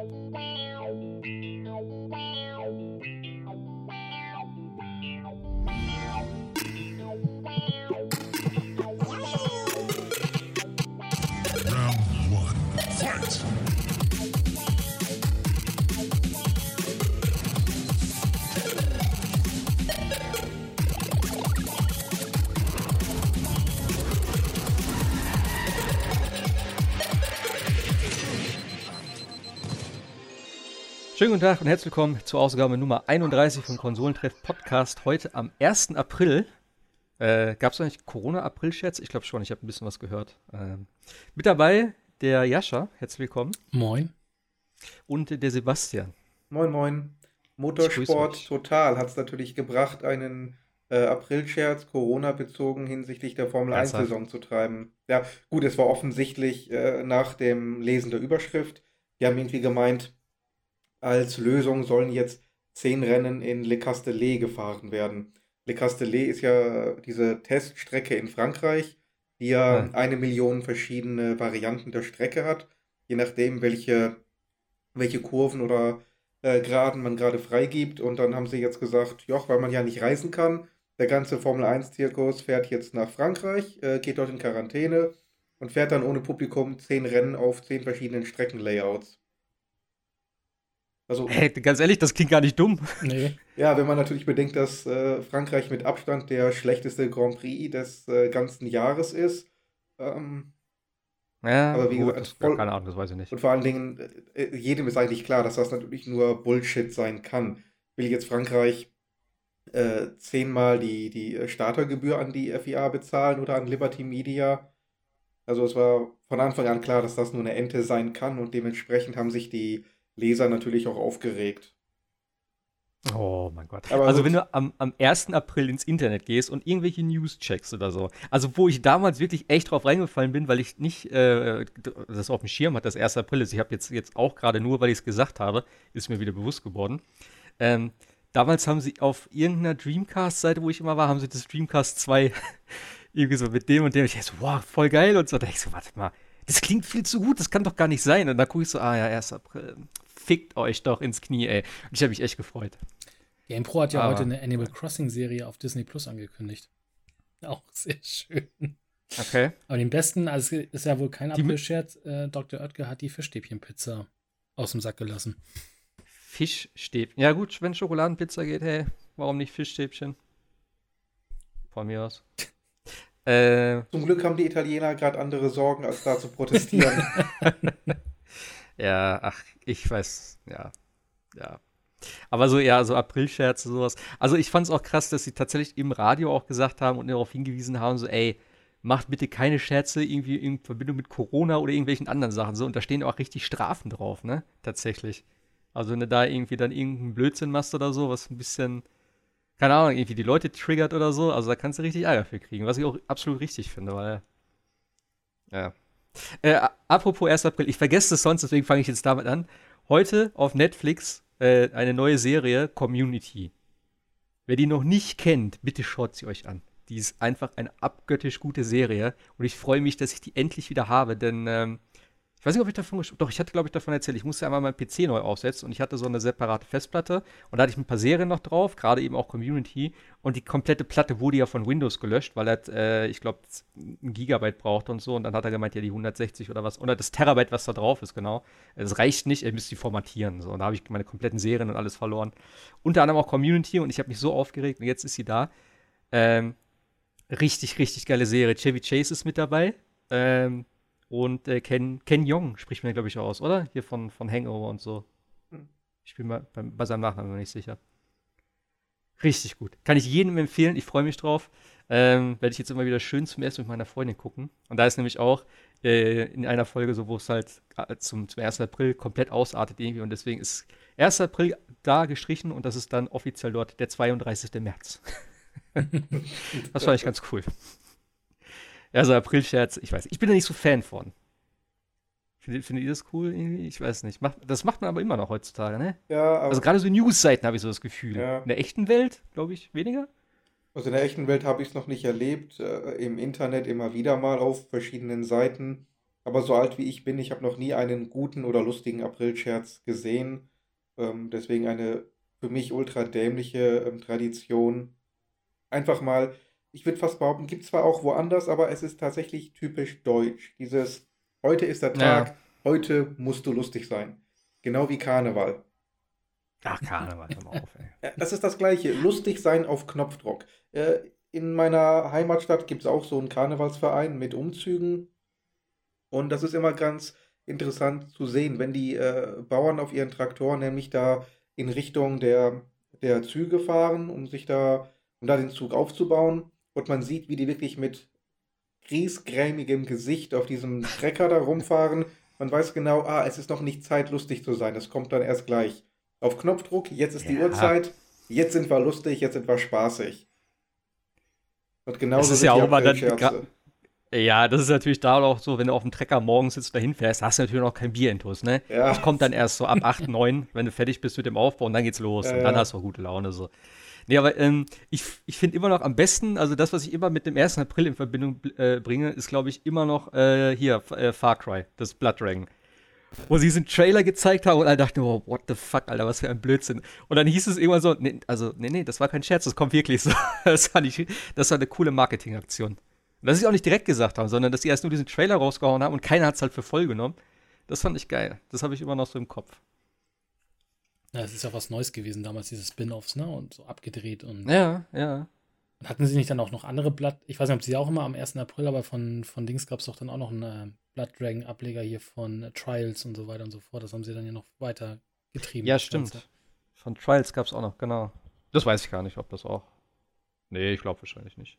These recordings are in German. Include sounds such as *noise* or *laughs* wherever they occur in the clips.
Round one, fight! Schönen guten Tag und herzlich willkommen zur Ausgabe Nummer 31 von Konsolentreff Podcast. Heute am 1. April. Äh, Gab es eigentlich Corona-April-Scherz? Ich glaube schon, ich habe ein bisschen was gehört. Ähm, mit dabei der Jascha, herzlich willkommen. Moin. Und der Sebastian. Moin, moin. Motorsport Total hat es natürlich gebracht, einen äh, April-Scherz Corona-bezogen hinsichtlich der Formel 1-Saison zu treiben. Ja, gut, es war offensichtlich äh, nach dem Lesen der Überschrift. Die haben irgendwie gemeint, als Lösung sollen jetzt zehn Rennen in Le Castellet gefahren werden. Le Castellet ist ja diese Teststrecke in Frankreich, die ja hm. eine Million verschiedene Varianten der Strecke hat, je nachdem, welche, welche Kurven oder äh, Graden man gerade freigibt. Und dann haben sie jetzt gesagt, joch, weil man ja nicht reisen kann, der ganze Formel 1-Zirkus fährt jetzt nach Frankreich, äh, geht dort in Quarantäne und fährt dann ohne Publikum zehn Rennen auf zehn verschiedenen Streckenlayouts. Also, hey, ganz ehrlich, das klingt gar nicht dumm. Nee. Ja, wenn man natürlich bedenkt, dass äh, Frankreich mit Abstand der schlechteste Grand Prix des äh, ganzen Jahres ist. Ähm, ja, aber wie gut, gesagt, voll, keine Ahnung, das weiß ich nicht. Und vor allen Dingen, äh, äh, jedem ist eigentlich klar, dass das natürlich nur Bullshit sein kann. Will jetzt Frankreich äh, zehnmal die, die äh, Startergebühr an die FIA bezahlen oder an Liberty Media? Also es war von Anfang an klar, dass das nur eine Ente sein kann und dementsprechend haben sich die Leser natürlich auch aufgeregt. Oh mein Gott. Aber also, wenn du am, am 1. April ins Internet gehst und irgendwelche News checkst oder so, also wo ich damals wirklich echt drauf reingefallen bin, weil ich nicht äh, das auf dem Schirm hat, das 1. April ist. Ich habe jetzt, jetzt auch gerade nur, weil ich es gesagt habe, ist mir wieder bewusst geworden. Ähm, damals haben sie auf irgendeiner Dreamcast-Seite, wo ich immer war, haben sie das Dreamcast 2 *laughs* irgendwie so mit dem und dem. Ich dachte so, wow, voll geil und so. Da dachte ich so, warte mal, das klingt viel zu gut, das kann doch gar nicht sein. Und dann gucke ich so, ah ja, 1. April fickt euch doch ins Knie, ey. Und ich habe mich echt gefreut. GamePro hat ja Aber, heute eine Animal Crossing-Serie auf Disney Plus angekündigt. *laughs* Auch sehr schön. Okay. Aber den besten, also es ist ja wohl kein April-Scherz, äh, Dr. Oetker hat die Fischstäbchenpizza aus dem Sack gelassen. Fischstäbchen. Ja, gut, wenn Schokoladenpizza geht, hey, warum nicht Fischstäbchen? Von mir aus. *laughs* äh, Zum Glück haben die Italiener gerade andere Sorgen, als da zu protestieren. *laughs* Ja, ach, ich weiß, ja, ja. Aber so, ja, so Aprilscherze, sowas. Also ich fand es auch krass, dass sie tatsächlich im Radio auch gesagt haben und darauf hingewiesen haben, so, ey, macht bitte keine Scherze irgendwie in Verbindung mit Corona oder irgendwelchen anderen Sachen. So, und da stehen auch richtig Strafen drauf, ne? Tatsächlich. Also wenn du da irgendwie dann irgendeinen Blödsinn machst oder so, was ein bisschen, keine Ahnung, irgendwie die Leute triggert oder so, also da kannst du richtig Ärger für kriegen, was ich auch absolut richtig finde, weil, ja, äh, apropos 1. April, ich vergesse es sonst, deswegen fange ich jetzt damit an. Heute auf Netflix äh, eine neue Serie, Community. Wer die noch nicht kennt, bitte schaut sie euch an. Die ist einfach eine abgöttisch gute Serie und ich freue mich, dass ich die endlich wieder habe, denn ähm, ich weiß nicht, ob ich davon Doch, ich hatte, glaube ich, davon erzählt. Ich musste einmal meinen PC neu aufsetzen und ich hatte so eine separate Festplatte und da hatte ich ein paar Serien noch drauf, gerade eben auch Community. Und die komplette Platte wurde ja von Windows gelöscht, weil er, äh, ich glaube, ein Gigabyte braucht und so. Und dann hat er gemeint, ja, die 160 oder was, oder das Terabyte, was da drauf ist, genau. Das reicht nicht, er müsste die formatieren. So. Und da habe ich meine kompletten Serien und alles verloren. Unter anderem auch Community und ich habe mich so aufgeregt und jetzt ist sie da. Ähm, richtig, richtig geile Serie. Chevy Chase ist mit dabei. Ähm, und äh, Ken, Ken Jong spricht mir, glaube ich, aus, oder? Hier von, von Hangover und so. Hm. Ich bin mal bei, bei seinem Nachnamen noch nicht sicher. Richtig gut. Kann ich jedem empfehlen. Ich freue mich drauf. Ähm, Werde ich jetzt immer wieder schön zum ersten mit meiner Freundin gucken. Und da ist nämlich auch äh, in einer Folge so, wo es halt äh, zum, zum 1. April komplett ausartet irgendwie. Und deswegen ist 1. April da gestrichen und das ist dann offiziell dort der 32. März. *laughs* das fand ich ganz cool. Ja, so April-Scherz, ich weiß. Ich bin da nicht so Fan von. Findet, findet ihr das cool irgendwie? Ich weiß nicht. Macht, das macht man aber immer noch heutzutage, ne? Ja, Also gerade so News-Seiten habe ich so das Gefühl. Ja. In der echten Welt, glaube ich, weniger. Also in der echten Welt habe ich es noch nicht erlebt. Äh, Im Internet immer wieder mal auf verschiedenen Seiten. aber so alt wie ich bin, ich habe noch nie einen guten oder lustigen Aprilscherz gesehen. Ähm, deswegen eine für mich ultra dämliche ähm, Tradition. Einfach mal, ich würde fast behaupten, gibt zwar auch woanders, aber es ist tatsächlich typisch deutsch. Dieses, heute ist der Tag, ja. heute musst du lustig sein. Genau wie Karneval. Ach, Karneval, hör mal auf, ey. *laughs* Das ist das Gleiche. Lustig sein auf Knopfdruck. Äh, in meiner Heimatstadt gibt es auch so einen Karnevalsverein mit Umzügen. Und das ist immer ganz interessant zu sehen, wenn die äh, Bauern auf ihren Traktoren nämlich da in Richtung der, der Züge fahren, um sich da, um da den Zug aufzubauen. Und man sieht, wie die wirklich mit griesgrämigem Gesicht auf diesem Trecker da rumfahren. Man weiß genau, ah, es ist noch nicht Zeit, lustig zu sein. Das kommt dann erst gleich. Auf Knopfdruck, jetzt ist die Uhrzeit, jetzt sind wir lustig, jetzt sind wir spaßig. Und genauso das ist ja auch immer dann, ja, das ist natürlich da auch so, wenn du auf dem Trecker morgens sitzt, dahin fährst, hast du natürlich noch kein Bierintus, ne? Ja. Das kommt dann erst so ab 8, 9, wenn du fertig bist mit dem Aufbau und dann geht's los. Ja, und dann ja. hast du auch gute Laune so. Nee, aber ähm, ich, ich finde immer noch am besten, also das, was ich immer mit dem 1. April in Verbindung äh, bringe, ist, glaube ich, immer noch äh, hier, äh, Far Cry, das Blood Dragon. Wo sie diesen Trailer gezeigt haben und alle dachten, oh, what the fuck, Alter, was für ein Blödsinn. Und dann hieß es irgendwann so, nee, also, nee, nee, das war kein Scherz, das kommt wirklich so. *laughs* das, war nicht, das war eine coole Marketingaktion. Und dass sie auch nicht direkt gesagt haben, sondern dass sie erst nur diesen Trailer rausgehauen haben und keiner hat es halt für voll genommen. Das fand ich geil. Das habe ich immer noch so im Kopf. Ja, es ist ja was Neues gewesen damals, diese Spin-Offs, ne? Und so abgedreht und. Ja, ja. Und hatten sie nicht dann auch noch andere Blatt? Ich weiß nicht, ob sie auch immer am 1. April, aber von, von Dings gab es doch dann auch noch einen äh, Blood Dragon-Ableger hier von äh, Trials und so weiter und so fort. Das haben sie dann ja noch weiter getrieben. Ja, stimmt. Ganze. Von Trials gab es auch noch, genau. Das weiß ich gar nicht, ob das auch. Nee, ich glaube wahrscheinlich nicht.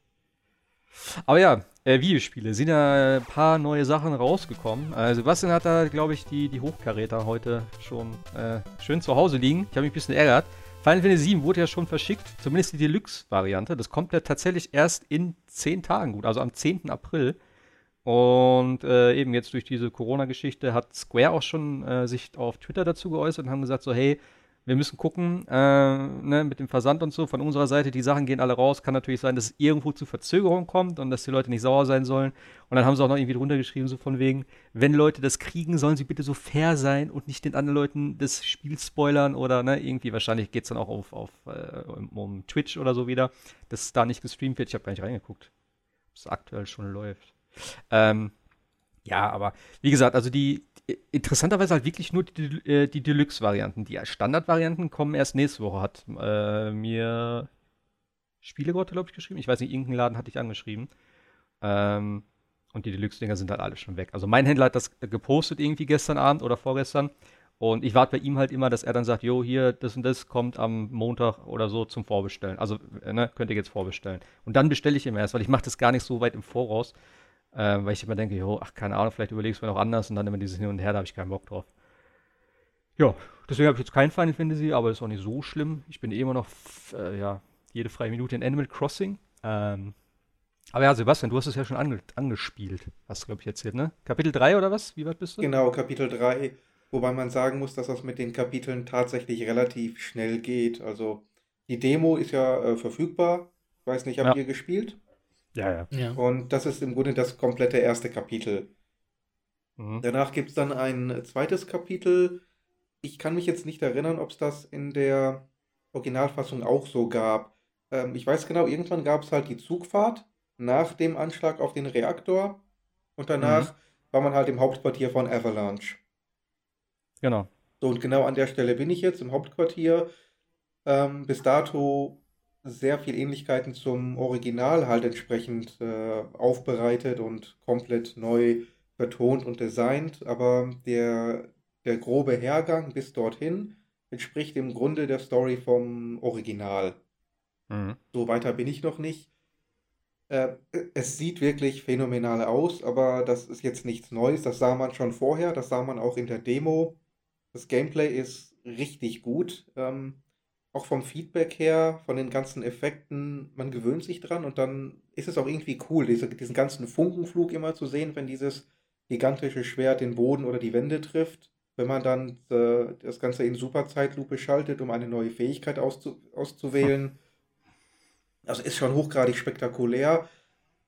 Aber ja, äh, Videospiele. Sind ja ein paar neue Sachen rausgekommen. Äh, Sebastian hat da, glaube ich, die, die Hochkaräter heute schon äh, schön zu Hause liegen. Ich habe mich ein bisschen ärgert. Final Fantasy 7 wurde ja schon verschickt, zumindest die Deluxe-Variante. Das kommt ja tatsächlich erst in 10 Tagen gut, also am 10. April. Und äh, eben jetzt durch diese Corona-Geschichte hat Square auch schon äh, sich auf Twitter dazu geäußert und haben gesagt so, hey, wir müssen gucken, äh, ne, mit dem Versand und so von unserer Seite, die Sachen gehen alle raus. Kann natürlich sein, dass es irgendwo zu Verzögerungen kommt und dass die Leute nicht sauer sein sollen. Und dann haben sie auch noch irgendwie drunter geschrieben, so von wegen, wenn Leute das kriegen, sollen sie bitte so fair sein und nicht den anderen Leuten das Spiel spoilern oder ne, irgendwie, wahrscheinlich geht es dann auch auf, auf äh, um, Twitch oder so wieder, dass da nicht gestreamt wird. Ich habe gar nicht reingeguckt, ob es aktuell schon läuft. Ähm, ja, aber wie gesagt, also die, interessanterweise halt wirklich nur die, äh, die Deluxe-Varianten. Die Standard-Varianten kommen erst nächste Woche, hat äh, mir Spielegott, glaube ich, geschrieben. Ich weiß nicht, irgendeinen Laden hatte ich angeschrieben. Ähm, und die Deluxe-Dinger sind halt alle schon weg. Also mein Händler hat das gepostet irgendwie gestern Abend oder vorgestern. Und ich warte bei ihm halt immer, dass er dann sagt, jo, hier, das und das kommt am Montag oder so zum Vorbestellen. Also, äh, ne, könnt ihr jetzt vorbestellen. Und dann bestelle ich immer erst, weil ich mache das gar nicht so weit im Voraus. Äh, weil ich immer denke, jo, ach, keine Ahnung, vielleicht überlegst du mir noch anders und dann immer dieses Hin und Her, da habe ich keinen Bock drauf. Ja, deswegen habe ich jetzt kein Final Fantasy, aber ist auch nicht so schlimm. Ich bin eh immer noch, äh, ja, jede freie Minute in Animal Crossing. Ähm, aber ja, Sebastian, du hast es ja schon ange angespielt, hast du, glaube ich, erzählt, ne? Kapitel 3 oder was? Wie weit bist du? Genau, Kapitel 3. Wobei man sagen muss, dass das mit den Kapiteln tatsächlich relativ schnell geht. Also, die Demo ist ja äh, verfügbar. Ich weiß nicht, habt ja. ihr gespielt? Ja, ja, ja. Und das ist im Grunde das komplette erste Kapitel. Mhm. Danach gibt es dann ein zweites Kapitel. Ich kann mich jetzt nicht erinnern, ob es das in der Originalfassung auch so gab. Ähm, ich weiß genau, irgendwann gab es halt die Zugfahrt nach dem Anschlag auf den Reaktor und danach mhm. war man halt im Hauptquartier von Avalanche. Genau. So, und genau an der Stelle bin ich jetzt im Hauptquartier. Ähm, bis dato sehr viel Ähnlichkeiten zum Original halt entsprechend äh, aufbereitet und komplett neu betont und designt, aber der, der grobe Hergang bis dorthin entspricht im Grunde der Story vom Original. Mhm. So weiter bin ich noch nicht. Äh, es sieht wirklich phänomenal aus, aber das ist jetzt nichts Neues. Das sah man schon vorher, das sah man auch in der Demo. Das Gameplay ist richtig gut. Ähm, auch vom Feedback her, von den ganzen Effekten, man gewöhnt sich dran und dann ist es auch irgendwie cool, diese, diesen ganzen Funkenflug immer zu sehen, wenn dieses gigantische Schwert den Boden oder die Wände trifft. Wenn man dann äh, das Ganze in Superzeitlupe schaltet, um eine neue Fähigkeit auszu auszuwählen. *laughs* Also ist schon hochgradig spektakulär.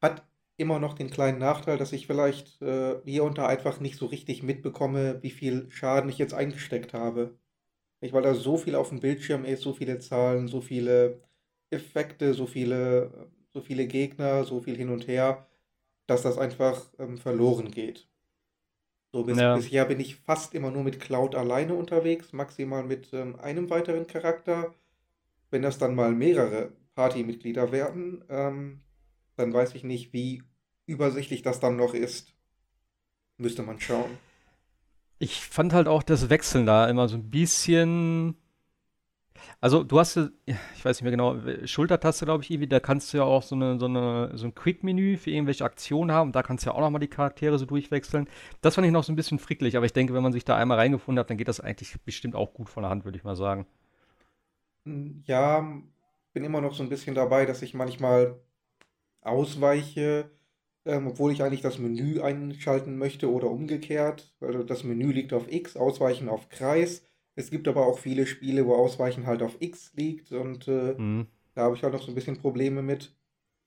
Hat immer noch den kleinen Nachteil, dass ich vielleicht äh, hier und da einfach nicht so richtig mitbekomme, wie viel Schaden ich jetzt eingesteckt habe. Nicht, weil da so viel auf dem Bildschirm ist, so viele Zahlen, so viele Effekte, so viele, so viele Gegner, so viel hin und her, dass das einfach ähm, verloren geht. So bis, ja. bisher bin ich fast immer nur mit Cloud alleine unterwegs, maximal mit ähm, einem weiteren Charakter. Wenn das dann mal mehrere Partymitglieder werden, ähm, dann weiß ich nicht, wie übersichtlich das dann noch ist. Müsste man schauen. Ich fand halt auch das Wechseln da immer so ein bisschen. Also du hast, ich weiß nicht mehr genau, Schultertaste, glaube ich, irgendwie, da kannst du ja auch so, eine, so, eine, so ein Quick-Menü für irgendwelche Aktionen haben da kannst du ja auch nochmal die Charaktere so durchwechseln. Das fand ich noch so ein bisschen fricklich, aber ich denke, wenn man sich da einmal reingefunden hat, dann geht das eigentlich bestimmt auch gut von der Hand, würde ich mal sagen. Ja, bin immer noch so ein bisschen dabei, dass ich manchmal ausweiche, ähm, obwohl ich eigentlich das Menü einschalten möchte oder umgekehrt. Also das Menü liegt auf X, Ausweichen auf Kreis. Es gibt aber auch viele Spiele, wo Ausweichen halt auf X liegt und äh, mhm. da habe ich halt noch so ein bisschen Probleme mit.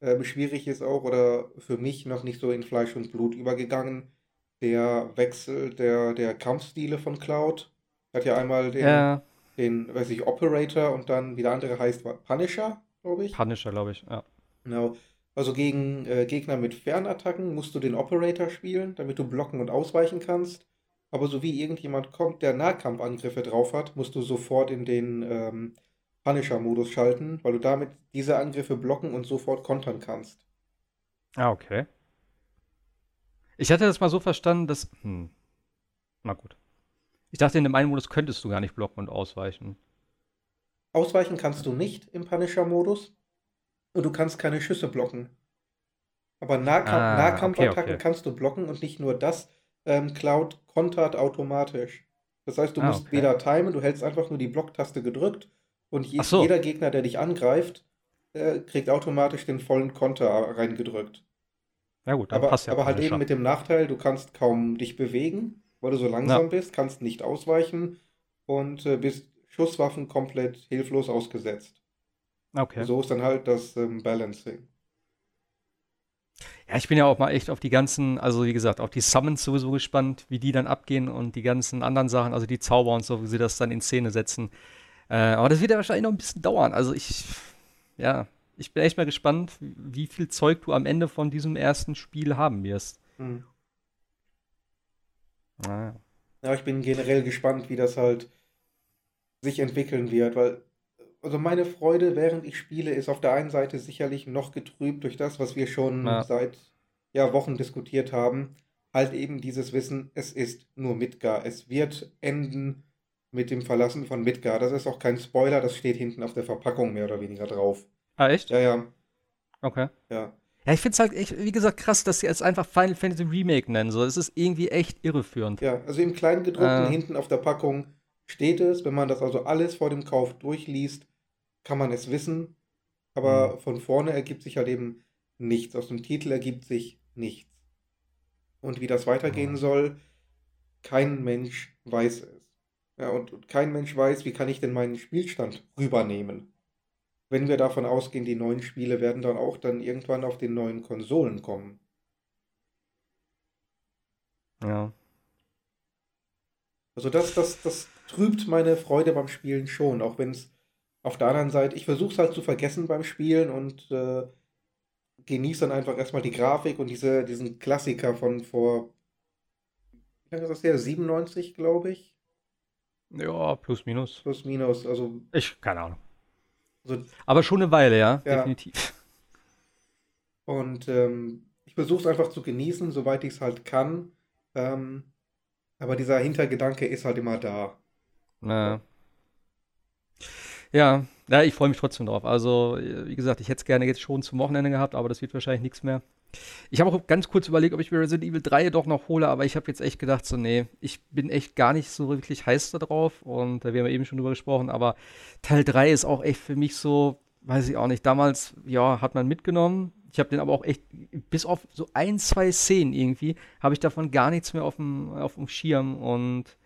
Äh, schwierig ist auch, oder für mich noch nicht so in Fleisch und Blut übergegangen, der Wechsel der, der Kampfstile von Cloud. Hat ja einmal den, ja. den, weiß ich, Operator und dann, wie der andere heißt, Punisher, glaube ich. Punisher, glaube ich, ja. Genau. Also gegen äh, Gegner mit Fernattacken musst du den Operator spielen, damit du blocken und ausweichen kannst. Aber so wie irgendjemand kommt, der Nahkampfangriffe drauf hat, musst du sofort in den ähm, Punisher-Modus schalten, weil du damit diese Angriffe blocken und sofort kontern kannst. Ah, okay. Ich hatte das mal so verstanden, dass. Hm. Na gut. Ich dachte, in dem einen Modus könntest du gar nicht blocken und ausweichen. Ausweichen kannst du nicht im Punisher-Modus und du kannst keine Schüsse blocken. Aber Nahkamp ah, Nahkampfattacken okay, okay. kannst du blocken und nicht nur das. Ähm, Cloud kontert automatisch. Das heißt, du ah, musst okay. weder timen, du hältst einfach nur die Blocktaste gedrückt und je, so. jeder Gegner, der dich angreift, äh, kriegt automatisch den vollen Konter reingedrückt. Ja gut, aber, passt ja aber halt eben mit dem Nachteil, du kannst kaum dich bewegen, weil du so langsam ja. bist, kannst nicht ausweichen und äh, bist Schusswaffen komplett hilflos ausgesetzt. Okay. So ist dann halt das ähm, Balancing. Ja, ich bin ja auch mal echt auf die ganzen, also wie gesagt, auf die Summons sowieso gespannt, wie die dann abgehen und die ganzen anderen Sachen, also die Zauber und so, wie sie das dann in Szene setzen. Äh, aber das wird ja wahrscheinlich noch ein bisschen dauern. Also ich, ja, ich bin echt mal gespannt, wie viel Zeug du am Ende von diesem ersten Spiel haben wirst. Hm. Naja. Ja, ich bin generell gespannt, wie das halt sich entwickeln wird, weil also meine Freude, während ich spiele, ist auf der einen Seite sicherlich noch getrübt durch das, was wir schon ja. seit ja, Wochen diskutiert haben. Halt eben dieses Wissen, es ist nur Midgar. Es wird enden mit dem Verlassen von Midgar. Das ist auch kein Spoiler, das steht hinten auf der Verpackung mehr oder weniger drauf. Ah, echt? Ja, ja. Okay. Ja. Ja, ich finde es halt echt, wie gesagt, krass, dass sie es einfach Final Fantasy Remake nennen. So, es ist irgendwie echt irreführend. Ja, also im Kleingedruckten äh. hinten auf der Packung steht es, wenn man das also alles vor dem Kauf durchliest, kann man es wissen, aber mhm. von vorne ergibt sich halt eben nichts. Aus dem Titel ergibt sich nichts. Und wie das weitergehen mhm. soll, kein Mensch weiß es. Ja, und kein Mensch weiß, wie kann ich denn meinen Spielstand rübernehmen. Wenn wir davon ausgehen, die neuen Spiele werden dann auch dann irgendwann auf den neuen Konsolen kommen. Ja. Also das, das, das trübt meine Freude beim Spielen schon, auch wenn es auf der anderen Seite, ich versuche es halt zu vergessen beim Spielen und äh, genieße dann einfach erstmal die Grafik und diese, diesen Klassiker von vor, wie lange ist das her? 97, glaube ich. Ja, plus minus. Plus minus, also. Ich, keine Ahnung. Also, Aber schon eine Weile, ja, ja. definitiv. Und ähm, ich versuche es einfach zu genießen, soweit ich es halt kann. Ähm, aber dieser Hintergedanke ist halt immer da. Na. Ja, ja, ich freue mich trotzdem drauf. Also, wie gesagt, ich hätte es gerne jetzt schon zum Wochenende gehabt, aber das wird wahrscheinlich nichts mehr. Ich habe auch ganz kurz überlegt, ob ich mir Resident Evil 3 doch noch hole, aber ich habe jetzt echt gedacht, so, nee, ich bin echt gar nicht so wirklich heiß da drauf und da haben wir eben schon drüber gesprochen, aber Teil 3 ist auch echt für mich so, weiß ich auch nicht, damals, ja, hat man mitgenommen. Ich habe den aber auch echt, bis auf so ein, zwei Szenen irgendwie, habe ich davon gar nichts mehr auf dem, auf dem Schirm und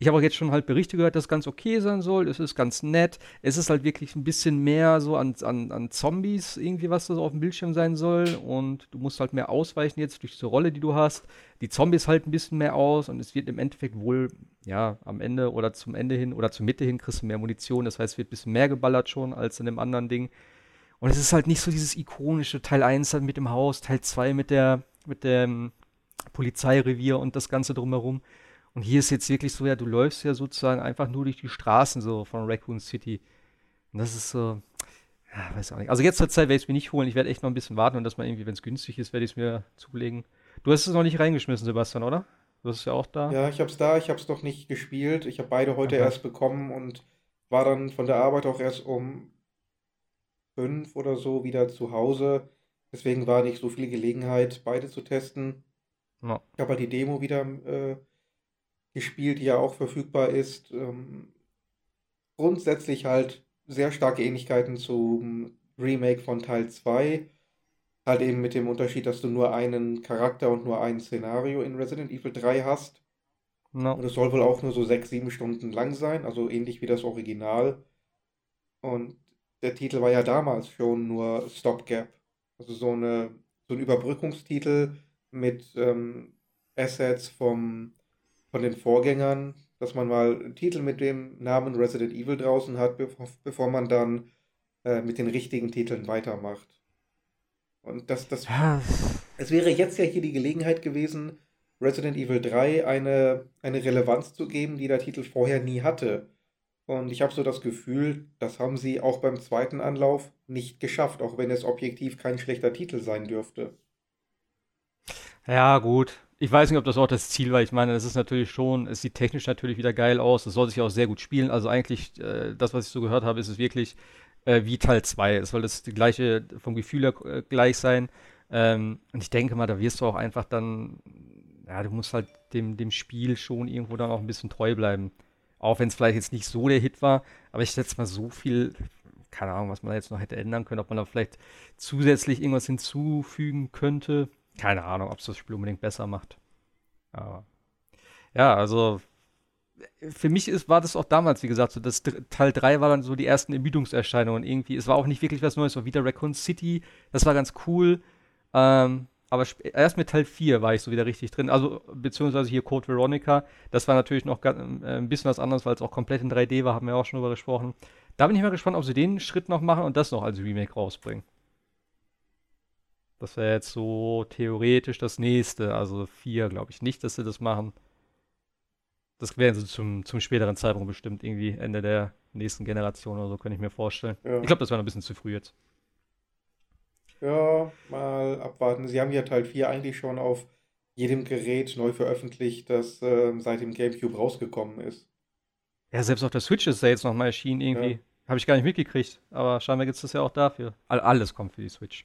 Ich habe auch jetzt schon halt Berichte gehört, dass es ganz okay sein soll. Es ist ganz nett. Es ist halt wirklich ein bisschen mehr so an, an, an Zombies irgendwie, was das auf dem Bildschirm sein soll. Und du musst halt mehr ausweichen jetzt durch diese Rolle, die du hast. Die Zombies halt ein bisschen mehr aus und es wird im Endeffekt wohl, ja, am Ende oder zum Ende hin oder zur Mitte hin kriegst du mehr Munition. Das heißt, es wird ein bisschen mehr geballert schon als in dem anderen Ding. Und es ist halt nicht so dieses ikonische Teil 1 halt mit dem Haus, Teil 2 mit der, mit dem Polizeirevier und das Ganze drumherum. Und hier ist jetzt wirklich so, ja, du läufst ja sozusagen einfach nur durch die Straßen so von Raccoon City. Und das ist so, ja, weiß auch nicht. Also jetzt zur Zeit werde ich es mir nicht holen. Ich werde echt noch ein bisschen warten und dass man irgendwie, wenn es günstig ist, werde ich es mir zulegen. Du hast es noch nicht reingeschmissen, Sebastian, oder? Du hast es ja auch da. Ja, ich habe es da, ich habe es noch nicht gespielt. Ich habe beide heute okay. erst bekommen und war dann von der Arbeit auch erst um fünf oder so wieder zu Hause. Deswegen war nicht so viel Gelegenheit, beide zu testen. No. Ich habe halt die Demo wieder äh, gespielt, die ja auch verfügbar ist. Ähm, grundsätzlich halt sehr starke Ähnlichkeiten zum Remake von Teil 2. Halt eben mit dem Unterschied, dass du nur einen Charakter und nur ein Szenario in Resident Evil 3 hast. No. Und es soll wohl auch nur so sechs, sieben Stunden lang sein, also ähnlich wie das Original. Und der Titel war ja damals schon nur Stopgap. Also so, eine, so ein Überbrückungstitel mit ähm, Assets vom von den Vorgängern, dass man mal einen Titel mit dem Namen Resident Evil draußen hat, bevor, man dann äh, mit den richtigen Titeln weitermacht. Und das, das. Es wäre jetzt ja hier die Gelegenheit gewesen, Resident Evil 3 eine, eine Relevanz zu geben, die der Titel vorher nie hatte. Und ich habe so das Gefühl, das haben sie auch beim zweiten Anlauf nicht geschafft, auch wenn es objektiv kein schlechter Titel sein dürfte. Ja, gut ich weiß nicht, ob das auch das Ziel war. Ich meine, das ist natürlich schon, es sieht technisch natürlich wieder geil aus. Es soll sich auch sehr gut spielen. Also eigentlich, äh, das, was ich so gehört habe, ist es wirklich äh, wie Teil 2. Es soll das gleiche vom Gefühl her äh, gleich sein. Ähm, und ich denke mal, da wirst du auch einfach dann, ja, du musst halt dem, dem Spiel schon irgendwo dann auch ein bisschen treu bleiben. Auch wenn es vielleicht jetzt nicht so der Hit war, aber ich setze mal so viel, keine Ahnung, was man jetzt noch hätte ändern können, ob man da vielleicht zusätzlich irgendwas hinzufügen könnte keine Ahnung, ob es das Spiel unbedingt besser macht. Aber ja, also für mich ist, war das auch damals, wie gesagt, so das Teil 3 war dann so die ersten Ermüdungserscheinungen irgendwie. Es war auch nicht wirklich was Neues, so wieder Raccoon City, das war ganz cool. Ähm, aber erst mit Teil 4 war ich so wieder richtig drin. Also, beziehungsweise hier Code Veronica, das war natürlich noch äh, ein bisschen was anderes, weil es auch komplett in 3D war, haben wir auch schon drüber gesprochen. Da bin ich mal gespannt, ob sie den Schritt noch machen und das noch als Remake rausbringen. Das wäre jetzt so theoretisch das nächste. Also vier, glaube ich nicht, dass sie das machen. Das wäre so zum, zum späteren Zeitpunkt bestimmt irgendwie Ende der nächsten Generation oder so, könnte ich mir vorstellen. Ja. Ich glaube, das wäre noch ein bisschen zu früh jetzt. Ja, mal abwarten. Sie haben ja Teil 4 eigentlich schon auf jedem Gerät neu veröffentlicht, das äh, seit dem GameCube rausgekommen ist. Ja, selbst auf der Switch ist er jetzt nochmal erschienen irgendwie. Ja. Habe ich gar nicht mitgekriegt. Aber scheinbar gibt es das ja auch dafür. All, alles kommt für die Switch.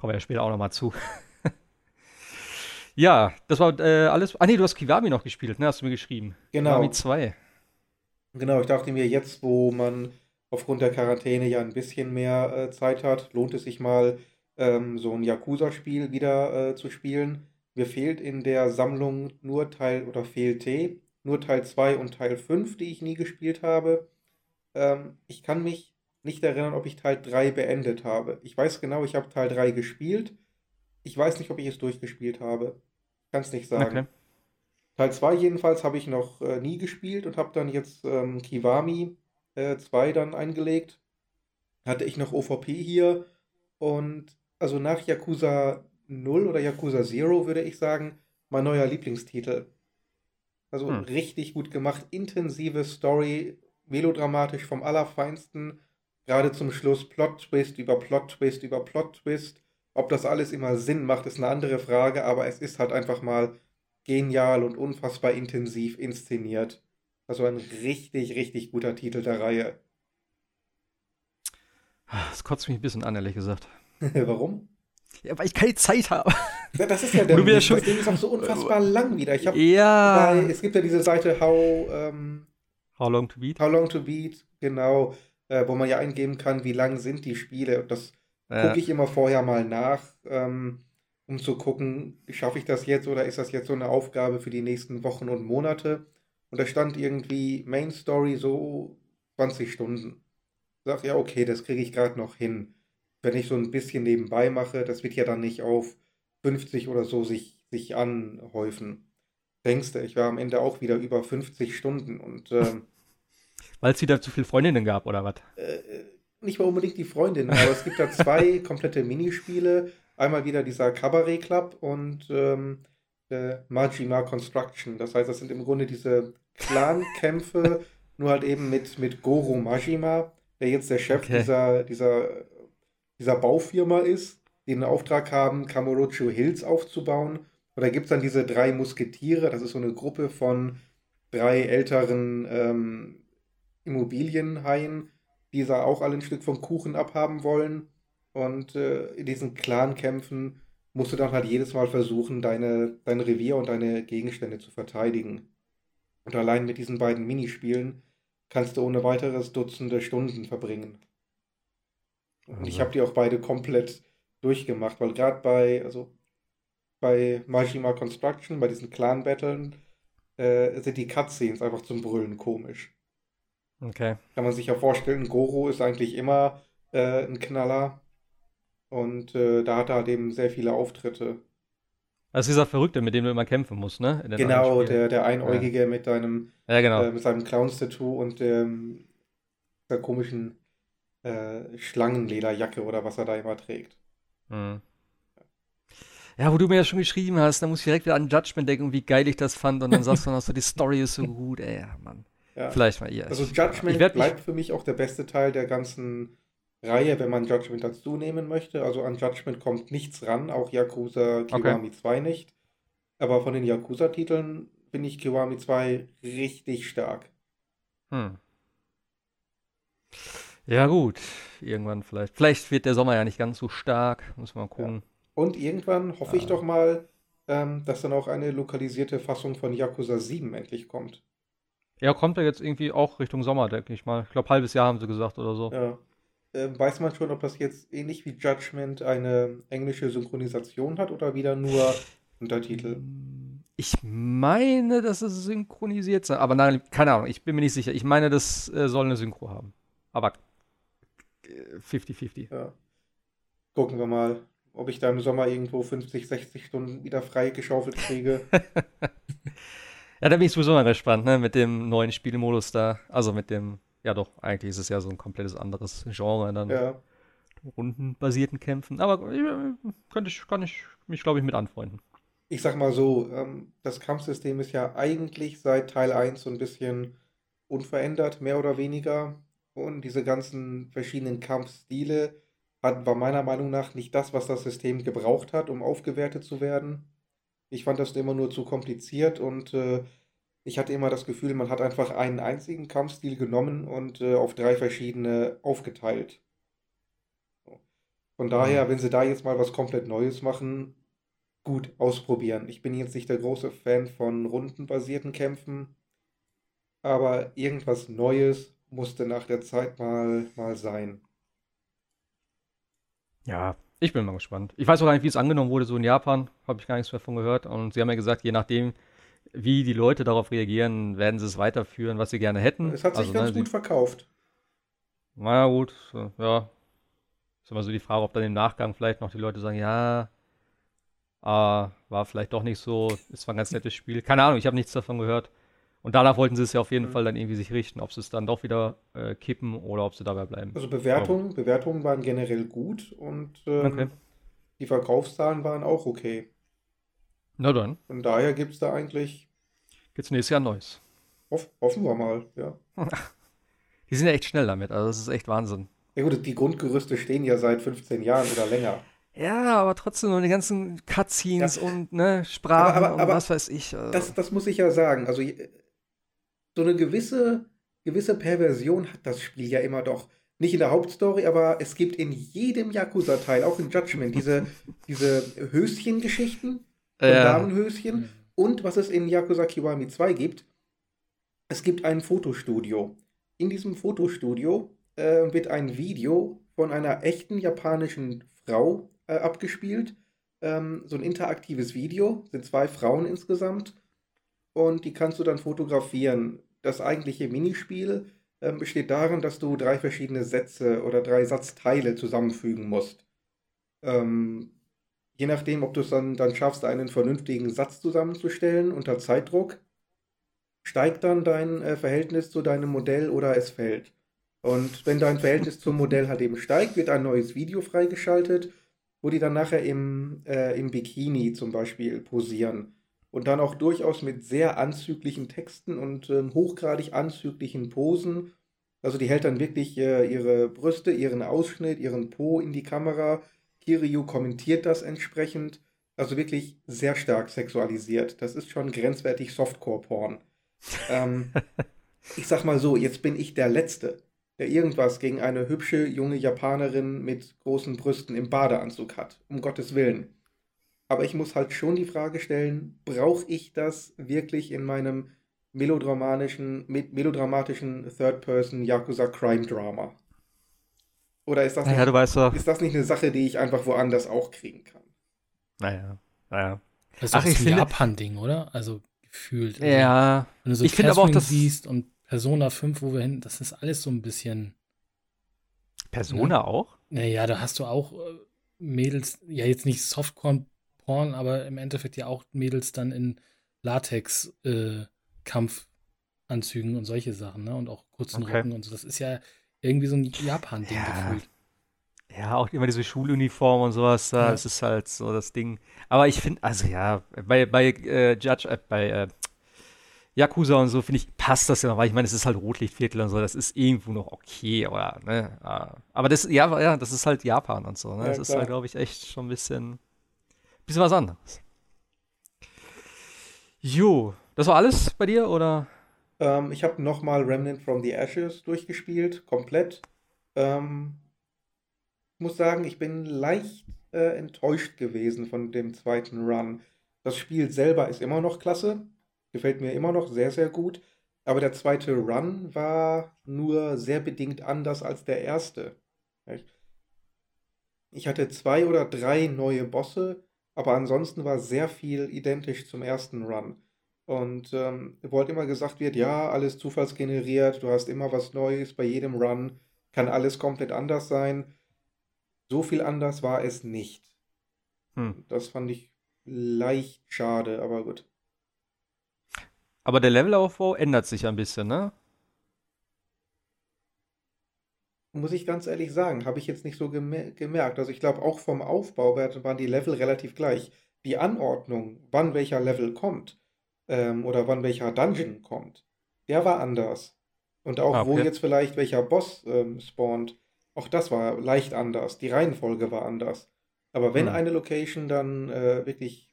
Kommen wir ja später auch nochmal zu. *laughs* ja, das war äh, alles. Ah, nee, du hast Kiwami noch gespielt, ne? Hast du mir geschrieben. Genau. Kiwami 2. Genau, ich dachte mir, jetzt, wo man aufgrund der Quarantäne ja ein bisschen mehr äh, Zeit hat, lohnt es sich mal, ähm, so ein Yakuza-Spiel wieder äh, zu spielen. Mir fehlt in der Sammlung nur Teil, oder fehlte nur Teil 2 und Teil 5, die ich nie gespielt habe. Ähm, ich kann mich nicht erinnern, ob ich Teil 3 beendet habe. Ich weiß genau, ich habe Teil 3 gespielt. Ich weiß nicht, ob ich es durchgespielt habe. Kann es nicht sagen. Okay. Teil 2 jedenfalls habe ich noch äh, nie gespielt und habe dann jetzt ähm, Kiwami äh, 2 dann eingelegt. Hatte ich noch OVP hier und also nach Yakuza 0 oder Yakuza 0 würde ich sagen, mein neuer Lieblingstitel. Also hm. richtig gut gemacht, intensive Story, melodramatisch vom Allerfeinsten gerade zum Schluss Plot-Twist über Plot-Twist über Plot-Twist. Ob das alles immer Sinn macht, ist eine andere Frage, aber es ist halt einfach mal genial und unfassbar intensiv inszeniert. Also ein richtig, richtig guter Titel der Reihe. Das kotzt mich ein bisschen an, ehrlich gesagt. *laughs* Warum? Ja, weil ich keine Zeit habe. Ja, das ist ja der Ding. Schon... Das Ding ist auch so unfassbar lang wieder. Ich hab ja. Bei, es gibt ja diese Seite How, ähm, How Long to Beat. How Long to Beat, genau äh, wo man ja eingeben kann, wie lang sind die Spiele. Das ja. gucke ich immer vorher mal nach, ähm, um zu gucken, schaffe ich das jetzt oder ist das jetzt so eine Aufgabe für die nächsten Wochen und Monate. und da stand irgendwie Main Story so 20 Stunden. Ich sag, ja, okay, das kriege ich gerade noch hin. Wenn ich so ein bisschen nebenbei mache, das wird ja dann nicht auf 50 oder so sich, sich anhäufen. Denkst du, ich war am Ende auch wieder über 50 Stunden und ähm, weil es wieder zu viele Freundinnen gab, oder was? Äh, nicht mal unbedingt die Freundinnen, aber es gibt da zwei *laughs* komplette Minispiele. Einmal wieder dieser Cabaret Club und ähm, der Majima Construction. Das heißt, das sind im Grunde diese Clan-Kämpfe, *laughs* nur halt eben mit, mit Goro Majima, der jetzt der Chef okay. dieser, dieser, dieser Baufirma ist, die den Auftrag haben, Kamurocho Hills aufzubauen. Und da gibt es dann diese drei Musketiere, das ist so eine Gruppe von drei älteren ähm, Immobilienhaien, die da auch alle ein Stück vom Kuchen abhaben wollen. Und äh, in diesen Clan-Kämpfen musst du dann halt jedes Mal versuchen, deine, dein Revier und deine Gegenstände zu verteidigen. Und allein mit diesen beiden Minispielen kannst du ohne weiteres Dutzende Stunden verbringen. Und ich habe die auch beide komplett durchgemacht, weil gerade bei, also bei Majima Construction, bei diesen Clan-Battlen, äh, sind die Cutscenes einfach zum Brüllen komisch. Okay. Kann man sich ja vorstellen, Goro ist eigentlich immer äh, ein Knaller. Und äh, da hat er halt eben sehr viele Auftritte. Das ist dieser Verrückte, mit dem du immer kämpfen musst, ne? Genau, der, der Einäugige ja. mit deinem ja, genau. äh, mit seinem Clowns-Tattoo und dem, der komischen äh, Schlangenlederjacke oder was er da immer trägt. Mhm. Ja, wo du mir ja schon geschrieben hast, da muss ich direkt wieder an Judgment denken, wie geil ich das fand. Und dann sagst du noch so, die Story ist so gut, ey, Mann. Ja. Vielleicht mal ihr. Also Judgment bleibt für mich auch der beste Teil der ganzen Reihe, wenn man Judgment dazu nehmen möchte. Also an Judgment kommt nichts ran, auch Yakuza Kiwami okay. 2 nicht. Aber von den Yakuza-Titeln finde ich Kiwami 2 richtig stark. Hm. Ja, gut. Irgendwann vielleicht. Vielleicht wird der Sommer ja nicht ganz so stark. Muss man gucken. Ja. Und irgendwann hoffe ja. ich doch mal, ähm, dass dann auch eine lokalisierte Fassung von Yakuza 7 endlich kommt. Ja, kommt ja jetzt irgendwie auch Richtung Sommer, denke ich mal. Ich glaube, halbes Jahr haben sie gesagt oder so. Ja. Äh, weiß man schon, ob das jetzt ähnlich wie Judgment eine englische Synchronisation hat oder wieder nur Untertitel? Ich meine, dass es synchronisiert sei, aber nein, keine Ahnung, ich bin mir nicht sicher. Ich meine, das äh, soll eine Synchro haben. Aber 50-50. Äh, ja. Gucken wir mal, ob ich da im Sommer irgendwo 50, 60 Stunden wieder frei geschaufelt kriege. *laughs* Ja, da bin ich sowieso mal gespannt, ne, mit dem neuen Spielmodus da. Also mit dem, ja doch, eigentlich ist es ja so ein komplettes anderes Genre dann. Ja. Rundenbasierten Kämpfen. Aber äh, könnte ich, kann ich mich, glaube ich, mit anfreunden. Ich sag mal so, ähm, das Kampfsystem ist ja eigentlich seit Teil 1 so ein bisschen unverändert, mehr oder weniger. Und diese ganzen verschiedenen Kampfstile hat, war meiner Meinung nach nicht das, was das System gebraucht hat, um aufgewertet zu werden. Ich fand das immer nur zu kompliziert und äh, ich hatte immer das Gefühl, man hat einfach einen einzigen Kampfstil genommen und äh, auf drei verschiedene aufgeteilt. Von daher, mhm. wenn sie da jetzt mal was komplett Neues machen, gut ausprobieren. Ich bin jetzt nicht der große Fan von rundenbasierten Kämpfen, aber irgendwas Neues musste nach der Zeit mal, mal sein. Ja, ich bin mal gespannt. Ich weiß auch gar nicht, wie es angenommen wurde, so in Japan. Habe ich gar nichts mehr von gehört. Und sie haben ja gesagt, je nachdem, wie die Leute darauf reagieren, werden sie es weiterführen, was sie gerne hätten. Es hat sich also, ganz ne, gut verkauft. Na gut, ja. Ist immer so die Frage, ob dann im Nachgang vielleicht noch die Leute sagen, ja, äh, war vielleicht doch nicht so, ist zwar ein ganz nettes Spiel. Keine Ahnung, ich habe nichts davon gehört. Und danach wollten sie es ja auf jeden mhm. Fall dann irgendwie sich richten, ob sie es dann doch wieder äh, kippen oder ob sie dabei bleiben. Also Bewertungen, Bewertungen waren generell gut und ähm, okay. die Verkaufszahlen waren auch okay. Na dann. Von daher gibt es da eigentlich. Gibt es nächstes Jahr Neues. Hoff, hoffen wir mal, ja. *laughs* die sind ja echt schnell damit, also das ist echt Wahnsinn. Ja gut, die Grundgerüste stehen ja seit 15 Jahren oder länger. Ja, aber trotzdem nur die ganzen Cutscenes ja. und ne, Sprachen aber, aber, aber, und was weiß ich. Also. Das, das muss ich ja sagen. Also so eine gewisse, gewisse Perversion hat das Spiel ja immer doch. Nicht in der Hauptstory, aber es gibt in jedem Yakuza-Teil, auch in Judgment, diese, *laughs* diese Höschengeschichten, ja. Damenhöschen. Und was es in Yakuza Kiwami 2 gibt, es gibt ein Fotostudio. In diesem Fotostudio äh, wird ein Video von einer echten japanischen Frau äh, abgespielt. Ähm, so ein interaktives Video, sind zwei Frauen insgesamt. Und die kannst du dann fotografieren. Das eigentliche Minispiel äh, besteht darin, dass du drei verschiedene Sätze oder drei Satzteile zusammenfügen musst. Ähm, je nachdem, ob du es dann, dann schaffst, einen vernünftigen Satz zusammenzustellen unter Zeitdruck, steigt dann dein äh, Verhältnis zu deinem Modell oder es fällt. Und wenn dein Verhältnis zum Modell halt eben steigt, wird ein neues Video freigeschaltet, wo die dann nachher im, äh, im Bikini zum Beispiel posieren. Und dann auch durchaus mit sehr anzüglichen Texten und ähm, hochgradig anzüglichen Posen. Also die hält dann wirklich äh, ihre Brüste, ihren Ausschnitt, ihren Po in die Kamera. Kiryu kommentiert das entsprechend. Also wirklich sehr stark sexualisiert. Das ist schon grenzwertig Softcore-Porn. ähm, *laughs* ich sag mal so, jetzt bin ich der Letzte, der irgendwas gegen eine hübsche junge Japanerin mit großen Brüsten im Badeanzug hat. Um Gottes Willen. Aber ich muss halt schon die Frage stellen, brauche ich das wirklich in meinem melodramatischen, melodramatischen Third-Person Yakuza Crime Drama? Oder ist das, naja, nicht, weißt doch. ist das nicht eine Sache, die ich einfach woanders auch kriegen kann? Naja, naja. Das ist Ach, ich ein Japan-Ding, oder? Also gefühlt. Also, ja. Wenn du so ich finde aber auch, das siehst und Persona 5, wo wir hin, das ist alles so ein bisschen. Persona ne? auch? Naja, da hast du auch äh, Mädels, ja, jetzt nicht Softcore-Porn, aber im Endeffekt ja auch Mädels dann in Latex-Kampfanzügen äh, und solche Sachen, ne? Und auch kurzen okay. Rücken und so. Das ist ja irgendwie so ein Japan-Ding ja. gefühlt. Ja, auch immer diese Schuluniform und sowas, ja. das ist halt so das Ding. Aber ich finde, also ja, bei, bei äh, Judge, äh, bei äh, Yakuza und so, finde ich, passt das ja noch, weil ich meine, es ist halt Rotlichtviertel und so, das ist irgendwo noch okay, oder, ne? Aber das, ja, ja, das ist halt Japan und so, ne? Ja, das ist halt, glaube ich, echt schon ein bisschen, bisschen was anderes. Jo, das war alles bei dir, oder? Ähm, ich habe nochmal Remnant from the Ashes durchgespielt, komplett. Ähm, muss sagen, ich bin leicht äh, enttäuscht gewesen von dem zweiten Run. Das Spiel selber ist immer noch klasse, gefällt mir immer noch sehr, sehr gut. Aber der zweite Run war nur sehr bedingt anders als der erste. Ich hatte zwei oder drei neue Bosse, aber ansonsten war sehr viel identisch zum ersten Run. Und ähm, wo halt immer gesagt wird, ja, alles zufallsgeneriert, du hast immer was Neues bei jedem Run, kann alles komplett anders sein. So viel anders war es nicht. Hm. Das fand ich leicht schade, aber gut. Aber der Levelaufbau ändert sich ein bisschen, ne? Muss ich ganz ehrlich sagen, habe ich jetzt nicht so gemer gemerkt. Also ich glaube, auch vom Aufbau waren die Level relativ gleich. Die Anordnung, wann welcher Level kommt, ähm, oder wann welcher Dungeon kommt, der war anders. Und auch, ah, okay. wo jetzt vielleicht welcher Boss ähm, spawnt, auch das war leicht anders. Die Reihenfolge war anders. Aber wenn hm. eine Location dann äh, wirklich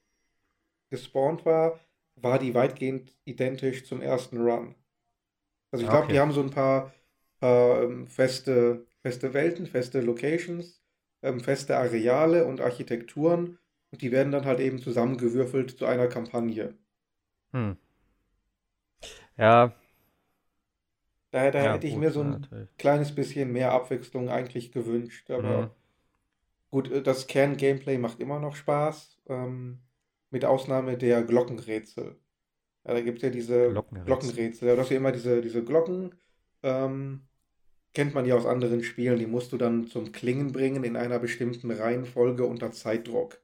gespawnt war, war die weitgehend identisch zum ersten Run. Also ich glaube, okay. die haben so ein paar ähm, feste, feste Welten, feste Locations, ähm, feste Areale und Architekturen und die werden dann halt eben zusammengewürfelt zu einer Kampagne. Hm. Ja. Da, da ja, hätte ich gut, mir so ein natürlich. kleines bisschen mehr Abwechslung eigentlich gewünscht. Aber mhm. gut, äh, das Kern-Gameplay macht immer noch Spaß. Ähm, mit Ausnahme der Glockenrätsel. Ja, da gibt es ja diese Glockenrätsel. Glockenrätsel. Ja, das ja immer diese, diese Glocken. Ähm, kennt man ja aus anderen Spielen. Die musst du dann zum Klingen bringen in einer bestimmten Reihenfolge unter Zeitdruck.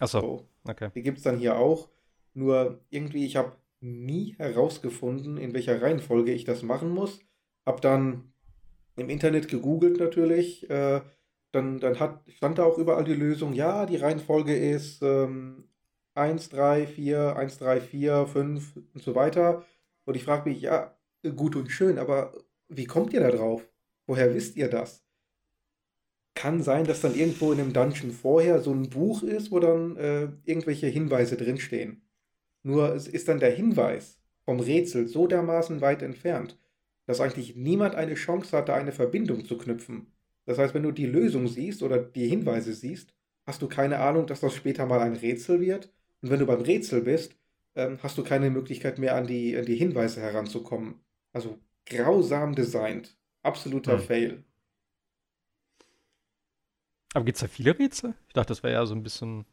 Achso, so. okay. Die gibt es dann hier auch. Nur irgendwie, ich habe nie herausgefunden, in welcher Reihenfolge ich das machen muss. Hab dann im Internet gegoogelt natürlich. Äh, dann, dann hat, stand da auch überall die Lösung, ja, die Reihenfolge ist ähm, 1, 3, 4, 1, 3, 4, 5 und so weiter. Und ich frage mich, ja, gut und schön, aber wie kommt ihr da drauf? Woher wisst ihr das? kann sein, dass dann irgendwo in einem Dungeon vorher so ein Buch ist, wo dann äh, irgendwelche Hinweise drinstehen. Nur es ist dann der Hinweis vom Rätsel so dermaßen weit entfernt, dass eigentlich niemand eine Chance hat, da eine Verbindung zu knüpfen. Das heißt, wenn du die Lösung siehst oder die Hinweise siehst, hast du keine Ahnung, dass das später mal ein Rätsel wird. Und wenn du beim Rätsel bist, ähm, hast du keine Möglichkeit mehr an die, an die Hinweise heranzukommen. Also grausam designt. Absoluter hm. Fail. Aber gibt es da viele Rätsel? Ich dachte, das wäre ja so ein bisschen.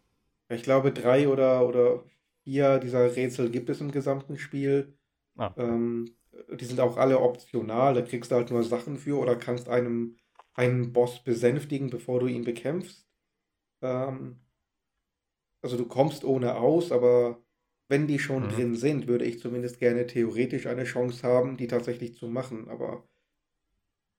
Ich glaube, drei oder, oder vier dieser Rätsel gibt es im gesamten Spiel. Ah. Ähm, die sind auch alle optional. Da kriegst du halt nur Sachen für oder kannst einem einen Boss besänftigen, bevor du ihn bekämpfst. Ähm, also du kommst ohne aus, aber wenn die schon mhm. drin sind, würde ich zumindest gerne theoretisch eine Chance haben, die tatsächlich zu machen. Aber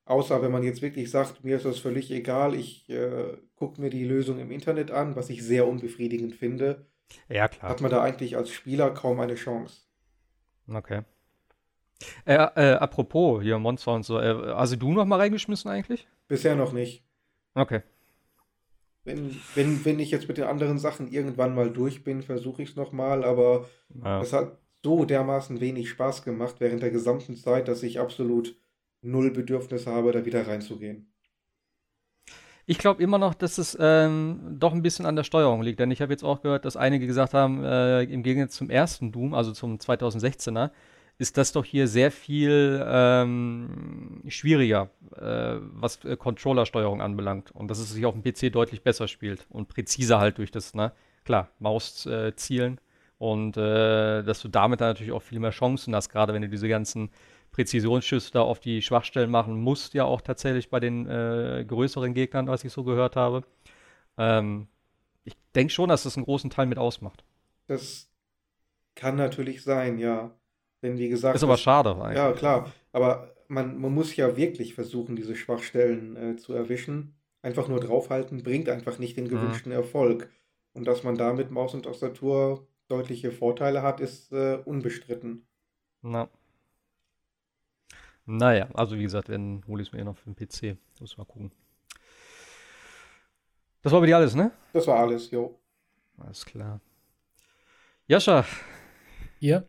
außer wenn man jetzt wirklich sagt, mir ist das völlig egal, ich äh, gucke mir die Lösung im Internet an, was ich sehr unbefriedigend finde, ja, klar. hat man da eigentlich als Spieler kaum eine Chance. Okay. Äh, äh, apropos hier Monster und so, äh, hast du noch mal reingeschmissen eigentlich? Bisher noch nicht. Okay. Wenn, wenn, wenn ich jetzt mit den anderen Sachen irgendwann mal durch bin, versuche ich es nochmal, aber ja. es hat so dermaßen wenig Spaß gemacht während der gesamten Zeit, dass ich absolut null Bedürfnis habe, da wieder reinzugehen. Ich glaube immer noch, dass es ähm, doch ein bisschen an der Steuerung liegt, denn ich habe jetzt auch gehört, dass einige gesagt haben, äh, im Gegensatz zum ersten Doom, also zum 2016er, ist das doch hier sehr viel ähm, schwieriger, äh, was äh, Controller-Steuerung anbelangt. Und dass es sich auf dem PC deutlich besser spielt und präziser halt durch das, ne? Klar, Maus äh, zielen. Und äh, dass du damit dann natürlich auch viel mehr Chancen hast, gerade wenn du diese ganzen Präzisionsschüsse da auf die Schwachstellen machen musst, ja auch tatsächlich bei den äh, größeren Gegnern, was ich so gehört habe. Ähm, ich denke schon, dass das einen großen Teil mit ausmacht. Das kann natürlich sein, ja. Denn wie gesagt. Ist aber schade eigentlich. Ja, klar. Aber man, man muss ja wirklich versuchen, diese Schwachstellen äh, zu erwischen. Einfach nur draufhalten bringt einfach nicht den mhm. gewünschten mhm. Erfolg. Und dass man da mit Maus und Tastatur deutliche Vorteile hat, ist äh, unbestritten. Na. Naja, also wie gesagt, wenn hole ich es mir eh noch für den PC. Muss mal gucken. Das war bei dir alles, ne? Das war alles, jo. Alles klar. Jascha, ihr.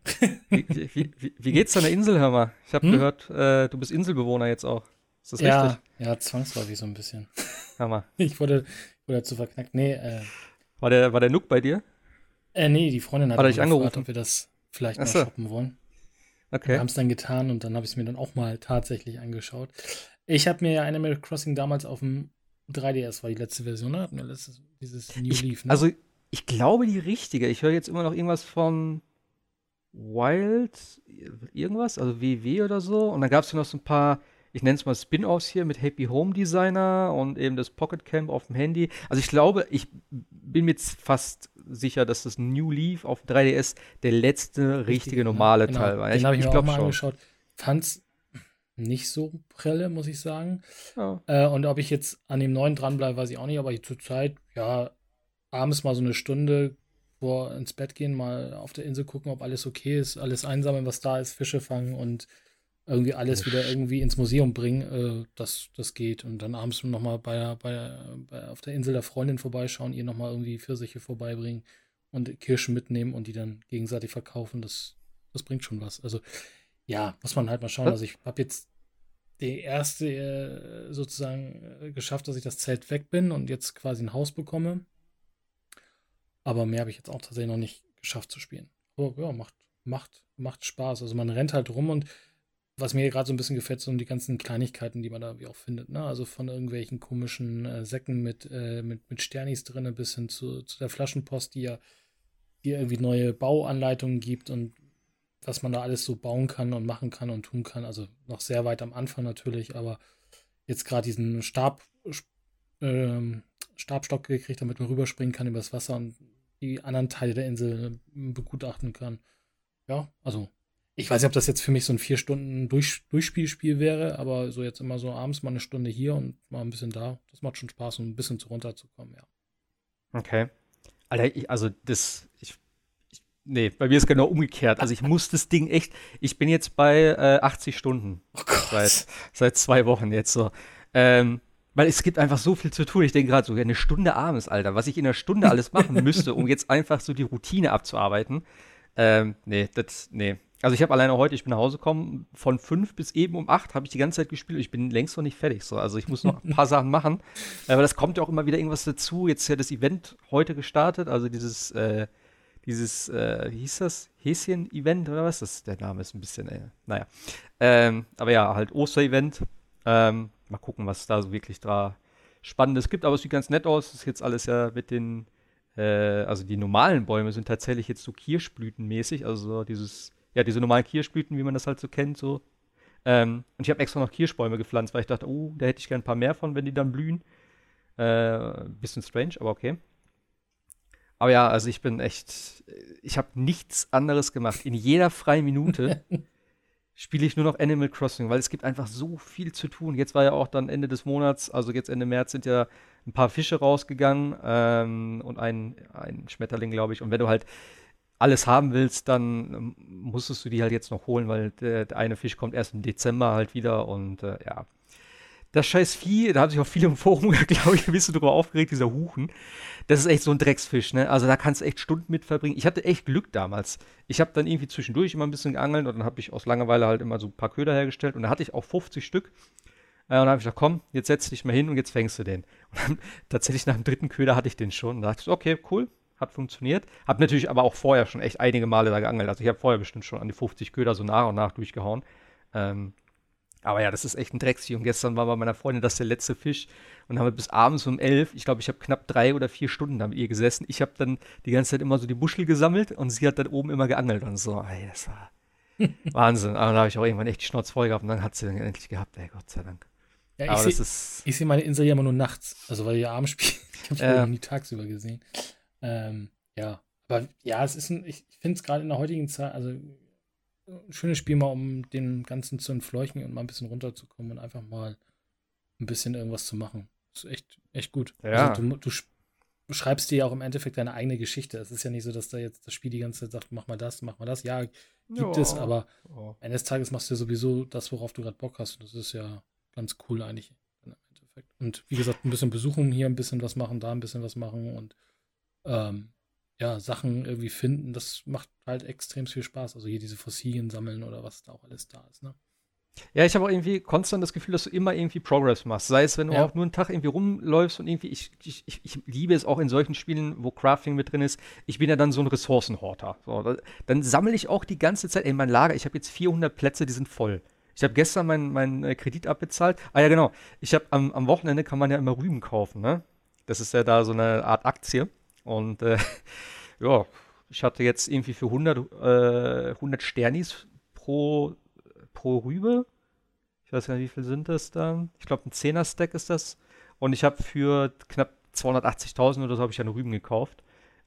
wie, wie, wie, wie, geht's deiner Insel, hör mal? Ich habe hm? gehört, äh, du bist Inselbewohner jetzt auch. Ist das ja, richtig? Ja, zwangsläufig so ein bisschen. Hammer. *laughs* Ich wurde, wurde dazu verknackt. Nee, äh, war der, war der Nook bei dir? Äh, nee, die Freundin hat, hat mich gefragt, ob wir das vielleicht mal shoppen wollen. Okay. Wir haben es dann getan und dann habe ich es mir dann auch mal tatsächlich angeschaut. Ich habe mir ja Animal Crossing damals auf dem 3DS, war die letzte Version, ne? Letztes, dieses New ich, Leaf, ne? Also, ich glaube die richtige. Ich höre jetzt immer noch irgendwas von Wild irgendwas, also WW oder so. Und dann gab es ja noch so ein paar, ich nenne es mal Spin-offs hier mit Happy Home Designer und eben das Pocket Camp auf dem Handy. Also ich glaube, ich bin mir jetzt fast sicher, dass das New Leaf auf 3DS der letzte richtige normale genau. Teil war. Den habe ich, ich mir auch mal schon. angeschaut. Fand's nicht so prelle, muss ich sagen. Ja. Äh, und ob ich jetzt an dem neuen dranbleibe, weiß ich auch nicht, aber zurzeit, ja, abends mal so eine Stunde vor ins Bett gehen, mal auf der Insel gucken, ob alles okay ist, alles einsammeln, was da ist, Fische fangen und irgendwie alles wieder irgendwie ins Museum bringen, äh, das, das geht. Und dann abends nochmal bei, bei, bei, auf der Insel der Freundin vorbeischauen, ihr nochmal irgendwie Pfirsiche vorbeibringen und Kirschen mitnehmen und die dann gegenseitig verkaufen, das, das bringt schon was. Also ja, muss man halt mal schauen. Also ich habe jetzt die erste äh, sozusagen äh, geschafft, dass ich das Zelt weg bin und jetzt quasi ein Haus bekomme. Aber mehr habe ich jetzt auch tatsächlich noch nicht geschafft zu spielen. Aber ja, macht, macht, macht Spaß. Also man rennt halt rum und was mir gerade so ein bisschen gefällt, sind die ganzen Kleinigkeiten, die man da wie auch findet. Ne? Also von irgendwelchen komischen äh, Säcken mit, äh, mit, mit Sternis drin bis hin zu, zu der Flaschenpost, die ja die irgendwie neue Bauanleitungen gibt und was man da alles so bauen kann und machen kann und tun kann. Also noch sehr weit am Anfang natürlich, aber jetzt gerade diesen Stab, äh, Stabstock gekriegt, damit man rüberspringen kann übers Wasser und die anderen Teile der Insel begutachten kann. Ja, also ich weiß nicht, ob das jetzt für mich so ein vier Stunden Durch Durchspielspiel wäre, aber so jetzt immer so abends mal eine Stunde hier und mal ein bisschen da, das macht schon Spaß, um ein bisschen zu runterzukommen, ja. Okay. Alter, ich, also das, ich, ich, nee, bei mir ist genau umgekehrt. Also ich muss das Ding echt, ich bin jetzt bei äh, 80 Stunden. Oh Gott. Seit, seit zwei Wochen jetzt so. Ähm, weil es gibt einfach so viel zu tun. Ich denke gerade so, eine Stunde abends, Alter, was ich in einer Stunde alles machen müsste, um jetzt einfach so die Routine abzuarbeiten. Ähm, nee, das, nee. Also ich habe alleine heute, ich bin nach Hause gekommen, von fünf bis eben um acht habe ich die ganze Zeit gespielt. Ich bin längst noch nicht fertig. So. Also ich muss noch ein paar Sachen machen. Aber das kommt ja auch immer wieder irgendwas dazu. Jetzt ist ja das Event heute gestartet, also dieses, äh, dieses, äh, wie hieß das? Häschen-Event oder was? Das, der Name ist ein bisschen, äh, naja. Ähm, aber ja, halt Oster-Event. Ähm, mal gucken, was da so wirklich da Spannendes gibt. Aber es sieht ganz nett aus. Das ist jetzt alles ja mit den äh, also die normalen Bäume sind tatsächlich jetzt so Kirschblütenmäßig, also dieses, ja, diese normalen Kirschblüten, wie man das halt so kennt, so. Ähm, und ich habe extra noch Kirschbäume gepflanzt, weil ich dachte, oh, da hätte ich gern ein paar mehr von, wenn die dann blühen. Äh, bisschen strange, aber okay. Aber ja, also ich bin echt, ich habe nichts anderes gemacht. In jeder freien Minute *laughs* spiele ich nur noch Animal Crossing, weil es gibt einfach so viel zu tun. Jetzt war ja auch dann Ende des Monats, also jetzt Ende März sind ja ein paar Fische rausgegangen ähm, und ein, ein Schmetterling, glaube ich. Und wenn du halt alles haben willst, dann ähm, musstest du die halt jetzt noch holen, weil der, der eine Fisch kommt erst im Dezember halt wieder und äh, ja das scheiß Vieh, da haben sich auch viele im Forum, *laughs* glaube ich, ein bisschen drüber aufgeregt, dieser Huchen. Das ist echt so ein Drecksfisch, ne? Also da kannst du echt Stunden mit verbringen. Ich hatte echt Glück damals. Ich habe dann irgendwie zwischendurch immer ein bisschen geangelt und dann habe ich aus Langeweile halt immer so ein paar Köder hergestellt und da hatte ich auch 50 Stück. Äh, und dann habe ich gesagt, komm, jetzt setz dich mal hin und jetzt fängst du den. Und dann *laughs* tatsächlich nach dem dritten Köder hatte ich den schon. Und da dachte ich, okay, cool, hat funktioniert. Hab natürlich aber auch vorher schon echt einige Male da geangelt. Also ich habe vorher bestimmt schon an die 50 Köder so nach und nach durchgehauen. Ähm, aber ja, das ist echt ein Drecksvieh. Und gestern war bei meiner Freundin das der letzte Fisch und haben wir bis abends um elf, ich glaube, ich habe knapp drei oder vier Stunden da mit ihr gesessen. Ich habe dann die ganze Zeit immer so die Buschel gesammelt und sie hat dann oben immer geangelt und so. Ey, das war *laughs* Wahnsinn. Aber da habe ich auch irgendwann echt die Schnauze voll gehabt und dann hat sie dann endlich gehabt, ey, Gott sei Dank. Ja, Aber ich sehe seh meine Insel ja immer nur nachts, also weil ihr abends spielt. *laughs* Ich habe es äh, nie tagsüber gesehen. Ähm, ja, aber ja, es ist ein, ich finde es gerade in der heutigen Zeit, also ein schönes Spiel mal, um dem Ganzen zu entfleuchen und mal ein bisschen runterzukommen und einfach mal ein bisschen irgendwas zu machen. Das ist echt, echt gut. Ja. Also du, du, schreibst dir ja auch im Endeffekt deine eigene Geschichte. Es ist ja nicht so, dass da jetzt das Spiel die ganze Zeit sagt, mach mal das, mach mal das. Ja, gibt oh, es, aber oh. eines Tages machst du ja sowieso das, worauf du gerade Bock hast. Und das ist ja ganz cool eigentlich im Endeffekt. Und wie gesagt, ein bisschen besuchen hier, ein bisschen was machen, da ein bisschen was machen und ähm, ja, Sachen irgendwie finden, das macht halt extrem viel Spaß. Also hier diese Fossilien sammeln oder was da auch alles da ist, ne? Ja, ich habe auch irgendwie konstant das Gefühl, dass du immer irgendwie Progress machst. Sei es, wenn du ja. auch nur einen Tag irgendwie rumläufst und irgendwie, ich, ich, ich, liebe es auch in solchen Spielen, wo Crafting mit drin ist. Ich bin ja dann so ein Ressourcenhorter. So, dann sammle ich auch die ganze Zeit, ey, mein Lager, ich habe jetzt 400 Plätze, die sind voll. Ich habe gestern meinen mein, äh, Kredit abbezahlt. Ah ja, genau. Ich habe am, am Wochenende kann man ja immer Rüben kaufen, ne? Das ist ja da so eine Art Aktie. Und äh, *laughs* ja, ich hatte jetzt irgendwie für 100, äh, 100 Sternis pro, pro Rübe. Ich weiß gar nicht, wie viel sind das dann? Ich glaube, ein 10er-Stack ist das. Und ich habe für knapp 280.000 oder so habe ich eine Rüben gekauft.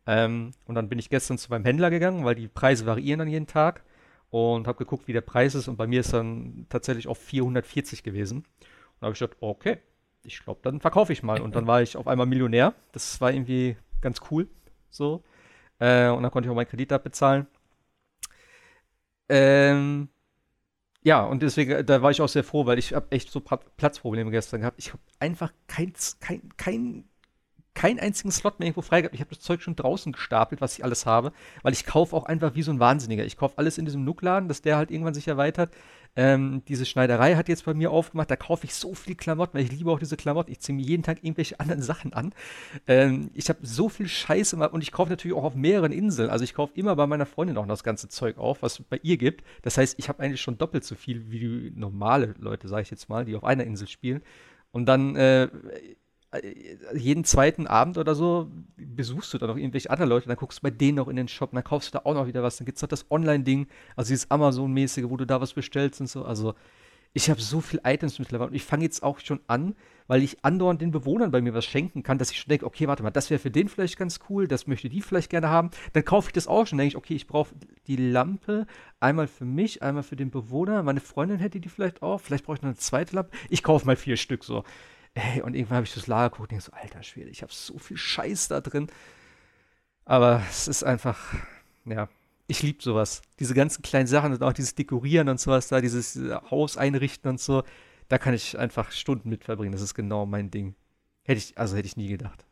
Ähm, und dann bin ich gestern zu meinem Händler gegangen, weil die Preise variieren dann jeden Tag. Und habe geguckt, wie der Preis ist. Und bei mir ist dann tatsächlich auf 440 gewesen. Und habe ich gedacht, okay, ich glaube, dann verkaufe ich mal. Und dann war ich auf einmal Millionär. Das war irgendwie ganz cool. So. Äh, und dann konnte ich auch meinen Kredit abbezahlen. Ähm, ja, und deswegen, da war ich auch sehr froh, weil ich habe echt so Platzprobleme gestern gehabt. Ich habe einfach kein, kein, kein keinen einzigen Slot mehr irgendwo frei gehabt. Ich habe das Zeug schon draußen gestapelt, was ich alles habe, weil ich kaufe auch einfach wie so ein Wahnsinniger. Ich kaufe alles in diesem Nuckladen, dass der halt irgendwann sich erweitert. Ähm, diese Schneiderei hat jetzt bei mir aufgemacht, da kaufe ich so viel Klamotten, weil ich liebe auch diese Klamotten. Ich ziehe mir jeden Tag irgendwelche *laughs* anderen Sachen an. Ähm, ich habe so viel Scheiße und ich kaufe natürlich auch auf mehreren Inseln. Also ich kaufe immer bei meiner Freundin auch das ganze Zeug auf, was es bei ihr gibt. Das heißt, ich habe eigentlich schon doppelt so viel wie normale Leute, sage ich jetzt mal, die auf einer Insel spielen. Und dann äh, jeden zweiten Abend oder so besuchst du dann noch irgendwelche anderen Leute, dann guckst du bei denen noch in den Shop, dann kaufst du da auch noch wieder was, dann gibt es noch das Online-Ding, also dieses Amazon-mäßige, wo du da was bestellst und so. Also ich habe so viele Items mittlerweile und ich fange jetzt auch schon an, weil ich andauernd den Bewohnern bei mir was schenken kann, dass ich schon denke, okay, warte mal, das wäre für den vielleicht ganz cool, das möchte die vielleicht gerne haben. Dann kaufe ich das auch schon, denke ich, okay, ich brauche die Lampe einmal für mich, einmal für den Bewohner. Meine Freundin hätte die vielleicht auch, vielleicht brauche ich noch eine zweite Lampe. Ich kaufe mal vier Stück so. Ey, und irgendwann habe ich das Lager geguckt und denke so, alter Schwede, ich habe so viel Scheiß da drin. Aber es ist einfach, ja, ich liebe sowas. Diese ganzen kleinen Sachen und auch dieses Dekorieren und sowas da, dieses Haus einrichten und so, da kann ich einfach Stunden mit verbringen. Das ist genau mein Ding. Hätte ich, also hätte ich nie gedacht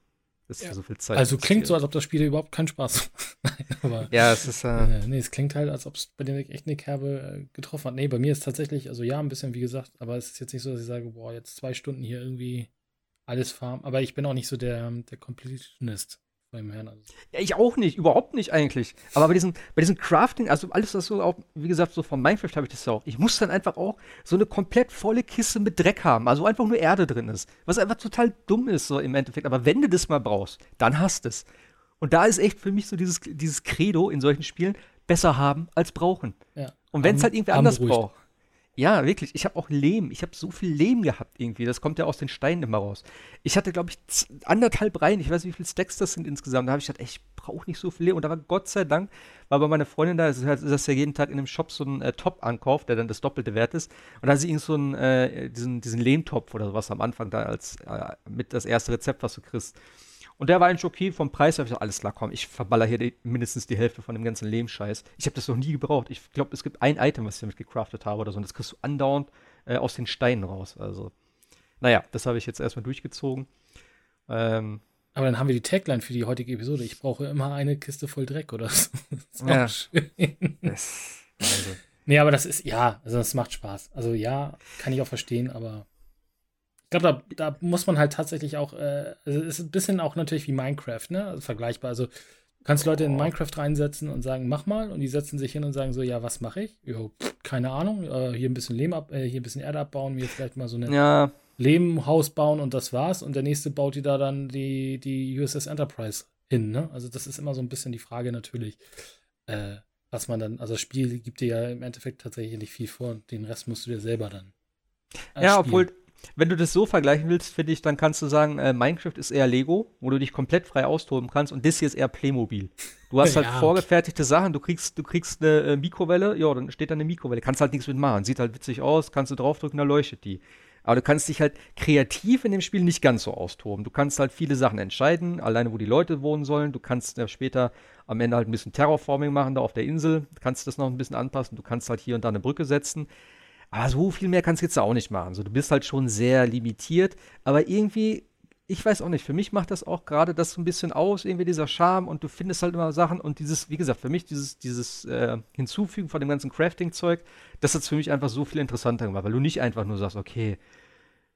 dass ja. so viel Zeit Also klingt so, als ob das Spiel überhaupt keinen Spaß *laughs* macht. ja, es ist. Äh, äh, nee, es klingt halt, als ob es bei dir echt eine Kerbe äh, getroffen hat. Nee, bei mir ist tatsächlich, also ja, ein bisschen, wie gesagt, aber es ist jetzt nicht so, dass ich sage, boah, jetzt zwei Stunden hier irgendwie alles farmen. Aber ich bin auch nicht so der, der Completionist beim Herrn. Also. Ja, ich auch nicht, überhaupt nicht eigentlich. Aber bei diesem, bei diesem Crafting, also alles, was so auch, wie gesagt, so von Minecraft habe ich das ja auch. Ich muss dann einfach auch so eine komplett volle Kiste mit Dreck haben, also einfach nur Erde drin ist. Was einfach total dumm ist, so im Endeffekt. Aber wenn du das mal brauchst, dann hast du es. Und da ist echt für mich so dieses, dieses Credo in solchen Spielen, besser haben als brauchen. Ja. Und wenn es halt irgendwie anders braucht. Ja, wirklich. Ich habe auch Lehm. Ich habe so viel Lehm gehabt irgendwie. Das kommt ja aus den Steinen immer raus. Ich hatte, glaube ich, anderthalb Reihen. Ich weiß nicht, wie viele Stacks das sind insgesamt. Da habe ich gedacht, ey, ich brauche nicht so viel Lehm. Und da war Gott sei Dank, war bei meiner Freundin da, ist das ja jeden Tag in einem Shop so ein äh, Top-Ankauf, der dann das doppelte Wert ist. Und da hat sie irgendwie so einen, äh, diesen, diesen Lehmtopf oder sowas am Anfang da als äh, mit das erste Rezept, was du kriegst. Und der war eigentlich okay vom Preis. her. ich alles klar, komm, ich verballer hier die, mindestens die Hälfte von dem ganzen Lehmscheiß. Ich habe das noch nie gebraucht. Ich glaube, es gibt ein Item, was ich damit gecraftet habe oder so. Und das kriegst du andauernd äh, aus den Steinen raus. Also, naja, das habe ich jetzt erstmal durchgezogen. Ähm, aber dann haben wir die Tagline für die heutige Episode. Ich brauche immer eine Kiste voll Dreck oder so. *laughs* Das ist ja. schön. Das, also. Nee, aber das ist, ja, also das macht Spaß. Also ja, kann ich auch verstehen, aber glaube, da, da, muss man halt tatsächlich auch, äh, also es ist ein bisschen auch natürlich wie Minecraft, ne? Also vergleichbar. Also du kannst Leute in Minecraft reinsetzen und sagen, mach mal, und die setzen sich hin und sagen so, ja, was mache ich? Jo, keine Ahnung, äh, hier ein bisschen Lehm ab, äh, hier ein bisschen Erde abbauen, mir vielleicht mal so eine ja. Lehmhaus bauen und das war's. Und der nächste baut die da dann die, die USS Enterprise hin, ne? Also das ist immer so ein bisschen die Frage natürlich, äh, was man dann, also das Spiel gibt dir ja im Endeffekt tatsächlich nicht viel vor und den Rest musst du dir selber dann. Ja, spielen. obwohl wenn du das so vergleichen willst, finde ich, dann kannst du sagen, äh, Minecraft ist eher Lego, wo du dich komplett frei austoben kannst und das hier ist eher Playmobil. Du hast *laughs* halt ja. vorgefertigte Sachen, du kriegst, du kriegst eine äh, Mikrowelle, ja, dann steht da eine Mikrowelle, kannst halt nichts mitmachen, sieht halt witzig aus, kannst du draufdrücken, da leuchtet die. Aber du kannst dich halt kreativ in dem Spiel nicht ganz so austoben. Du kannst halt viele Sachen entscheiden, alleine wo die Leute wohnen sollen. Du kannst ja später am Ende halt ein bisschen Terraforming machen da auf der Insel. Du kannst das noch ein bisschen anpassen. Du kannst halt hier und da eine Brücke setzen. Aber so viel mehr kannst du jetzt auch nicht machen. So, du bist halt schon sehr limitiert. Aber irgendwie, ich weiß auch nicht, für mich macht das auch gerade das so ein bisschen aus, irgendwie dieser Charme und du findest halt immer Sachen und dieses, wie gesagt, für mich dieses, dieses äh, Hinzufügen von dem ganzen Crafting-Zeug, das hat es für mich einfach so viel interessanter gemacht, weil du nicht einfach nur sagst, okay,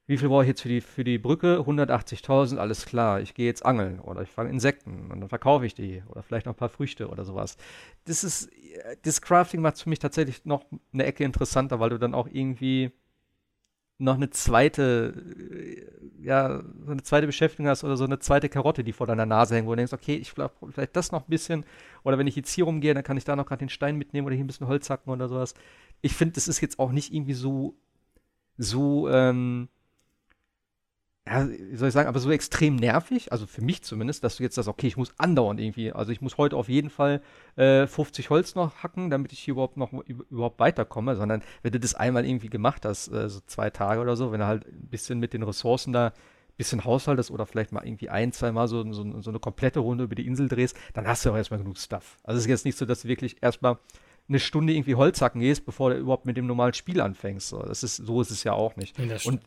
wie viel brauche ich jetzt für die, für die Brücke? 180.000, alles klar. Ich gehe jetzt angeln oder ich fange Insekten und dann verkaufe ich die oder vielleicht noch ein paar Früchte oder sowas. Das ist, das Crafting macht es für mich tatsächlich noch eine Ecke interessanter, weil du dann auch irgendwie noch eine zweite, ja, so eine zweite Beschäftigung hast oder so eine zweite Karotte, die vor deiner Nase hängt, wo du denkst, okay, ich vielleicht, vielleicht das noch ein bisschen oder wenn ich jetzt hier rumgehe, dann kann ich da noch gerade den Stein mitnehmen oder hier ein bisschen Holz hacken oder sowas. Ich finde, das ist jetzt auch nicht irgendwie so, so, ähm, ja, wie soll ich sagen, aber so extrem nervig, also für mich zumindest, dass du jetzt sagst, okay, ich muss andauernd irgendwie, also ich muss heute auf jeden Fall äh, 50 Holz noch hacken, damit ich hier überhaupt noch überhaupt weiterkomme, sondern wenn du das einmal irgendwie gemacht hast, äh, so zwei Tage oder so, wenn du halt ein bisschen mit den Ressourcen da ein bisschen haushaltest oder vielleicht mal irgendwie ein, zwei Mal so, so, so eine komplette Runde über die Insel drehst, dann hast du auch erstmal genug Stuff. Also es ist jetzt nicht so, dass du wirklich erstmal eine Stunde irgendwie Holz hacken gehst, bevor du überhaupt mit dem normalen Spiel anfängst. So, das ist, so ist es ja auch nicht. Ja, und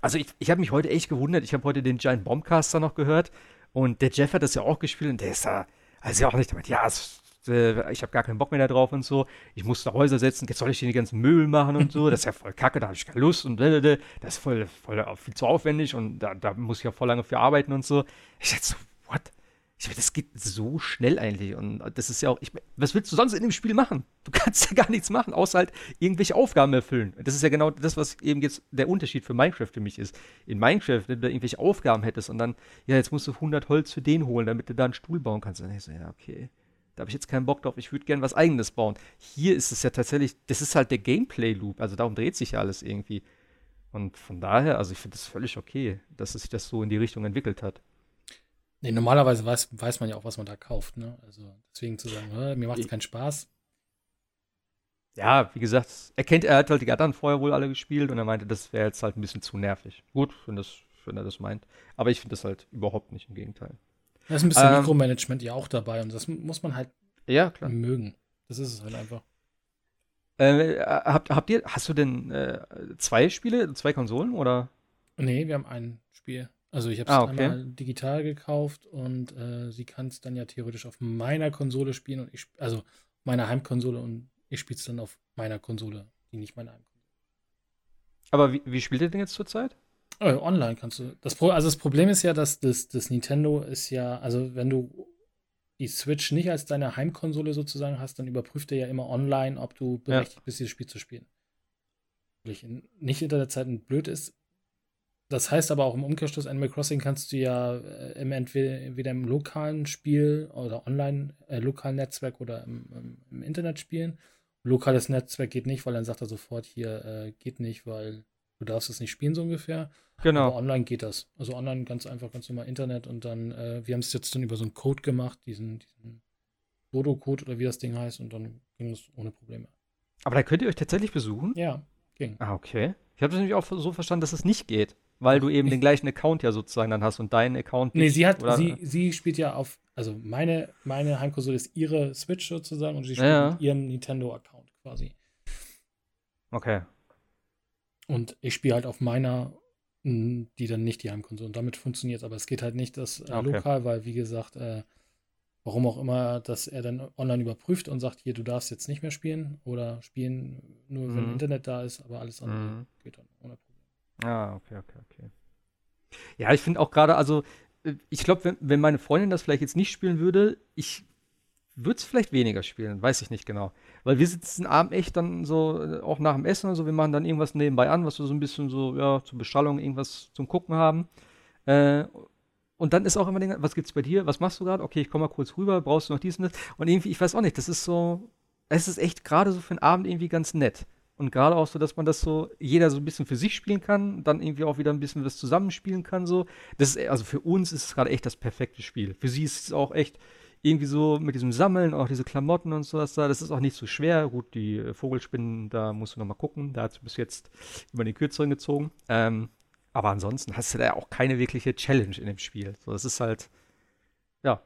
also ich, ich habe mich heute echt gewundert. Ich habe heute den Giant Bombcaster noch gehört und der Jeff hat das ja auch gespielt und der ist da, also ja auch nicht damit, ja, es, äh, ich habe gar keinen Bock mehr da drauf und so. Ich muss da Häuser setzen, jetzt soll ich die ganzen Möbel machen und so. Das ist ja voll kacke, da habe ich keine Lust und das ist voll, voll viel zu aufwendig und da, da muss ich ja voll lange für arbeiten und so. Ich dachte so, what? Ich meine, das geht so schnell eigentlich. Und das ist ja auch, ich, was willst du sonst in dem Spiel machen? Du kannst *laughs* ja gar nichts machen, außer halt irgendwelche Aufgaben erfüllen. Das ist ja genau das, was eben jetzt der Unterschied für Minecraft für mich ist. In Minecraft, wenn du da irgendwelche Aufgaben hättest und dann, ja, jetzt musst du 100 Holz für den holen, damit du da einen Stuhl bauen kannst. Dann ich so, ja, okay. Da habe ich jetzt keinen Bock drauf, ich würde gerne was eigenes bauen. Hier ist es ja tatsächlich, das ist halt der Gameplay-Loop, also darum dreht sich ja alles irgendwie. Und von daher, also ich finde das völlig okay, dass es sich das so in die Richtung entwickelt hat. Nee, normalerweise weiß, weiß man ja auch, was man da kauft. Ne? Also deswegen zu sagen, mir macht es keinen Spaß. Ja, wie gesagt, er kennt, er hat halt die anderen vorher wohl alle gespielt und er meinte, das wäre jetzt halt ein bisschen zu nervig. Gut, wenn, das, wenn er das meint. Aber ich finde das halt überhaupt nicht, im Gegenteil. Da ist ein bisschen ähm, Mikromanagement ja auch dabei und das muss man halt ja, mögen. Das ist es halt einfach. Äh, habt, habt ihr, hast du denn äh, zwei Spiele, zwei Konsolen oder? Nee, wir haben ein Spiel. Also ich habe es ah, okay. einmal digital gekauft und äh, sie kann es dann ja theoretisch auf meiner Konsole spielen und ich, also meiner Heimkonsole und ich spiele es dann auf meiner Konsole, die nicht meine Heimkonsole. Aber wie, wie spielt ihr denn jetzt zurzeit? Oh, online kannst du. Das Pro, also das Problem ist ja, dass das, das Nintendo ist ja, also wenn du die Switch nicht als deine Heimkonsole sozusagen hast, dann überprüft er ja immer online, ob du berechtigt ja. bist, dieses Spiel zu spielen. Nicht in Internetzeiten blöd ist, das heißt aber auch im Umkehrschluss, Animal Crossing kannst du ja äh, im entweder im lokalen Spiel oder online, äh, lokalen Netzwerk oder im, im, im, Internet spielen. Lokales Netzwerk geht nicht, weil dann sagt er sofort hier, äh, geht nicht, weil du darfst es nicht spielen, so ungefähr. Genau. Aber online geht das. Also online ganz einfach, ganz normal Internet und dann, äh, wir haben es jetzt dann über so einen Code gemacht, diesen, diesen Dodo-Code oder wie das Ding heißt und dann ging es ohne Probleme. Aber da könnt ihr euch tatsächlich besuchen? Ja, ging. Ah, okay. Ich habe das nämlich auch so verstanden, dass es nicht geht weil du eben den gleichen Account ja sozusagen dann hast und deinen Account. Nee, sie hat, oder? sie, sie spielt ja auf, also meine, meine Heimkonsole ist ihre Switch sozusagen und sie spielt ja. mit ihrem Nintendo-Account quasi. Okay. Und ich spiele halt auf meiner, die dann nicht die Heimkonsole. Und damit funktioniert es, aber es geht halt nicht das äh, okay. lokal, weil wie gesagt, äh, warum auch immer, dass er dann online überprüft und sagt, hier, du darfst jetzt nicht mehr spielen oder spielen nur, wenn mhm. Internet da ist, aber alles andere mhm. geht dann ohne Probleme. Ah, okay, okay, okay. Ja, ich finde auch gerade, also, äh, ich glaube, wenn, wenn meine Freundin das vielleicht jetzt nicht spielen würde, ich würde es vielleicht weniger spielen, weiß ich nicht genau. Weil wir sitzen abend echt dann so, äh, auch nach dem Essen oder so, wir machen dann irgendwas nebenbei an, was wir so ein bisschen so, ja, zur Beschallung irgendwas zum Gucken haben. Äh, und dann ist auch immer, den, was gibt's bei dir? Was machst du gerade? Okay, ich komme mal kurz rüber, brauchst du noch dies und das? Und irgendwie, ich weiß auch nicht, das ist so, es ist echt gerade so für den Abend irgendwie ganz nett. Und gerade auch so, dass man das so, jeder so ein bisschen für sich spielen kann, dann irgendwie auch wieder ein bisschen was zusammenspielen kann. So. Das ist, also für uns ist es gerade echt das perfekte Spiel. Für sie ist es auch echt irgendwie so mit diesem Sammeln, auch diese Klamotten und sowas da, das ist auch nicht so schwer. Gut, die äh, Vogelspinnen, da musst du nochmal gucken. Da hat sie bis jetzt über den Kürzeren gezogen. Ähm, aber ansonsten hast du da auch keine wirkliche Challenge in dem Spiel. So, das ist halt, ja.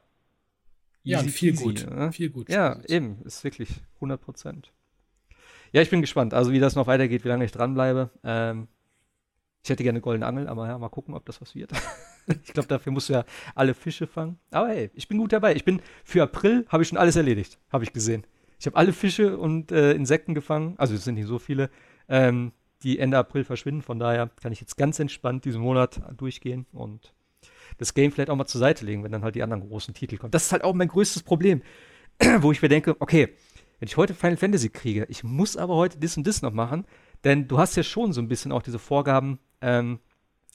Easy, ja, viel easy, gut. Ne? Viel gut. Ja, eben, ist wirklich 100 Prozent. Ja, ich bin gespannt, also wie das noch weitergeht, wie lange ich dranbleibe. Ähm, ich hätte gerne eine goldene Angel, aber ja, mal gucken, ob das was wird. *laughs* ich glaube, dafür musst du ja alle Fische fangen. Aber hey, ich bin gut dabei. Ich bin für April habe ich schon alles erledigt, habe ich gesehen. Ich habe alle Fische und äh, Insekten gefangen, also es sind nicht so viele, ähm, die Ende April verschwinden. Von daher kann ich jetzt ganz entspannt diesen Monat durchgehen und das Game vielleicht auch mal zur Seite legen, wenn dann halt die anderen großen Titel kommen. Das ist halt auch mein größtes Problem, *clears throat* wo ich mir denke, okay, wenn ich heute Final Fantasy kriege, ich muss aber heute das und das noch machen, denn du hast ja schon so ein bisschen auch diese Vorgaben, ähm,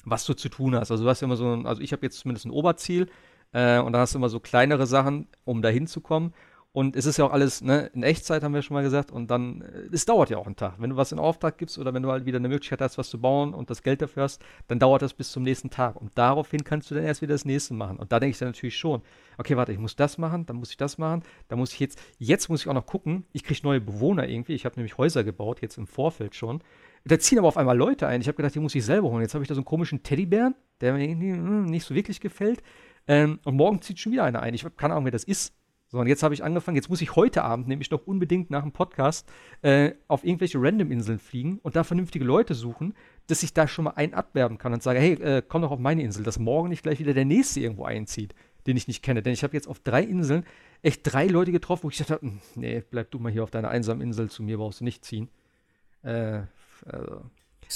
was du zu tun hast. Also du hast ja immer so, ein, also ich habe jetzt zumindest ein Oberziel äh, und dann hast du immer so kleinere Sachen, um da hinzukommen. Und es ist ja auch alles ne, in Echtzeit, haben wir schon mal gesagt. Und dann, äh, es dauert ja auch einen Tag. Wenn du was in Auftrag gibst oder wenn du halt wieder eine Möglichkeit hast, was zu bauen und das Geld dafür hast, dann dauert das bis zum nächsten Tag. Und daraufhin kannst du dann erst wieder das nächste machen. Und da denke ich dann natürlich schon, okay, warte, ich muss das machen, dann muss ich das machen, dann muss ich jetzt, jetzt muss ich auch noch gucken, ich kriege neue Bewohner irgendwie. Ich habe nämlich Häuser gebaut, jetzt im Vorfeld schon. Da ziehen aber auf einmal Leute ein. Ich habe gedacht, die muss ich selber holen. Jetzt habe ich da so einen komischen Teddybären, der mir irgendwie hm, nicht so wirklich gefällt. Ähm, und morgen zieht schon wieder einer ein. Ich habe keine Ahnung, wer das ist. So, und jetzt habe ich angefangen, jetzt muss ich heute Abend nämlich noch unbedingt nach dem Podcast äh, auf irgendwelche Random-Inseln fliegen und da vernünftige Leute suchen, dass ich da schon mal einen abwerben kann und sage, hey, äh, komm doch auf meine Insel, dass morgen nicht gleich wieder der Nächste irgendwo einzieht, den ich nicht kenne. Denn ich habe jetzt auf drei Inseln echt drei Leute getroffen, wo ich gesagt habe, hm, nee, bleib du mal hier auf deiner einsamen Insel, zu mir brauchst du nicht ziehen. Äh, also.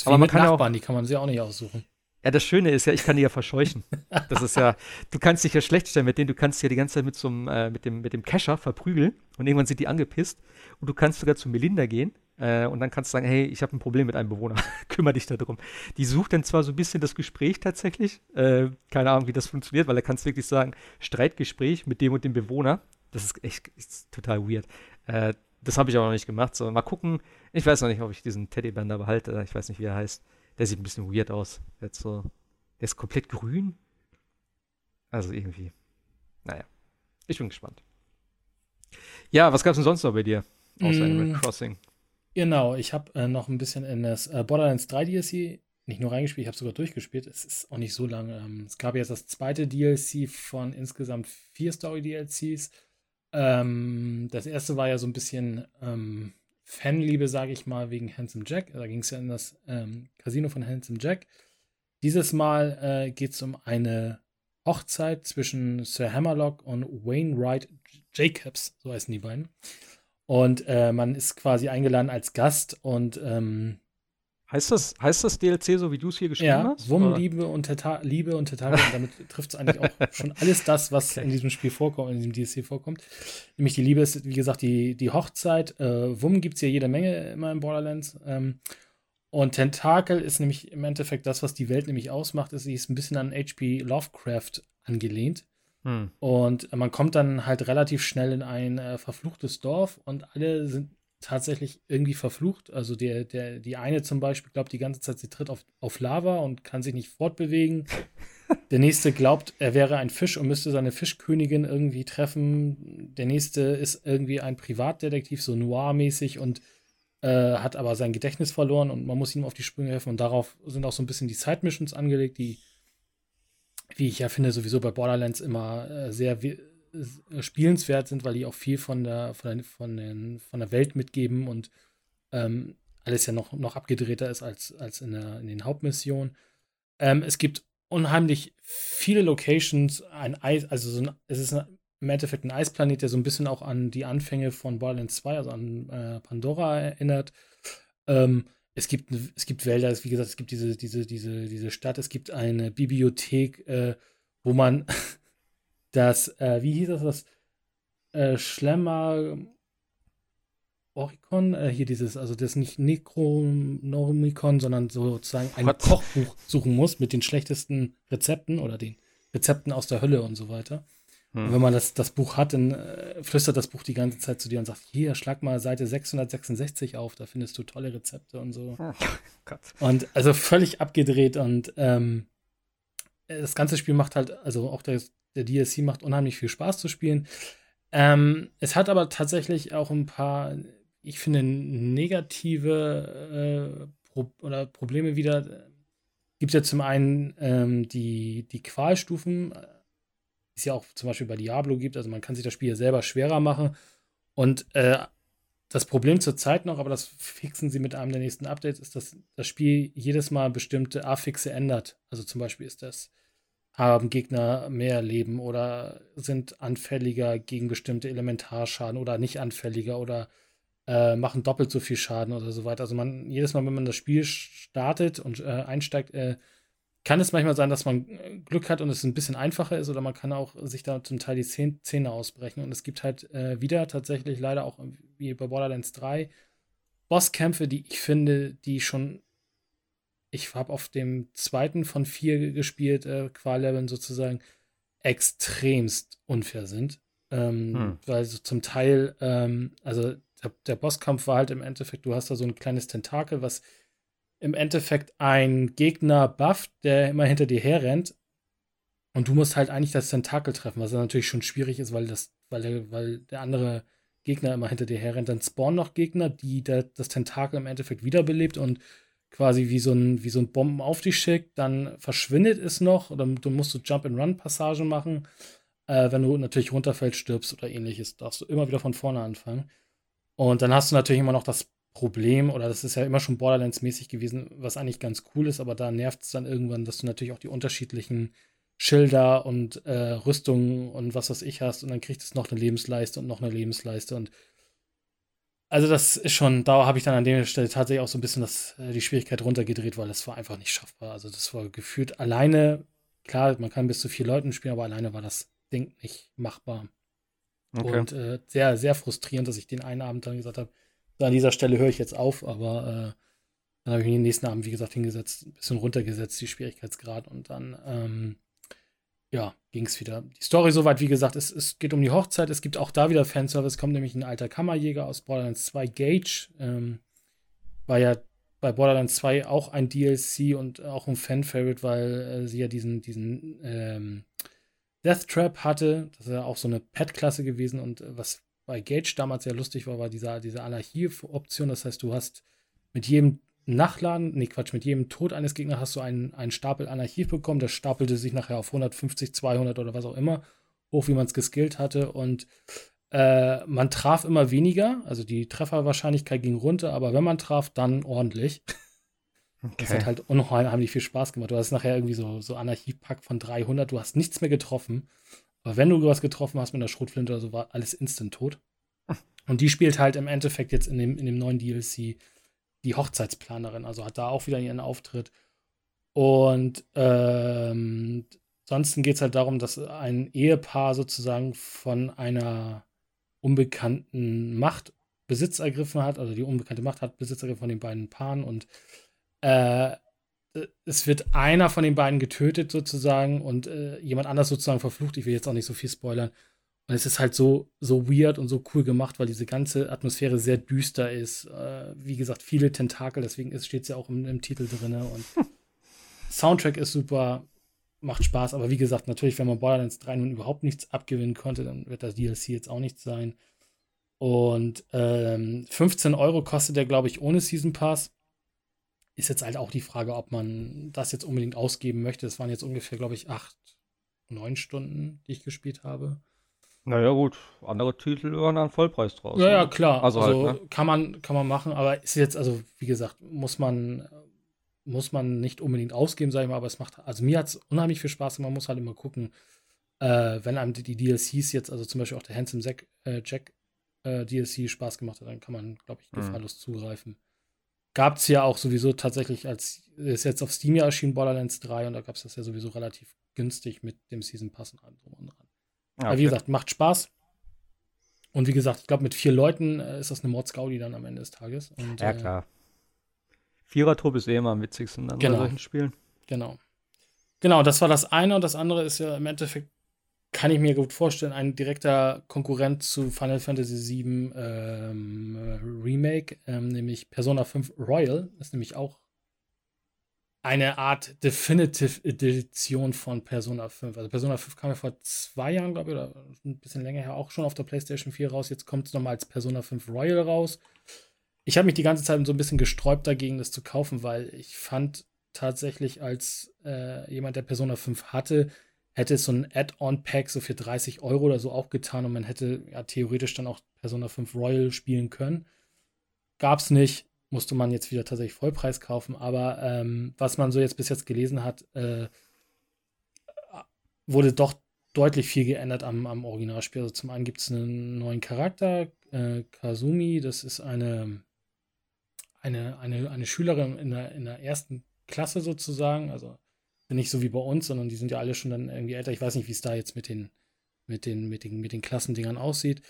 aber man kann Nachbarn, auch, die kann man sich auch nicht aussuchen. Ja, das Schöne ist ja, ich kann die ja verscheuchen. Das ist ja, du kannst dich ja schlecht stellen mit denen, du kannst ja die ganze Zeit mit, so äh, mit, dem, mit dem Kescher verprügeln und irgendwann sind die angepisst und du kannst sogar zu Melinda gehen äh, und dann kannst du sagen, hey, ich habe ein Problem mit einem Bewohner, *laughs* kümmere dich darum. Die sucht dann zwar so ein bisschen das Gespräch tatsächlich, äh, keine Ahnung, wie das funktioniert, weil da kannst du wirklich sagen, Streitgespräch mit dem und dem Bewohner. Das ist echt ist total weird. Äh, das habe ich aber noch nicht gemacht, so mal gucken. Ich weiß noch nicht, ob ich diesen Teddybär da behalte, ich weiß nicht, wie er heißt. Der sieht ein bisschen weird aus. Der, so, der ist komplett grün. Also irgendwie. Naja. Ich bin gespannt. Ja, was gab es denn sonst noch bei dir? Außer mm, Animal Crossing. Genau, ich habe äh, noch ein bisschen in das äh, Borderlands 3 DLC nicht nur reingespielt, ich habe sogar durchgespielt. Es ist auch nicht so lange. Ähm, es gab jetzt das zweite DLC von insgesamt vier Story-DLCs. Ähm, das erste war ja so ein bisschen ähm, Fanliebe, sage ich mal, wegen Handsome Jack. Da ging es ja in das ähm, Casino von Handsome Jack. Dieses Mal äh, geht es um eine Hochzeit zwischen Sir Hammerlock und Wainwright Jacobs, so heißen die beiden. Und äh, man ist quasi eingeladen als Gast und ähm, Heißt das, heißt das DLC so, wie du es hier geschrieben ja, hast? Wum, Liebe und Teta Liebe und Tetakel. und damit *laughs* trifft es eigentlich auch schon alles das, was okay. in diesem Spiel vorkommt, in diesem DLC vorkommt. Nämlich die Liebe ist, wie gesagt, die, die Hochzeit. Äh, Wum gibt es ja jede Menge immer in Borderlands. Ähm, Und Tentakel ist nämlich im Endeffekt das, was die Welt nämlich ausmacht, ist, sie ist ein bisschen an H.P. Lovecraft angelehnt. Hm. Und man kommt dann halt relativ schnell in ein äh, verfluchtes Dorf und alle sind tatsächlich irgendwie verflucht. Also der, der, die eine zum Beispiel glaubt die ganze Zeit, sie tritt auf, auf Lava und kann sich nicht fortbewegen. *laughs* Der nächste glaubt, er wäre ein Fisch und müsste seine Fischkönigin irgendwie treffen. Der nächste ist irgendwie ein Privatdetektiv, so noir-mäßig und äh, hat aber sein Gedächtnis verloren und man muss ihm auf die Sprünge helfen. Und darauf sind auch so ein bisschen die Side-Missions angelegt, die, wie ich ja finde, sowieso bei Borderlands immer äh, sehr spielenswert sind, weil die auch viel von der, von der, von den, von der Welt mitgeben und ähm, alles ja noch, noch abgedrehter ist als, als in, der, in den Hauptmissionen. Ähm, es gibt unheimlich viele Locations, ein Eis, also so ein, es ist im Endeffekt ein Eisplanet, der so ein bisschen auch an die Anfänge von Borderlands 2, also an äh, Pandora erinnert. Ähm, es gibt, es gibt Wälder, wie gesagt, es gibt diese, diese, diese, diese Stadt, es gibt eine Bibliothek, äh, wo man *laughs* das, äh, wie hieß das, das äh, Schlemmer Oricon, äh, hier dieses, also das nicht Necronomicon, sondern sozusagen ein What? Kochbuch suchen muss mit den schlechtesten Rezepten oder den Rezepten aus der Hölle und so weiter. Hm. Und wenn man das, das Buch hat, dann äh, flüstert das Buch die ganze Zeit zu dir und sagt, hier, schlag mal Seite 666 auf, da findest du tolle Rezepte und so. *laughs* Oh, und also völlig abgedreht und ähm, das ganze Spiel macht halt, also auch der, der DLC macht unheimlich viel Spaß zu spielen. Ähm, es hat aber tatsächlich auch ein paar, ich finde, negative äh, Pro oder Probleme wieder. Gibt ja zum einen ähm, die, die Qualstufen, es ja auch zum Beispiel bei Diablo gibt. Also man kann sich das Spiel selber schwerer machen. Und äh, das Problem zur Zeit noch, aber das fixen sie mit einem der nächsten Updates, ist, dass das Spiel jedes Mal bestimmte Affixe ändert. Also zum Beispiel ist das, haben Gegner mehr Leben oder sind anfälliger gegen bestimmte Elementarschaden oder nicht anfälliger oder äh, machen doppelt so viel Schaden oder so weiter. Also man, jedes Mal, wenn man das Spiel startet und äh, einsteigt, äh, kann es manchmal sein, dass man äh, Glück hat und es ein bisschen einfacher ist oder man kann auch sich da zum Teil die Zähne ausbrechen. Und es gibt halt äh, wieder tatsächlich leider auch wie bei Borderlands 3 Bosskämpfe, die ich finde, die schon. Ich habe auf dem zweiten von vier gespielt, äh, Qual-Leveln sozusagen, extremst unfair sind. Ähm, hm. Weil so zum Teil, ähm, also der, der Bosskampf war halt im Endeffekt, du hast da so ein kleines Tentakel, was im Endeffekt ein Gegner bufft, der immer hinter dir herrennt. Und du musst halt eigentlich das Tentakel treffen, was natürlich schon schwierig ist, weil, das, weil, der, weil der andere Gegner immer hinter dir herrennt. Dann spawnen noch Gegner, die der, das Tentakel im Endeffekt wiederbelebt und quasi wie so ein, wie so ein Bomben auf dich schickt. Dann verschwindet es noch oder du musst du Jump-and-Run-Passagen machen. Äh, wenn du natürlich runterfällst, stirbst oder ähnliches, darfst du immer wieder von vorne anfangen. Und dann hast du natürlich immer noch das Problem, oder das ist ja immer schon Borderlands-mäßig gewesen, was eigentlich ganz cool ist, aber da nervt es dann irgendwann, dass du natürlich auch die unterschiedlichen Schilder und äh, Rüstungen und was weiß ich hast und dann kriegt es noch eine Lebensleiste und noch eine Lebensleiste und also das ist schon, da habe ich dann an der Stelle tatsächlich auch so ein bisschen das, äh, die Schwierigkeit runtergedreht, weil das war einfach nicht schaffbar. Also das war gefühlt alleine, klar, man kann bis zu vier Leuten spielen, aber alleine war das Ding nicht machbar. Okay. Und äh, sehr, sehr frustrierend, dass ich den einen Abend dann gesagt habe, an dieser Stelle höre ich jetzt auf, aber äh, dann habe ich mich den nächsten Abend, wie gesagt, hingesetzt, ein bisschen runtergesetzt, die Schwierigkeitsgrad und dann, ähm, ja, ging es wieder. Die Story soweit, wie gesagt, es, es geht um die Hochzeit, es gibt auch da wieder Fanservice, kommt nämlich ein alter Kammerjäger aus Borderlands 2, Gage, ähm, war ja bei Borderlands 2 auch ein DLC und auch ein Fan-Favorite, weil äh, sie ja diesen, diesen ähm, Death Trap hatte. Das ist ja auch so eine Pet-Klasse gewesen und äh, was bei Gage damals sehr lustig war, war diese, diese Anarchie-Option. Das heißt, du hast mit jedem Nachladen, nee, Quatsch, mit jedem Tod eines Gegners hast du einen, einen Stapel Anarchie bekommen. Das stapelte sich nachher auf 150, 200 oder was auch immer hoch, wie man es geskillt hatte. Und äh, man traf immer weniger, also die Trefferwahrscheinlichkeit ging runter, aber wenn man traf, dann ordentlich. Okay. Das hat halt unheimlich viel Spaß gemacht. Du hast nachher irgendwie so, so Anarchiepack von 300, du hast nichts mehr getroffen. Aber wenn du was getroffen hast mit einer Schrotflinte oder so, war alles instant tot. Und die spielt halt im Endeffekt jetzt in dem, in dem neuen DLC die Hochzeitsplanerin, also hat da auch wieder ihren Auftritt. Und ähm, ansonsten geht es halt darum, dass ein Ehepaar sozusagen von einer unbekannten Macht Besitz ergriffen hat, also die unbekannte Macht hat Besitz ergriffen von den beiden Paaren und Äh, es wird einer von den beiden getötet sozusagen und äh, jemand anders sozusagen verflucht. Ich will jetzt auch nicht so viel spoilern. Und es ist halt so, so weird und so cool gemacht, weil diese ganze Atmosphäre sehr düster ist. Äh, wie gesagt, viele Tentakel, deswegen steht es ja auch im, im Titel drin. Und Soundtrack ist super, macht Spaß. Aber wie gesagt, natürlich, wenn man Borderlands 3 nun überhaupt nichts abgewinnen konnte, dann wird das DLC jetzt auch nichts sein. Und ähm, 15 Euro kostet der, glaube ich, ohne Season Pass. Ist jetzt halt auch die Frage, ob man das jetzt unbedingt ausgeben möchte. Es waren jetzt ungefähr, glaube ich, acht, neun Stunden, die ich gespielt habe. Naja, gut, andere Titel hören dann Vollpreis draus. Ja, ja, ne? klar. Also, also halt, ne? kann, man, kann man machen, aber ist jetzt, also wie gesagt, muss man, muss man nicht unbedingt ausgeben, sage ich mal, aber es macht, also mir hat es unheimlich viel Spaß man muss halt immer gucken, äh, wenn einem die DLCs jetzt, also zum Beispiel auch der Handsome Jack, äh, Jack äh, DLC Spaß gemacht hat, dann kann man, glaube ich, mhm. gefahrlos mhm. zugreifen gab es ja auch sowieso tatsächlich, als ist jetzt auf Steam ja erschienen, Borderlands 3 und da gab es das ja sowieso relativ günstig mit dem Season Pass und allem drum und dran. Okay. Aber wie gesagt, macht Spaß. Und wie gesagt, ich glaube, mit vier Leuten äh, ist das eine Mordsgaudi dann am Ende des Tages. Und, ja, äh, klar. Vierer-Trupp ist eh immer am witzigsten dann genau. bei solchen Spielen. Genau. Genau, das war das eine und das andere ist ja im Endeffekt kann ich mir gut vorstellen, ein direkter Konkurrent zu Final Fantasy VII ähm, Remake, ähm, nämlich Persona 5 Royal, ist nämlich auch eine Art Definitive Edition von Persona 5. Also Persona 5 kam ja vor zwei Jahren, glaube ich, oder ein bisschen länger her auch schon auf der PlayStation 4 raus. Jetzt kommt es nochmal als Persona 5 Royal raus. Ich habe mich die ganze Zeit so ein bisschen gesträubt dagegen, das zu kaufen, weil ich fand tatsächlich als äh, jemand, der Persona 5 hatte, hätte es so ein Add-on-Pack so für 30 Euro oder so auch getan und man hätte ja theoretisch dann auch Persona 5 Royal spielen können. Gab's nicht, musste man jetzt wieder tatsächlich Vollpreis kaufen, aber ähm, was man so jetzt bis jetzt gelesen hat, äh, wurde doch deutlich viel geändert am, am Originalspiel. Also zum einen gibt es einen neuen Charakter, äh, Kazumi, das ist eine, eine, eine, eine Schülerin in der, in der ersten Klasse sozusagen, also nicht so wie bei uns, sondern die sind ja alle schon dann irgendwie älter. Ich weiß nicht, wie es da jetzt mit den, mit den, mit den, mit den Klassendingern aussieht.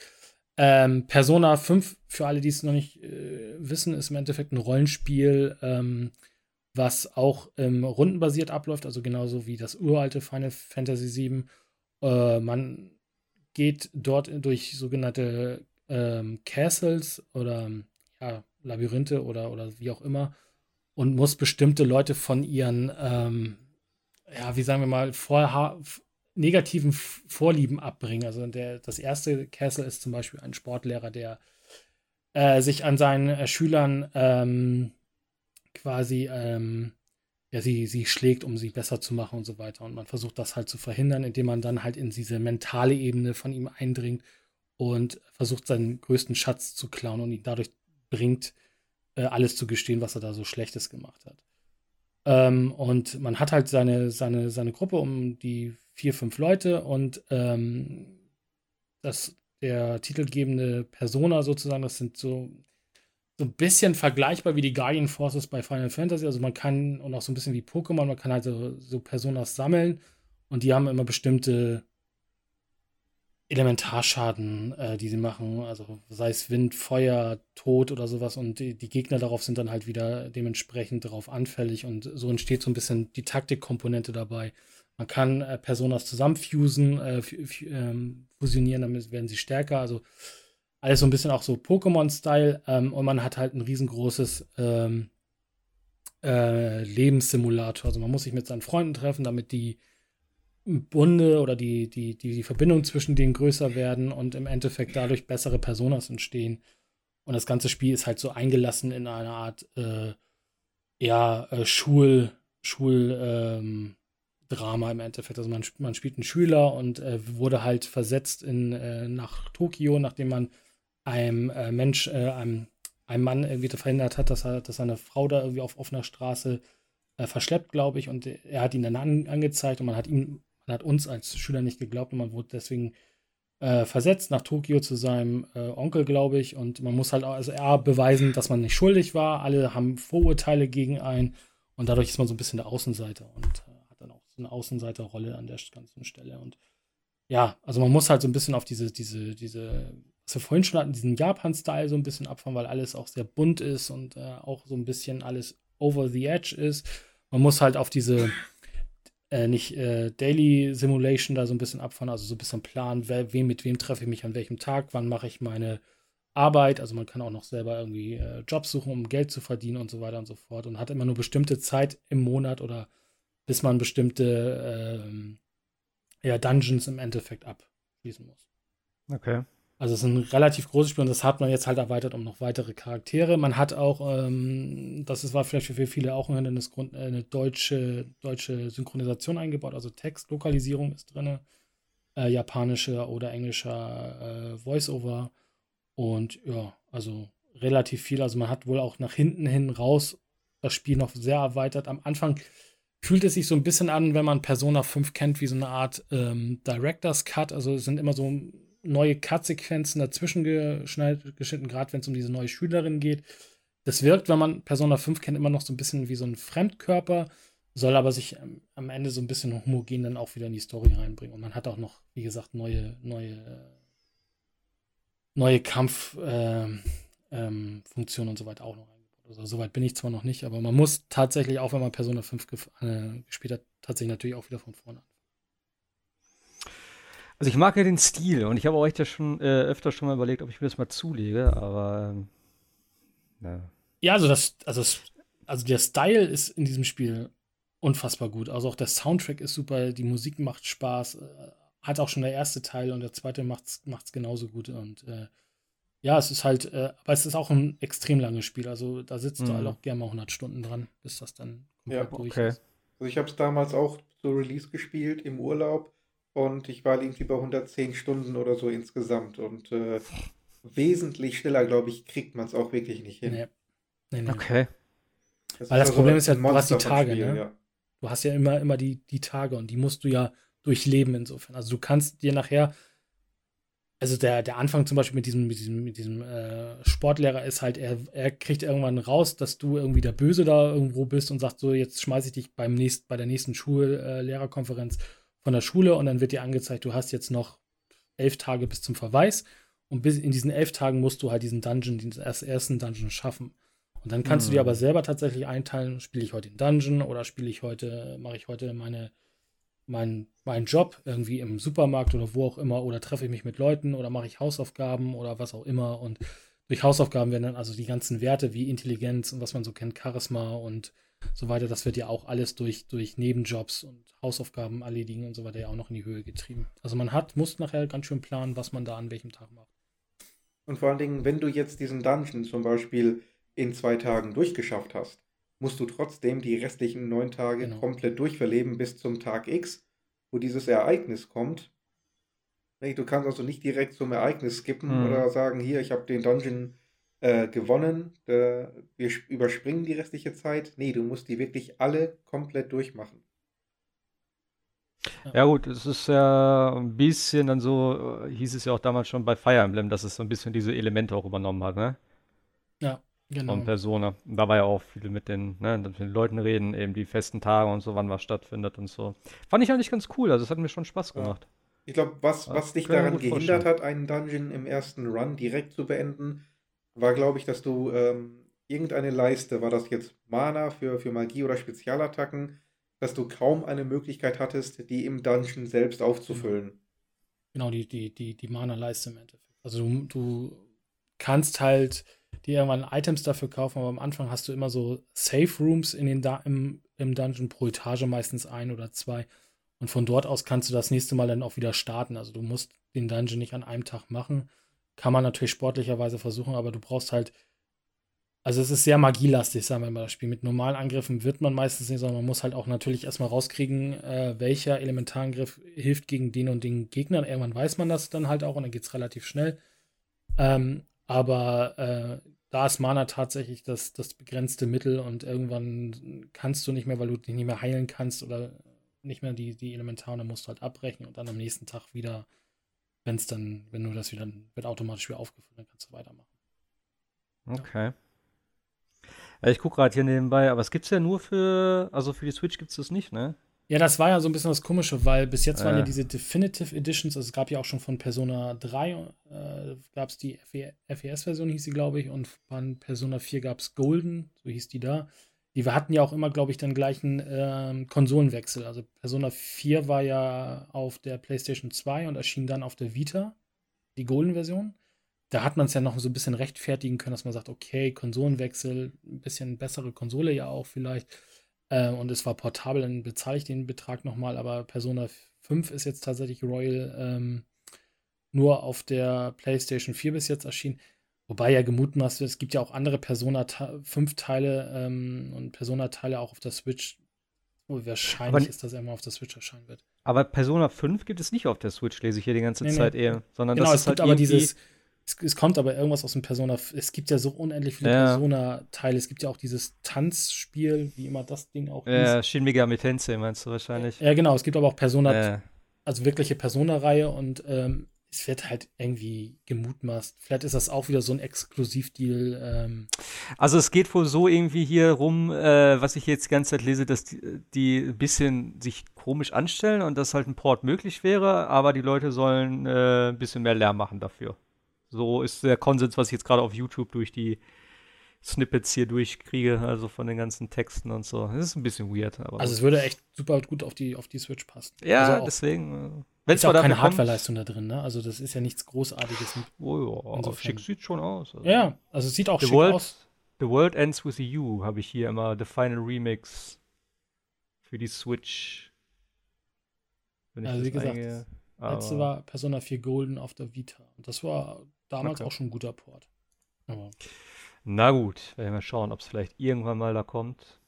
Ähm, Persona 5, für alle, die es noch nicht äh, wissen, ist im Endeffekt ein Rollenspiel, ähm, was auch ähm, rundenbasiert abläuft, also genauso wie das uralte Final Fantasy VII. Äh, man geht dort durch sogenannte ähm, Castles oder ja, Labyrinthe oder, oder wie auch immer und muss bestimmte Leute von ihren ähm, ja, wie sagen wir mal, vorher negativen Vorlieben abbringen. Also der, das erste Castle ist zum Beispiel ein Sportlehrer, der äh, sich an seinen äh, Schülern ähm, quasi ähm, ja, sie, sie schlägt, um sie besser zu machen und so weiter. Und man versucht das halt zu verhindern, indem man dann halt in diese mentale Ebene von ihm eindringt und versucht, seinen größten Schatz zu klauen und ihn dadurch bringt, äh, alles zu gestehen, was er da so Schlechtes gemacht hat. Ähm, und man hat halt seine, seine, seine Gruppe um die vier, fünf Leute und ähm, das, der titelgebende Persona sozusagen, das sind so, so ein bisschen vergleichbar wie die Guardian Forces bei Final Fantasy. Also man kann, und auch so ein bisschen wie Pokémon, man kann halt so, so Personas sammeln und die haben immer bestimmte Elementarschaden, äh, die sie machen, also sei es Wind, Feuer, Tod oder sowas. Und die, die, Gegner darauf sind dann halt wieder dementsprechend darauf anfällig. Und so entsteht so ein bisschen die Taktikkomponente dabei. Man kann äh, Personas zusammenfusen, äh, ähm, fusionieren, damit werden sie stärker, also alles so ein bisschen auch so Pokémon-Style. Ähm, und man hat halt ein riesengroßes ähm, äh, Lebenssimulator, also man muss sich mit seinen Freunden treffen, damit die Bunde oder die, die, die, die Verbindung zwischen denen größer werden und im Endeffekt dadurch bessere Personas entstehen. Und das ganze Spiel ist halt so eingelassen in einer Art äh, ja, äh, Schul, Schul, ähm, Drama im Endeffekt. Also man, man spielt einen Schüler und äh, wurde halt versetzt in, äh, nach Tokio, nachdem man einem äh, Mensch, äh, einem, einem Mann irgendwie verhindert hat, dass er, dass seine Frau da irgendwie auf offener Straße äh, verschleppt, glaube ich. Und er hat ihn dann an, angezeigt und man hat ihm man hat uns als Schüler nicht geglaubt und man wurde deswegen äh, versetzt nach Tokio zu seinem äh, Onkel, glaube ich. Und man muss halt also er beweisen, dass man nicht schuldig war. Alle haben Vorurteile gegen einen und dadurch ist man so ein bisschen der Außenseiter und äh, hat dann auch so eine Außenseiterrolle an der ganzen Stelle. Und ja, also man muss halt so ein bisschen auf diese, diese, diese, was wir vorhin schon hatten, diesen Japan-Style so ein bisschen abfahren, weil alles auch sehr bunt ist und äh, auch so ein bisschen alles over the edge ist. Man muss halt auf diese äh, nicht äh, Daily Simulation da so ein bisschen abfahren, also so ein bisschen planen, wer, wem, mit wem treffe ich mich an welchem Tag, wann mache ich meine Arbeit. Also man kann auch noch selber irgendwie äh, Jobs suchen, um Geld zu verdienen und so weiter und so fort. Und hat immer nur bestimmte Zeit im Monat oder bis man bestimmte ähm, ja, Dungeons im Endeffekt abschließen muss. Okay. Also es ist ein relativ großes Spiel und das hat man jetzt halt erweitert um noch weitere Charaktere. Man hat auch, ähm, das ist, war vielleicht für viele auch ein Hindernisgrund, äh, eine deutsche, deutsche Synchronisation eingebaut, also Textlokalisierung ist drin, äh, japanischer oder englischer äh, Voiceover und ja, also relativ viel. Also man hat wohl auch nach hinten hin raus das Spiel noch sehr erweitert. Am Anfang fühlt es sich so ein bisschen an, wenn man Persona 5 kennt, wie so eine Art ähm, Director's Cut. Also es sind immer so neue Cut-Sequenzen dazwischen geschnitten, gerade wenn es um diese neue Schülerin geht. Das wirkt, wenn man Persona 5 kennt, immer noch so ein bisschen wie so ein Fremdkörper, soll aber sich am Ende so ein bisschen homogen dann auch wieder in die Story reinbringen. Und man hat auch noch, wie gesagt, neue, neue, neue Kampffunktionen äh, ähm, und so weiter auch noch eingebaut. Also soweit bin ich zwar noch nicht, aber man muss tatsächlich, auch wenn man Persona 5 äh, gespielt hat, tatsächlich natürlich auch wieder von vorne an. Also ich mag ja den Stil und ich habe euch ja schon äh, öfter schon mal überlegt, ob ich mir das mal zulege, aber ähm, ja. ja, also das, also das, also der Style ist in diesem Spiel unfassbar gut. Also auch der Soundtrack ist super, die Musik macht Spaß, äh, hat auch schon der erste Teil und der zweite macht's, macht's genauso gut und äh, ja, es ist halt, äh, aber es ist auch ein extrem langes Spiel. Also da sitzt mhm. du halt auch gerne mal 100 Stunden dran, bis das dann komplett ja, durch okay. ist. Also ich habe es damals auch zu Release gespielt im Urlaub und ich war irgendwie bei 110 Stunden oder so insgesamt. Und äh, wesentlich schneller, glaube ich, kriegt man es auch wirklich nicht hin. Nee. Nee, nee. Okay. Das Weil das Problem ist ja, du hast die Tage, Spiel, ne? Ja. Du hast ja immer, immer die, die Tage und die musst du ja durchleben insofern. Also du kannst dir nachher, also der, der Anfang zum Beispiel mit diesem, mit diesem, mit diesem äh, Sportlehrer ist halt, er, er kriegt irgendwann raus, dass du irgendwie der Böse da irgendwo bist und sagt so, jetzt schmeiße ich dich beim nächst, bei der nächsten Schullehrerkonferenz äh, von der Schule und dann wird dir angezeigt, du hast jetzt noch elf Tage bis zum Verweis und bis in diesen elf Tagen musst du halt diesen Dungeon, diesen ersten Dungeon schaffen. Und dann kannst mhm. du dir aber mhm. selber tatsächlich einteilen, spiele ich heute den Dungeon oder spiele ich heute, mache ich heute meine, mein, meinen Job irgendwie im Supermarkt oder wo auch immer oder treffe ich mich mit Leuten oder mache ich Hausaufgaben oder was auch immer. Und durch Hausaufgaben werden dann also die ganzen Werte wie Intelligenz und was man so kennt, Charisma und so weiter, das wird ja auch alles durch, durch Nebenjobs und Hausaufgaben erledigen und so weiter ja auch noch in die Höhe getrieben. Also man hat, muss nachher ganz schön planen, was man da an welchem Tag macht. Und vor allen Dingen, wenn du jetzt diesen Dungeon zum Beispiel in zwei Tagen durchgeschafft hast, musst du trotzdem die restlichen neun Tage genau. komplett durchverleben bis zum Tag X, wo dieses Ereignis kommt. Du kannst also nicht direkt zum Ereignis skippen mhm. oder sagen, hier, ich habe den Dungeon äh, gewonnen, äh, wir überspringen die restliche Zeit. Nee, du musst die wirklich alle komplett durchmachen. Ja gut, es ist ja ein bisschen dann so, äh, hieß es ja auch damals schon bei Fire Emblem, dass es so ein bisschen diese Elemente auch übernommen hat, ne? Ja, genau. Von Persona. Da war ja auch viel mit den, ne, mit den Leuten reden, eben die festen Tage und so, wann was stattfindet und so. Fand ich eigentlich ganz cool, also es hat mir schon Spaß gemacht. Ja. Ich glaube, was, was dich daran gehindert hat, einen Dungeon im ersten Run direkt zu beenden, war, glaube ich, dass du ähm, irgendeine Leiste, war das jetzt Mana für, für Magie oder Spezialattacken, dass du kaum eine Möglichkeit hattest, die im Dungeon selbst aufzufüllen. Genau, die, die, die, die Mana-Leiste im Endeffekt. Also du, du kannst halt dir irgendwann Items dafür kaufen, aber am Anfang hast du immer so Safe Rooms in den im, im Dungeon pro Etage, meistens ein oder zwei. Und von dort aus kannst du das nächste Mal dann auch wieder starten. Also du musst den Dungeon nicht an einem Tag machen, kann man natürlich sportlicherweise versuchen, aber du brauchst halt. Also es ist sehr magielastig, sagen wir mal, das Spiel. Mit normalen Angriffen wird man meistens nicht, sondern man muss halt auch natürlich erstmal rauskriegen, äh, welcher Elementarangriff hilft gegen den und den Gegner. Irgendwann weiß man das dann halt auch und dann geht es relativ schnell. Ähm, aber äh, da ist Mana tatsächlich das, das begrenzte Mittel und irgendwann kannst du nicht mehr, weil du dich nicht mehr heilen kannst oder nicht mehr die, die Elementare, dann musst du halt abbrechen und dann am nächsten Tag wieder wenn es dann, wenn du das wieder, wird automatisch wieder aufgefüllt, dann kannst du weitermachen. Okay. Ja. Ich gucke gerade hier nebenbei, aber es gibt es ja nur für, also für die Switch gibt es das nicht, ne? Ja, das war ja so ein bisschen das Komische, weil bis jetzt äh. waren ja diese Definitive Editions, also es gab ja auch schon von Persona 3, äh, gab es die FES-Version, hieß sie, glaube ich, und von Persona 4 gab es Golden, so hieß die da. Die wir hatten ja auch immer, glaube ich, den gleichen äh, Konsolenwechsel. Also Persona 4 war ja auf der PlayStation 2 und erschien dann auf der Vita, die Golden-Version. Da hat man es ja noch so ein bisschen rechtfertigen können, dass man sagt, okay, Konsolenwechsel, ein bisschen bessere Konsole ja auch vielleicht. Äh, und es war portabel, dann bezahle ich den Betrag nochmal, aber Persona 5 ist jetzt tatsächlich Royal ähm, nur auf der PlayStation 4 bis jetzt erschienen. Wobei ja gemutmaßt wird, es gibt ja auch andere Persona 5 Teile ähm, und Persona-Teile auch auf der Switch. Wo wahrscheinlich aber, ist, dass er mal auf der Switch erscheinen wird. Aber Persona 5 gibt es nicht auf der Switch, lese ich hier die ganze nee, Zeit nee. eher. Sondern genau, das es gibt halt aber dieses, es, es, kommt aber irgendwas aus dem Persona. Es gibt ja so unendlich viele ja. Persona-Teile. Es gibt ja auch dieses Tanzspiel, wie immer das Ding auch Ja, Shin Megami Tensei meinst du wahrscheinlich. Ja, genau. Es gibt aber auch Persona, ja. also wirkliche Persona-Reihe und ähm, es wird halt irgendwie gemutmaßt. Vielleicht ist das auch wieder so ein Exklusivdeal. Ähm. Also es geht wohl so irgendwie hier rum, äh, was ich jetzt die ganze Zeit lese, dass die, die ein bisschen sich komisch anstellen und dass halt ein Port möglich wäre, aber die Leute sollen äh, ein bisschen mehr Lärm machen dafür. So ist der Konsens, was ich jetzt gerade auf YouTube durch die Snippets hier durchkriege, also von den ganzen Texten und so. Das ist ein bisschen weird. also es würde echt super gut auf die, auf die Switch passen. Ja, also deswegen. Äh, Wenn es auch keine Hardwareleistung da drin, ne? Also das ist ja nichts Großartiges. Oh ja, schick sieht schon aus. Also. Ja, also es sieht auch The schick World, aus. The World Ends With You habe ich hier immer, The Final Remix für die Switch. also wie gesagt, eingehe, letzte war Persona 4 Golden auf der Vita. Und das war damals okay. auch schon ein guter Port. Aber na gut, werden wir mal schauen, ob es vielleicht irgendwann mal da kommt.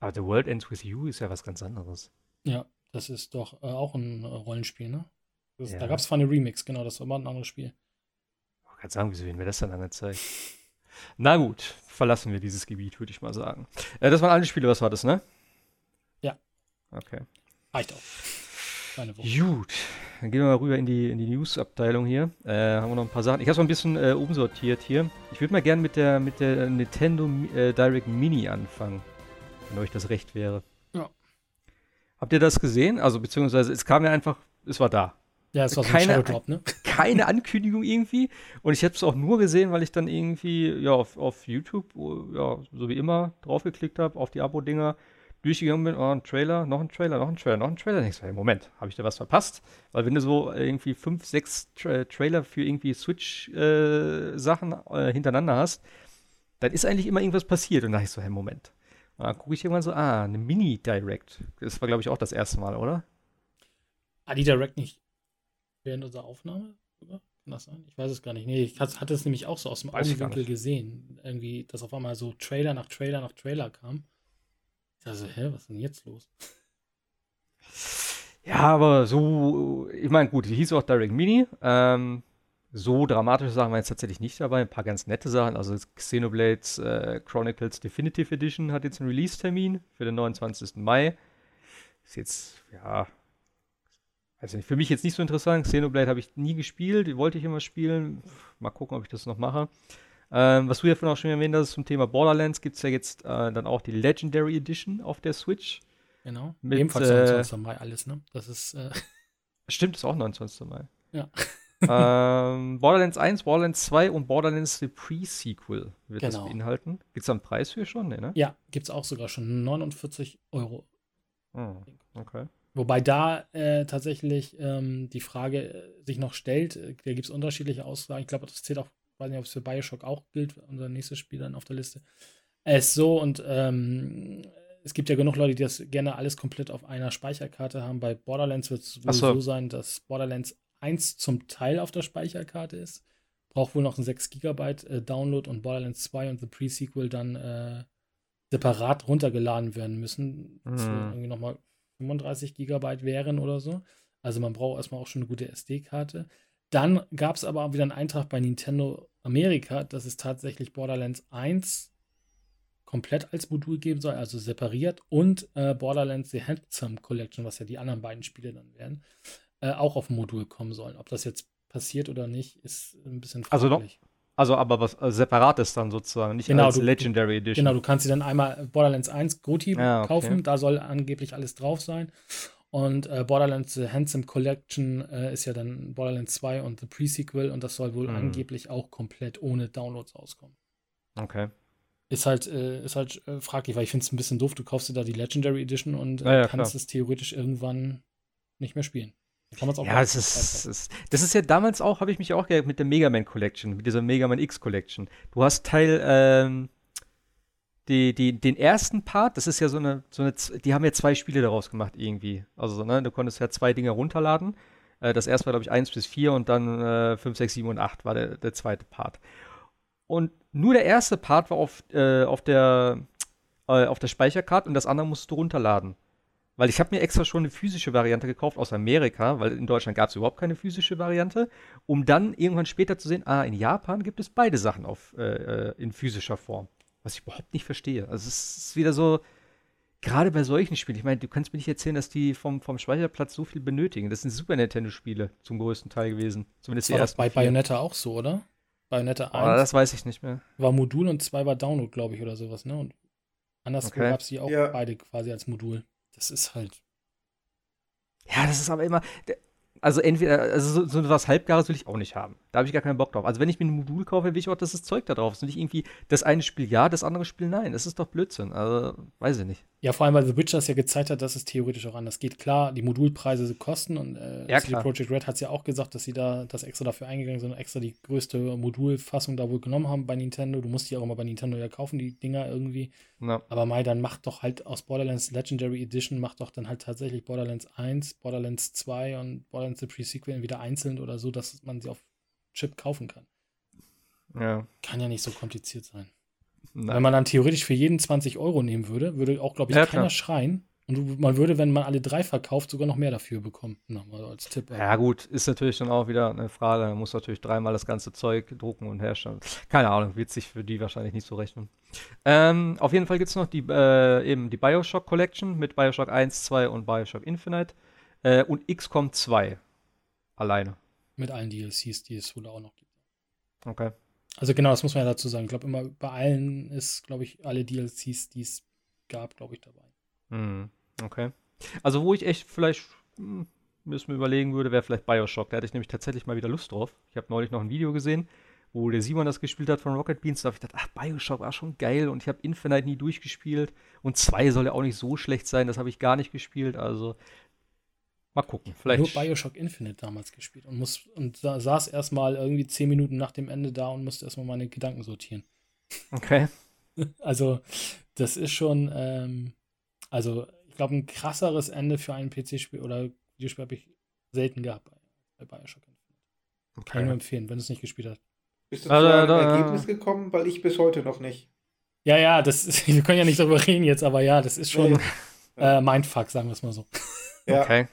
Aber The World Ends With You ist ja was ganz anderes. Ja, das ist doch äh, auch ein äh, Rollenspiel, ne? Das, ja. Da gab es zwar eine Remix, genau, das war mal ein anderes Spiel. Ich kann sagen, wieso werden wir das dann angezeigt? *laughs* Na gut, verlassen wir dieses Gebiet, würde ich mal sagen. Äh, das waren alle Spiele, was war das, ne? Ja. Okay. Reicht auch. Gut, dann gehen wir mal rüber in die, in die News-Abteilung hier. Äh, haben wir noch ein paar Sachen. Ich habe es mal ein bisschen äh, umsortiert hier. Ich würde mal gerne mit der, mit der Nintendo äh, Direct Mini anfangen, wenn euch das recht wäre. Ja. Habt ihr das gesehen? Also, beziehungsweise, es kam ja einfach, es war da. Ja, es war keine, so ein Drop, ne? *laughs* Keine Ankündigung irgendwie. Und ich habe es auch nur gesehen, weil ich dann irgendwie ja, auf, auf YouTube, ja, so wie immer, draufgeklickt habe, auf die Abo-Dinger durchgegangen bin, oh, ein Trailer, noch ein Trailer, noch ein Trailer, noch ein Trailer. Denkst du, hey, Moment, habe ich da was verpasst? Weil wenn du so irgendwie fünf, sechs Tra Trailer für irgendwie Switch-Sachen äh, äh, hintereinander hast, dann ist eigentlich immer irgendwas passiert. Und da dachte ich so, hey, Moment. Dann gucke ich irgendwann so, ah, eine Mini-Direct. Das war, glaube ich, auch das erste Mal, oder? Ah, die Direct nicht während unserer Aufnahme? Oder? Kann das sein? Ich weiß es gar nicht. Nee, ich hatte es nämlich auch so aus dem Augenwinkel gesehen. Irgendwie, dass auf einmal so Trailer nach Trailer nach Trailer kam. Also, hä, was ist denn jetzt los? Ja, aber so, ich meine, gut, die hieß auch Direct Mini. Ähm, so dramatische Sachen waren jetzt tatsächlich nicht dabei. Ein paar ganz nette Sachen. Also Xenoblade äh, Chronicles Definitive Edition hat jetzt einen Release-Termin für den 29. Mai. Ist jetzt, ja, also für mich jetzt nicht so interessant. Xenoblade habe ich nie gespielt, die wollte ich immer spielen. Mal gucken, ob ich das noch mache. Ähm, was du ja vorhin auch schon erwähnt hast zum Thema Borderlands, gibt es ja jetzt äh, dann auch die Legendary Edition auf der Switch. Genau. Mit, Ebenfalls äh, 29. Mai alles, ne? Das ist. Äh Stimmt, ist auch 29. Mai. Ja. Ähm, Borderlands 1, Borderlands 2 und Borderlands The Pre-Sequel wird genau. das beinhalten. Gibt es da einen Preis für schon? Nee, ne? Ja, gibt es auch sogar schon 49 Euro. Oh, okay. Wobei da äh, tatsächlich ähm, die Frage äh, sich noch stellt, äh, da gibt es unterschiedliche Aussagen. Ich glaube, das zählt auch weiß nicht, ob es für Bioshock auch gilt, unser nächstes Spiel dann auf der Liste. Es ist so und ähm, es gibt ja genug Leute, die das gerne alles komplett auf einer Speicherkarte haben. Bei Borderlands wird es wohl so. so. sein, dass Borderlands 1 zum Teil auf der Speicherkarte ist. Braucht wohl noch einen 6 GB äh, Download und Borderlands 2 und The Pre-Sequel dann äh, separat runtergeladen werden müssen. Mhm. Das irgendwie nochmal 35 GB wären oder so. Also man braucht erstmal auch schon eine gute SD-Karte. Dann gab es aber auch wieder einen Eintrag bei Nintendo Amerika, dass es tatsächlich Borderlands 1 komplett als Modul geben soll, also separiert, und äh, Borderlands The Handsome Collection, was ja die anderen beiden Spiele dann werden, äh, auch auf Modul kommen sollen. Ob das jetzt passiert oder nicht, ist ein bisschen fraglich. Also, noch, also aber was also separat ist dann sozusagen, nicht genau, als du, Legendary Edition. Genau, du kannst sie dann einmal Borderlands 1 Goti ja, okay. kaufen, da soll angeblich alles drauf sein. Und äh, Borderlands The Handsome Collection äh, ist ja dann Borderlands 2 und The Pre-Sequel und das soll wohl mhm. angeblich auch komplett ohne Downloads auskommen. Okay. Ist halt, äh, ist halt äh, fraglich, weil ich finde es ein bisschen doof. Du kaufst dir da die Legendary Edition und äh, ja, kannst klar. es theoretisch irgendwann nicht mehr spielen. Kann auch ja, es ist, ist, das ist ja damals auch, habe ich mich auch geärgert mit der Mega Man Collection, mit dieser Mega Man X Collection. Du hast Teil, ähm, die, die, den ersten Part, das ist ja so eine, so eine, die haben ja zwei Spiele daraus gemacht irgendwie. Also, ne, du konntest ja zwei Dinge runterladen. Äh, das erste war, glaube ich, 1 bis 4 und dann äh, 5, 6, 7 und 8 war der, der zweite Part. Und nur der erste Part war auf, äh, auf, der, äh, auf der Speicherkarte und das andere musst du runterladen. Weil ich habe mir extra schon eine physische Variante gekauft aus Amerika, weil in Deutschland gab es überhaupt keine physische Variante, um dann irgendwann später zu sehen, ah, in Japan gibt es beide Sachen auf, äh, äh in physischer Form. Was ich überhaupt nicht verstehe. Also es ist wieder so, gerade bei solchen Spielen, ich meine, du kannst mir nicht erzählen, dass die vom, vom Speicherplatz so viel benötigen. Das sind Super Nintendo-Spiele zum größten Teil gewesen. Zumindest das war ersten. bei vier. Bayonetta auch so, oder? Bayonetta 1. Oh, das weiß ich nicht mehr. War Modul und 2 war Download, glaube ich, oder sowas, ne? Und anderswo okay. gab es die auch ja. beide quasi als Modul. Das ist halt. Ja, das ist aber immer also entweder, also so, so was Halbgares will ich auch nicht haben. Da habe ich gar keinen Bock drauf. Also wenn ich mir ein Modul kaufe, will ich auch, dass das Zeug da drauf ist. Und nicht irgendwie das eine Spiel ja, das andere Spiel nein. Das ist doch Blödsinn. Also, weiß ich nicht. Ja, vor allem, weil The Witcher es ja gezeigt hat, dass es theoretisch auch anders geht. Klar, die Modulpreise kosten und äh, ja, CD Projekt Red hat es ja auch gesagt, dass sie da das extra dafür eingegangen sind und extra die größte Modulfassung da wohl genommen haben bei Nintendo. Du musst die auch immer bei Nintendo ja kaufen, die Dinger irgendwie. Ja. Aber Mai, dann macht doch halt aus Borderlands Legendary Edition, macht doch dann halt tatsächlich Borderlands 1, Borderlands 2 und Borderlands The Pre-Sequel wieder einzeln oder so, dass man sie auf Chip kaufen kann. Ja. Kann ja nicht so kompliziert sein. Nein. Wenn man dann theoretisch für jeden 20 Euro nehmen würde, würde auch, glaube ich, ja, keiner klar. schreien. Und man würde, wenn man alle drei verkauft, sogar noch mehr dafür bekommen. Nochmal als Tipp. Ja, gut, ist natürlich dann auch wieder eine Frage. Man muss natürlich dreimal das ganze Zeug drucken und herstellen. Keine Ahnung, wird sich für die wahrscheinlich nicht so rechnen. Ähm, auf jeden Fall gibt es noch die, äh, eben die Bioshock Collection mit Bioshock 1, 2 und Bioshock Infinite. Äh, und XCOM 2 alleine. Mit allen DLCs, die es wohl auch noch gibt. Okay. Also genau, das muss man ja dazu sagen. Ich glaube, immer bei allen ist, glaube ich, alle DLCs, die es gab, glaube ich, dabei. Mhm. Okay. Also wo ich echt vielleicht hm, müssen wir überlegen würde, wäre vielleicht Bioshock. Da hätte ich nämlich tatsächlich mal wieder Lust drauf. Ich habe neulich noch ein Video gesehen, wo der Simon das gespielt hat von Rocket Beans. Da habe ich gedacht, ach, Bioshock war schon geil und ich habe Infinite nie durchgespielt. Und 2 soll ja auch nicht so schlecht sein, das habe ich gar nicht gespielt. Also Mal gucken, vielleicht. Nur Bioshock Infinite damals gespielt und, muss, und da saß erstmal irgendwie zehn Minuten nach dem Ende da und musste erstmal meine Gedanken sortieren. Okay. *laughs* Also, das ist schon, ähm, also, ich glaube, ein krasseres Ende für ein PC-Spiel oder Videospiel habe ich selten gehabt bei, bei Bioshock Infinite. Okay. Kann ich nur empfehlen, wenn du es nicht gespielt hast. Bist du also, zu einem da, Ergebnis gekommen? Weil ich bis heute noch nicht. Ja, ja, das, *laughs* wir können ja nicht darüber reden jetzt, aber ja, das ist schon äh, Mindfuck, sagen wir es mal so. Ja. Okay.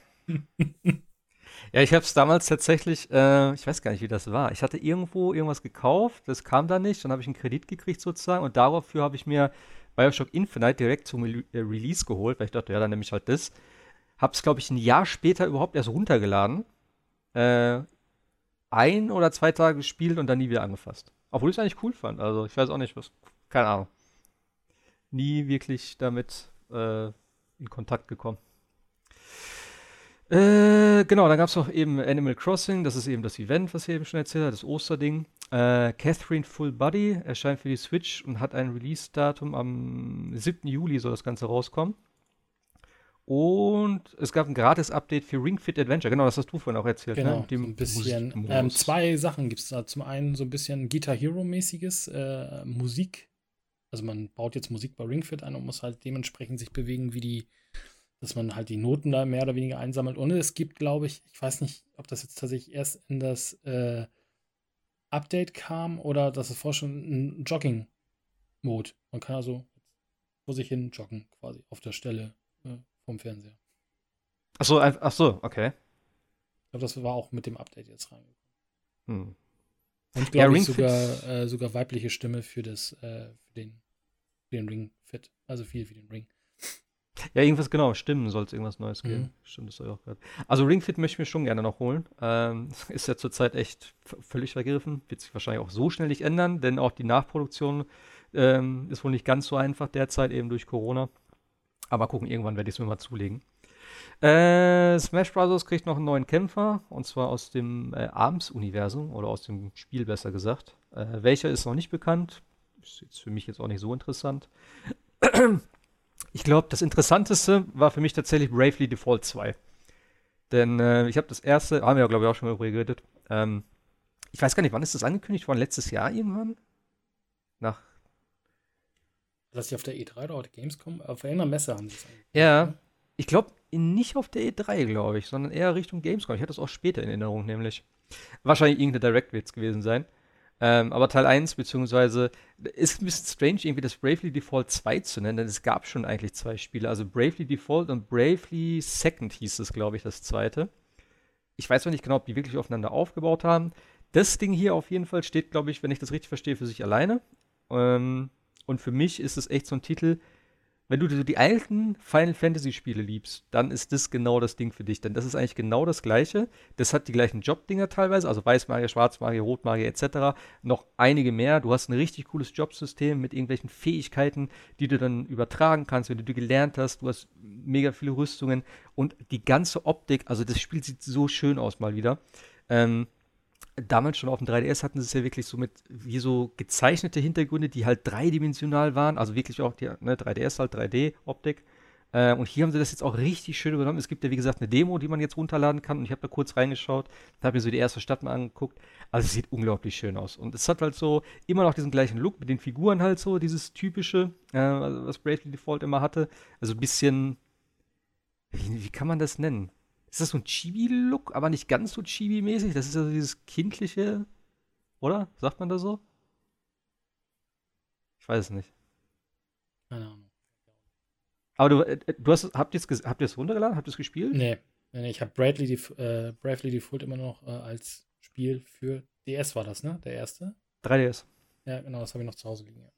Ja, ich habe es damals tatsächlich, äh, ich weiß gar nicht, wie das war. Ich hatte irgendwo irgendwas gekauft, das kam da nicht, dann habe ich einen Kredit gekriegt sozusagen und dafür habe ich mir Bioshock Infinite direkt zum Re äh, Release geholt, weil ich dachte, ja, dann nehme ich halt das. Hab's, glaube ich, ein Jahr später überhaupt erst runtergeladen. Äh, ein oder zwei Tage gespielt und dann nie wieder angefasst. Obwohl ich es eigentlich cool fand. Also ich weiß auch nicht, was. Keine Ahnung. Nie wirklich damit äh, in Kontakt gekommen. Äh, genau, dann gab es noch eben Animal Crossing, das ist eben das Event, was ich eben schon erzählt habe, das Osterding. Äh, Catherine Full Body erscheint für die Switch und hat ein Release-Datum am 7. Juli, soll das Ganze rauskommen. Und es gab ein Gratis-Update für Ring Fit Adventure. Genau, das hast du vorhin auch erzählt. Ne? Genau, ne? so ein bisschen. Ähm, zwei Sachen gibt es da. Zum einen so ein bisschen Guitar Hero-mäßiges äh, Musik. Also man baut jetzt Musik bei Ring Fit ein und muss halt dementsprechend sich bewegen, wie die dass man halt die Noten da mehr oder weniger einsammelt. Und es gibt, glaube ich, ich weiß nicht, ob das jetzt tatsächlich erst in das äh, Update kam oder dass es vorher schon ein Jogging-Mode. Man kann also vor sich hin joggen, quasi auf der Stelle äh, vom Fernseher. Ach so, ach so, okay. Ich glaube, das war auch mit dem Update jetzt reingekommen. Hm. Und glaube ja, ich sogar, äh, sogar weibliche Stimme für das, äh, für den, für den Ring Fit. Also viel für den Ring. Ja, irgendwas genau, stimmen soll es irgendwas Neues geben. Mhm. Stimmt, das soll ich auch gehört. Also Ring Fit möchte ich mir schon gerne noch holen. Ähm, *laughs* ist ja zurzeit echt völlig vergriffen. Wird sich wahrscheinlich auch so schnell nicht ändern, denn auch die Nachproduktion ähm, ist wohl nicht ganz so einfach derzeit, eben durch Corona. Aber gucken, irgendwann werde ich es mir mal zulegen. Äh, Smash Bros. kriegt noch einen neuen Kämpfer, und zwar aus dem äh, Arms-Universum oder aus dem Spiel besser gesagt. Äh, welcher ist noch nicht bekannt. ist jetzt für mich jetzt auch nicht so interessant. Ich glaube, das Interessanteste war für mich tatsächlich Bravely Default 2. Denn äh, ich habe das erste, haben wir ja, glaube ich, auch schon mal darüber geredet. Ähm, ich weiß gar nicht, wann ist das angekündigt worden? Letztes Jahr irgendwann? Nach. Das sie auf der E3 oder auf der Gamescom? Auf irgendeiner Messe haben sie es Ja. Ne? Ich glaube, nicht auf der E3, glaube ich, sondern eher Richtung Gamescom. Ich hatte das auch später in Erinnerung, nämlich. Wahrscheinlich irgendeine Direct wird es gewesen sein. Ähm, aber Teil 1, beziehungsweise, ist ein bisschen strange, irgendwie das Bravely Default 2 zu nennen, denn es gab schon eigentlich zwei Spiele. Also Bravely Default und Bravely Second hieß es, glaube ich, das zweite. Ich weiß noch nicht genau, ob die wirklich aufeinander aufgebaut haben. Das Ding hier auf jeden Fall steht, glaube ich, wenn ich das richtig verstehe, für sich alleine. Ähm, und für mich ist es echt so ein Titel, wenn du die alten Final Fantasy Spiele liebst, dann ist das genau das Ding für dich. Denn das ist eigentlich genau das Gleiche. Das hat die gleichen Jobdinger teilweise, also Weißmagier, Schwarzmagier, Rotmagier etc. Noch einige mehr. Du hast ein richtig cooles Jobsystem mit irgendwelchen Fähigkeiten, die du dann übertragen kannst, wenn du die gelernt hast. Du hast mega viele Rüstungen und die ganze Optik, also das Spiel sieht so schön aus mal wieder. Ähm, damals schon auf dem 3DS hatten sie es ja wirklich so mit wie so gezeichnete Hintergründe, die halt dreidimensional waren, also wirklich auch die ne, 3DS halt 3D-Optik. Äh, und hier haben sie das jetzt auch richtig schön übernommen. Es gibt ja wie gesagt eine Demo, die man jetzt runterladen kann und ich habe da kurz reingeschaut, habe mir so die erste Stadt mal angeguckt. Also es sieht unglaublich schön aus und es hat halt so immer noch diesen gleichen Look mit den Figuren halt so, dieses typische, äh, was Bravely Default immer hatte. Also ein bisschen, wie, wie kann man das nennen? Ist das so ein Chibi-Look, aber nicht ganz so Chibi-mäßig. Das ist ja so dieses kindliche, oder? Sagt man das so? Ich weiß es nicht. Keine Ahnung. Aber du, äh, du hast, habt ihr es habt runtergeladen? Habt ihr es gespielt? Nee. nee ich habe Bradley, äh, Bravely Default immer noch äh, als Spiel für DS war das, ne? Der erste? 3DS. Ja, genau, das habe ich noch zu Hause liegen. Ja.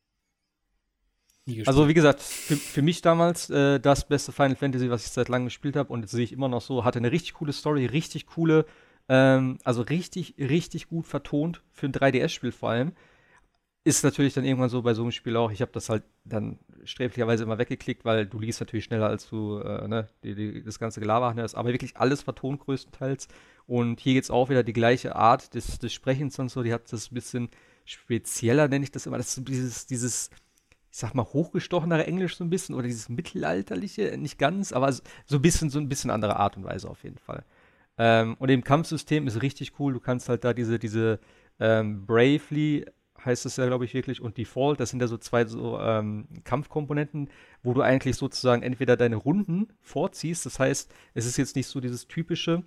Also wie gesagt, für, für mich damals äh, das beste Final Fantasy, was ich seit langem gespielt habe und jetzt sehe ich immer noch so, hatte eine richtig coole Story, richtig coole, ähm, also richtig, richtig gut vertont für ein 3DS-Spiel vor allem. Ist natürlich dann irgendwann so bei so einem Spiel auch, ich habe das halt dann sträflicherweise immer weggeklickt, weil du liest natürlich schneller, als du äh, ne, die, die, das ganze Gelaber hast, aber wirklich alles vertont größtenteils. Und hier geht es auch wieder die gleiche Art des, des Sprechens und so, die hat das ein bisschen spezieller, nenne ich das immer. Das ist dieses, dieses ich sag mal, hochgestochenere Englisch so ein bisschen oder dieses mittelalterliche, nicht ganz, aber so ein bisschen, so ein bisschen andere Art und Weise auf jeden Fall. Ähm, und im Kampfsystem ist richtig cool. Du kannst halt da diese, diese ähm, Bravely heißt es ja, glaube ich, wirklich, und Default, das sind ja so zwei so ähm, Kampfkomponenten, wo du eigentlich sozusagen entweder deine Runden vorziehst. Das heißt, es ist jetzt nicht so dieses typische,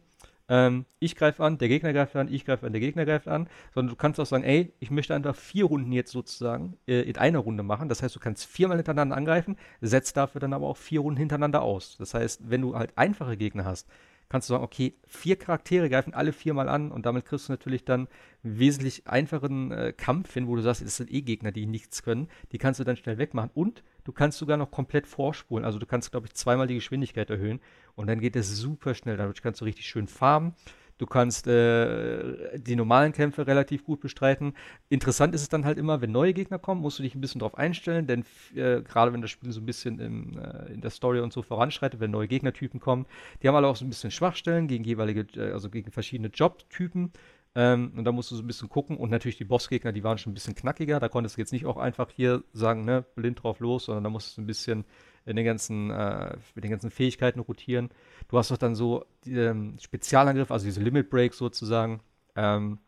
ähm, ich greife an, der Gegner greift an, ich greife an, der Gegner greift an, sondern du kannst auch sagen, ey, ich möchte einfach vier Runden jetzt sozusagen äh, in einer Runde machen. Das heißt, du kannst viermal hintereinander angreifen, setzt dafür dann aber auch vier Runden hintereinander aus. Das heißt, wenn du halt einfache Gegner hast, kannst du sagen, okay, vier Charaktere greifen alle viermal an und damit kriegst du natürlich dann einen wesentlich einfacheren äh, Kampf hin, wo du sagst, das sind eh Gegner, die nichts können. Die kannst du dann schnell wegmachen und du kannst sogar noch komplett vorspulen. Also du kannst, glaube ich, zweimal die Geschwindigkeit erhöhen und dann geht es super schnell. Dadurch kannst du richtig schön farmen. Du kannst äh, die normalen Kämpfe relativ gut bestreiten. Interessant ist es dann halt immer, wenn neue Gegner kommen, musst du dich ein bisschen darauf einstellen, denn äh, gerade wenn das Spiel so ein bisschen im, äh, in der Story und so voranschreitet, wenn neue Gegnertypen kommen, die haben alle auch so ein bisschen Schwachstellen gegen jeweilige, äh, also gegen verschiedene Jobtypen. Ähm, und da musst du so ein bisschen gucken. Und natürlich die Bossgegner, die waren schon ein bisschen knackiger. Da konntest du jetzt nicht auch einfach hier sagen, ne, blind drauf los, sondern da musstest du ein bisschen in den ganzen, äh, mit den ganzen Fähigkeiten rotieren. Du hast doch dann so ähm, Spezialangriff, also diese Limit Breaks sozusagen. Ähm,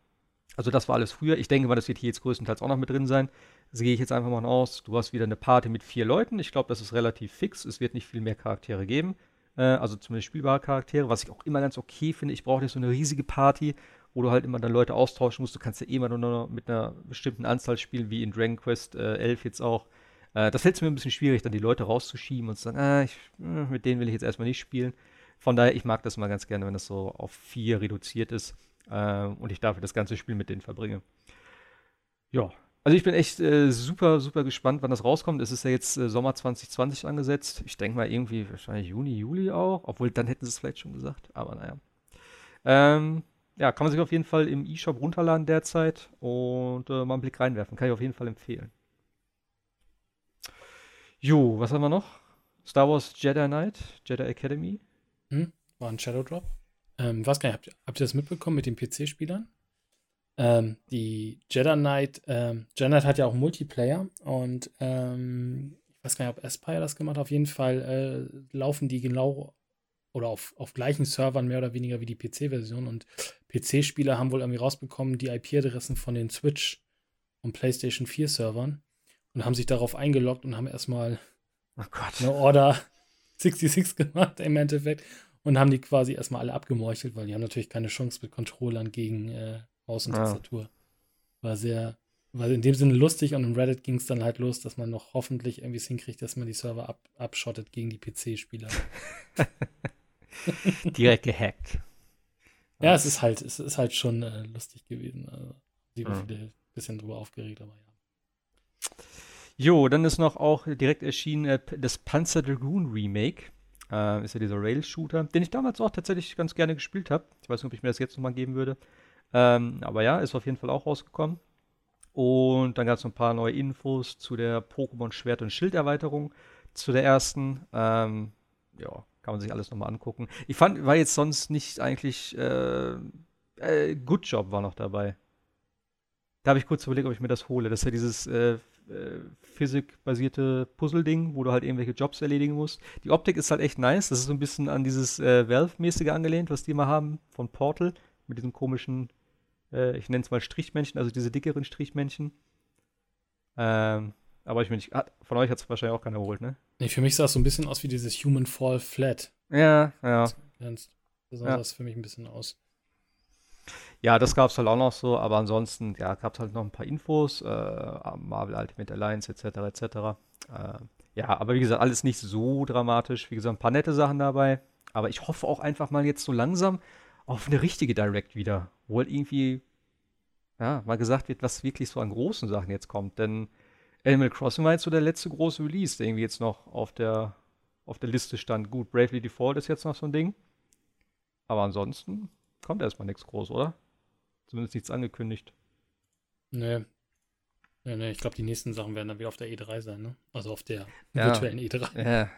also das war alles früher. Ich denke mal, das wird hier jetzt größtenteils auch noch mit drin sein. Das gehe ich jetzt einfach mal aus. Du hast wieder eine Party mit vier Leuten. Ich glaube, das ist relativ fix. Es wird nicht viel mehr Charaktere geben. Äh, also zumindest spielbare Charaktere, was ich auch immer ganz okay finde. Ich brauche nicht so eine riesige Party, wo du halt immer dann Leute austauschen musst. Du kannst ja immer nur mit einer bestimmten Anzahl spielen, wie in Dragon Quest äh, 11 jetzt auch. Äh, das fällt mir ein bisschen schwierig, dann die Leute rauszuschieben und zu sagen, ah, ich, hm, mit denen will ich jetzt erstmal nicht spielen. Von daher, ich mag das mal ganz gerne, wenn das so auf vier reduziert ist äh, und ich dafür das ganze Spiel mit denen verbringe. Ja, also ich bin echt äh, super, super gespannt, wann das rauskommt. Es ist ja jetzt äh, Sommer 2020 angesetzt. Ich denke mal irgendwie wahrscheinlich Juni, Juli auch. Obwohl, dann hätten sie es vielleicht schon gesagt. Aber naja. Ähm, ja, kann man sich auf jeden Fall im E-Shop runterladen derzeit und äh, mal einen Blick reinwerfen. Kann ich auf jeden Fall empfehlen. Jo, was haben wir noch? Star Wars Jedi Knight, Jedi Academy. Hm, war ein Shadow Drop. Ähm, was kann ich, habt, habt ihr das mitbekommen mit den PC-Spielern? ähm, die Jedi Knight, ähm, Jedi Knight hat ja auch Multiplayer und ähm, ich weiß gar nicht, ob Aspire das gemacht hat. Auf jeden Fall äh, laufen die genau oder auf, auf gleichen Servern mehr oder weniger wie die PC-Version und PC-Spieler haben wohl irgendwie rausbekommen, die IP-Adressen von den Switch und PlayStation 4 Servern und haben sich darauf eingeloggt und haben erstmal oh eine Order 66 gemacht im Endeffekt und haben die quasi erstmal alle abgemorchelt, weil die haben natürlich keine Chance mit Controllern gegen äh, Maus und. Tastatur. War sehr, war in dem Sinne lustig und im Reddit ging es dann halt los, dass man noch hoffentlich irgendwie hinkriegt, dass man die Server ab, abschottet gegen die PC-Spieler. *laughs* *laughs* Direkt gehackt. Ja, es ist halt, es ist halt schon äh, lustig gewesen. Also, die war mhm. ein bisschen drüber aufgeregt, aber ja. Jo, dann ist noch auch direkt erschienen äh, das Panzer Dragoon Remake. Äh, ist ja dieser Rail-Shooter, den ich damals auch tatsächlich ganz gerne gespielt habe. Ich weiß nicht, ob ich mir das jetzt nochmal geben würde. Ähm, aber ja, ist auf jeden Fall auch rausgekommen. Und dann gab es noch ein paar neue Infos zu der Pokémon Schwert- und Schild-Erweiterung, zu der ersten. Ähm, ja, kann man sich alles nochmal angucken. Ich fand, war jetzt sonst nicht eigentlich. Äh, äh, Good Job war noch dabei. Da habe ich kurz überlegt, ob ich mir das hole. Das ist ja dieses äh, äh, physikbasierte Puzzle-Ding, wo du halt irgendwelche Jobs erledigen musst. Die Optik ist halt echt nice. Das ist so ein bisschen an dieses äh, Valve-mäßige angelehnt, was die mal haben von Portal. Mit diesem komischen äh, ich nenne es mal Strichmännchen, also diese dickeren Strichmännchen. Ähm, aber ich bin nicht. Ah, von euch hat es wahrscheinlich auch keiner geholt, ne? Nee, für mich sah es so ein bisschen aus wie dieses Human Fall Flat. Ja, ja. So sah ja. das für mich ein bisschen aus. Ja, das gab es halt auch noch so, aber ansonsten, ja, gab es halt noch ein paar Infos, äh, Marvel Ultimate Alliance etc. etc. Äh, ja, aber wie gesagt, alles nicht so dramatisch. Wie gesagt, ein paar nette Sachen dabei. Aber ich hoffe auch einfach mal jetzt so langsam, auf eine richtige Direct wieder, wo halt irgendwie ja, mal gesagt wird, was wirklich so an großen Sachen jetzt kommt. Denn Animal Crossing war jetzt so der letzte große Release, der irgendwie jetzt noch auf der, auf der Liste stand. Gut, Bravely Default ist jetzt noch so ein Ding. Aber ansonsten kommt erstmal nichts groß, oder? Zumindest nichts angekündigt. Nee. Nee, nee, ich glaube, die nächsten Sachen werden dann wieder auf der E3 sein, ne? Also auf der ja. virtuellen E3.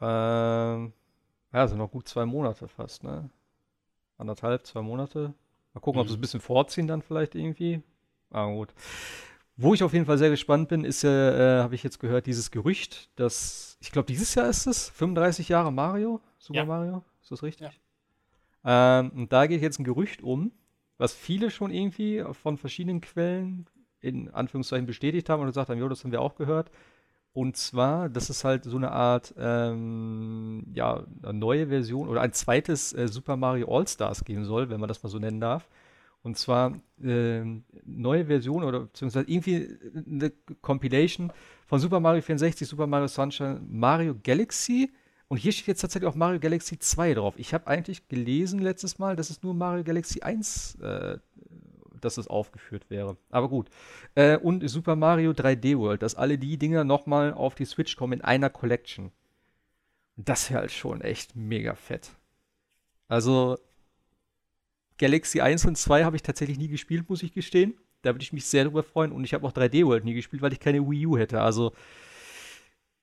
Ja. Ähm, ja, sind noch gut zwei Monate fast, ne? Anderthalb, zwei Monate. Mal gucken, mhm. ob sie es ein bisschen vorziehen dann vielleicht irgendwie. Ah, gut. Wo ich auf jeden Fall sehr gespannt bin, ist ja, äh, habe ich jetzt gehört, dieses Gerücht, dass, ich glaube, dieses Jahr ist es, 35 Jahre Mario, Super ja. Mario, ist das richtig? Ja. Ähm, und da geht jetzt ein Gerücht um, was viele schon irgendwie von verschiedenen Quellen in Anführungszeichen bestätigt haben und gesagt haben, jo, das haben wir auch gehört, und zwar, dass es halt so eine Art, ähm, ja, eine neue Version oder ein zweites äh, Super Mario All-Stars geben soll, wenn man das mal so nennen darf. Und zwar äh, neue Version oder beziehungsweise irgendwie eine Compilation von Super Mario 64, Super Mario Sunshine, Mario Galaxy. Und hier steht jetzt tatsächlich auch Mario Galaxy 2 drauf. Ich habe eigentlich gelesen letztes Mal, dass es nur Mario Galaxy 1 äh, dass es aufgeführt wäre. Aber gut. Äh, und Super Mario 3D World, dass alle die Dinger nochmal auf die Switch kommen in einer Collection. Das wäre halt schon echt mega fett. Also, Galaxy 1 und 2 habe ich tatsächlich nie gespielt, muss ich gestehen. Da würde ich mich sehr drüber freuen. Und ich habe auch 3D World nie gespielt, weil ich keine Wii U hätte. Also,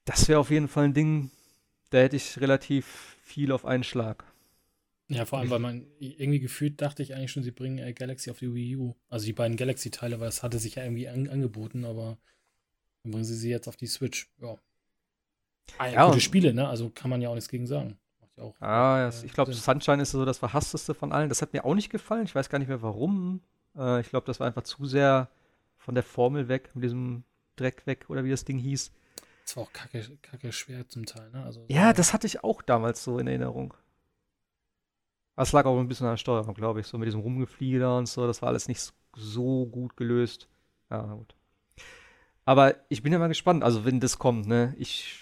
das wäre auf jeden Fall ein Ding, da hätte ich relativ viel auf einen Schlag. Ja, vor allem, weil man irgendwie gefühlt dachte ich eigentlich schon, sie bringen äh, Galaxy auf die Wii U. Also die beiden Galaxy-Teile, weil es hatte sich ja irgendwie an, angeboten, aber dann bringen sie sie jetzt auf die Switch. Ja. Ah, ja, gute Spiele, ne? Also kann man ja auch nichts gegen sagen. Auch. Ah, ja, ich glaube, Sunshine ist so das verhassteste von allen. Das hat mir auch nicht gefallen. Ich weiß gar nicht mehr warum. Äh, ich glaube, das war einfach zu sehr von der Formel weg, mit diesem Dreck weg oder wie das Ding hieß. Das war auch kacke, kacke schwer zum Teil, ne? Also, ja, das hatte ich auch damals so in Erinnerung. Das lag auch ein bisschen an der Steuerung, glaube ich, so mit diesem Rumgefliege da und so. Das war alles nicht so gut gelöst. Ja, gut. Aber ich bin ja mal gespannt, also wenn das kommt, ne? Ich.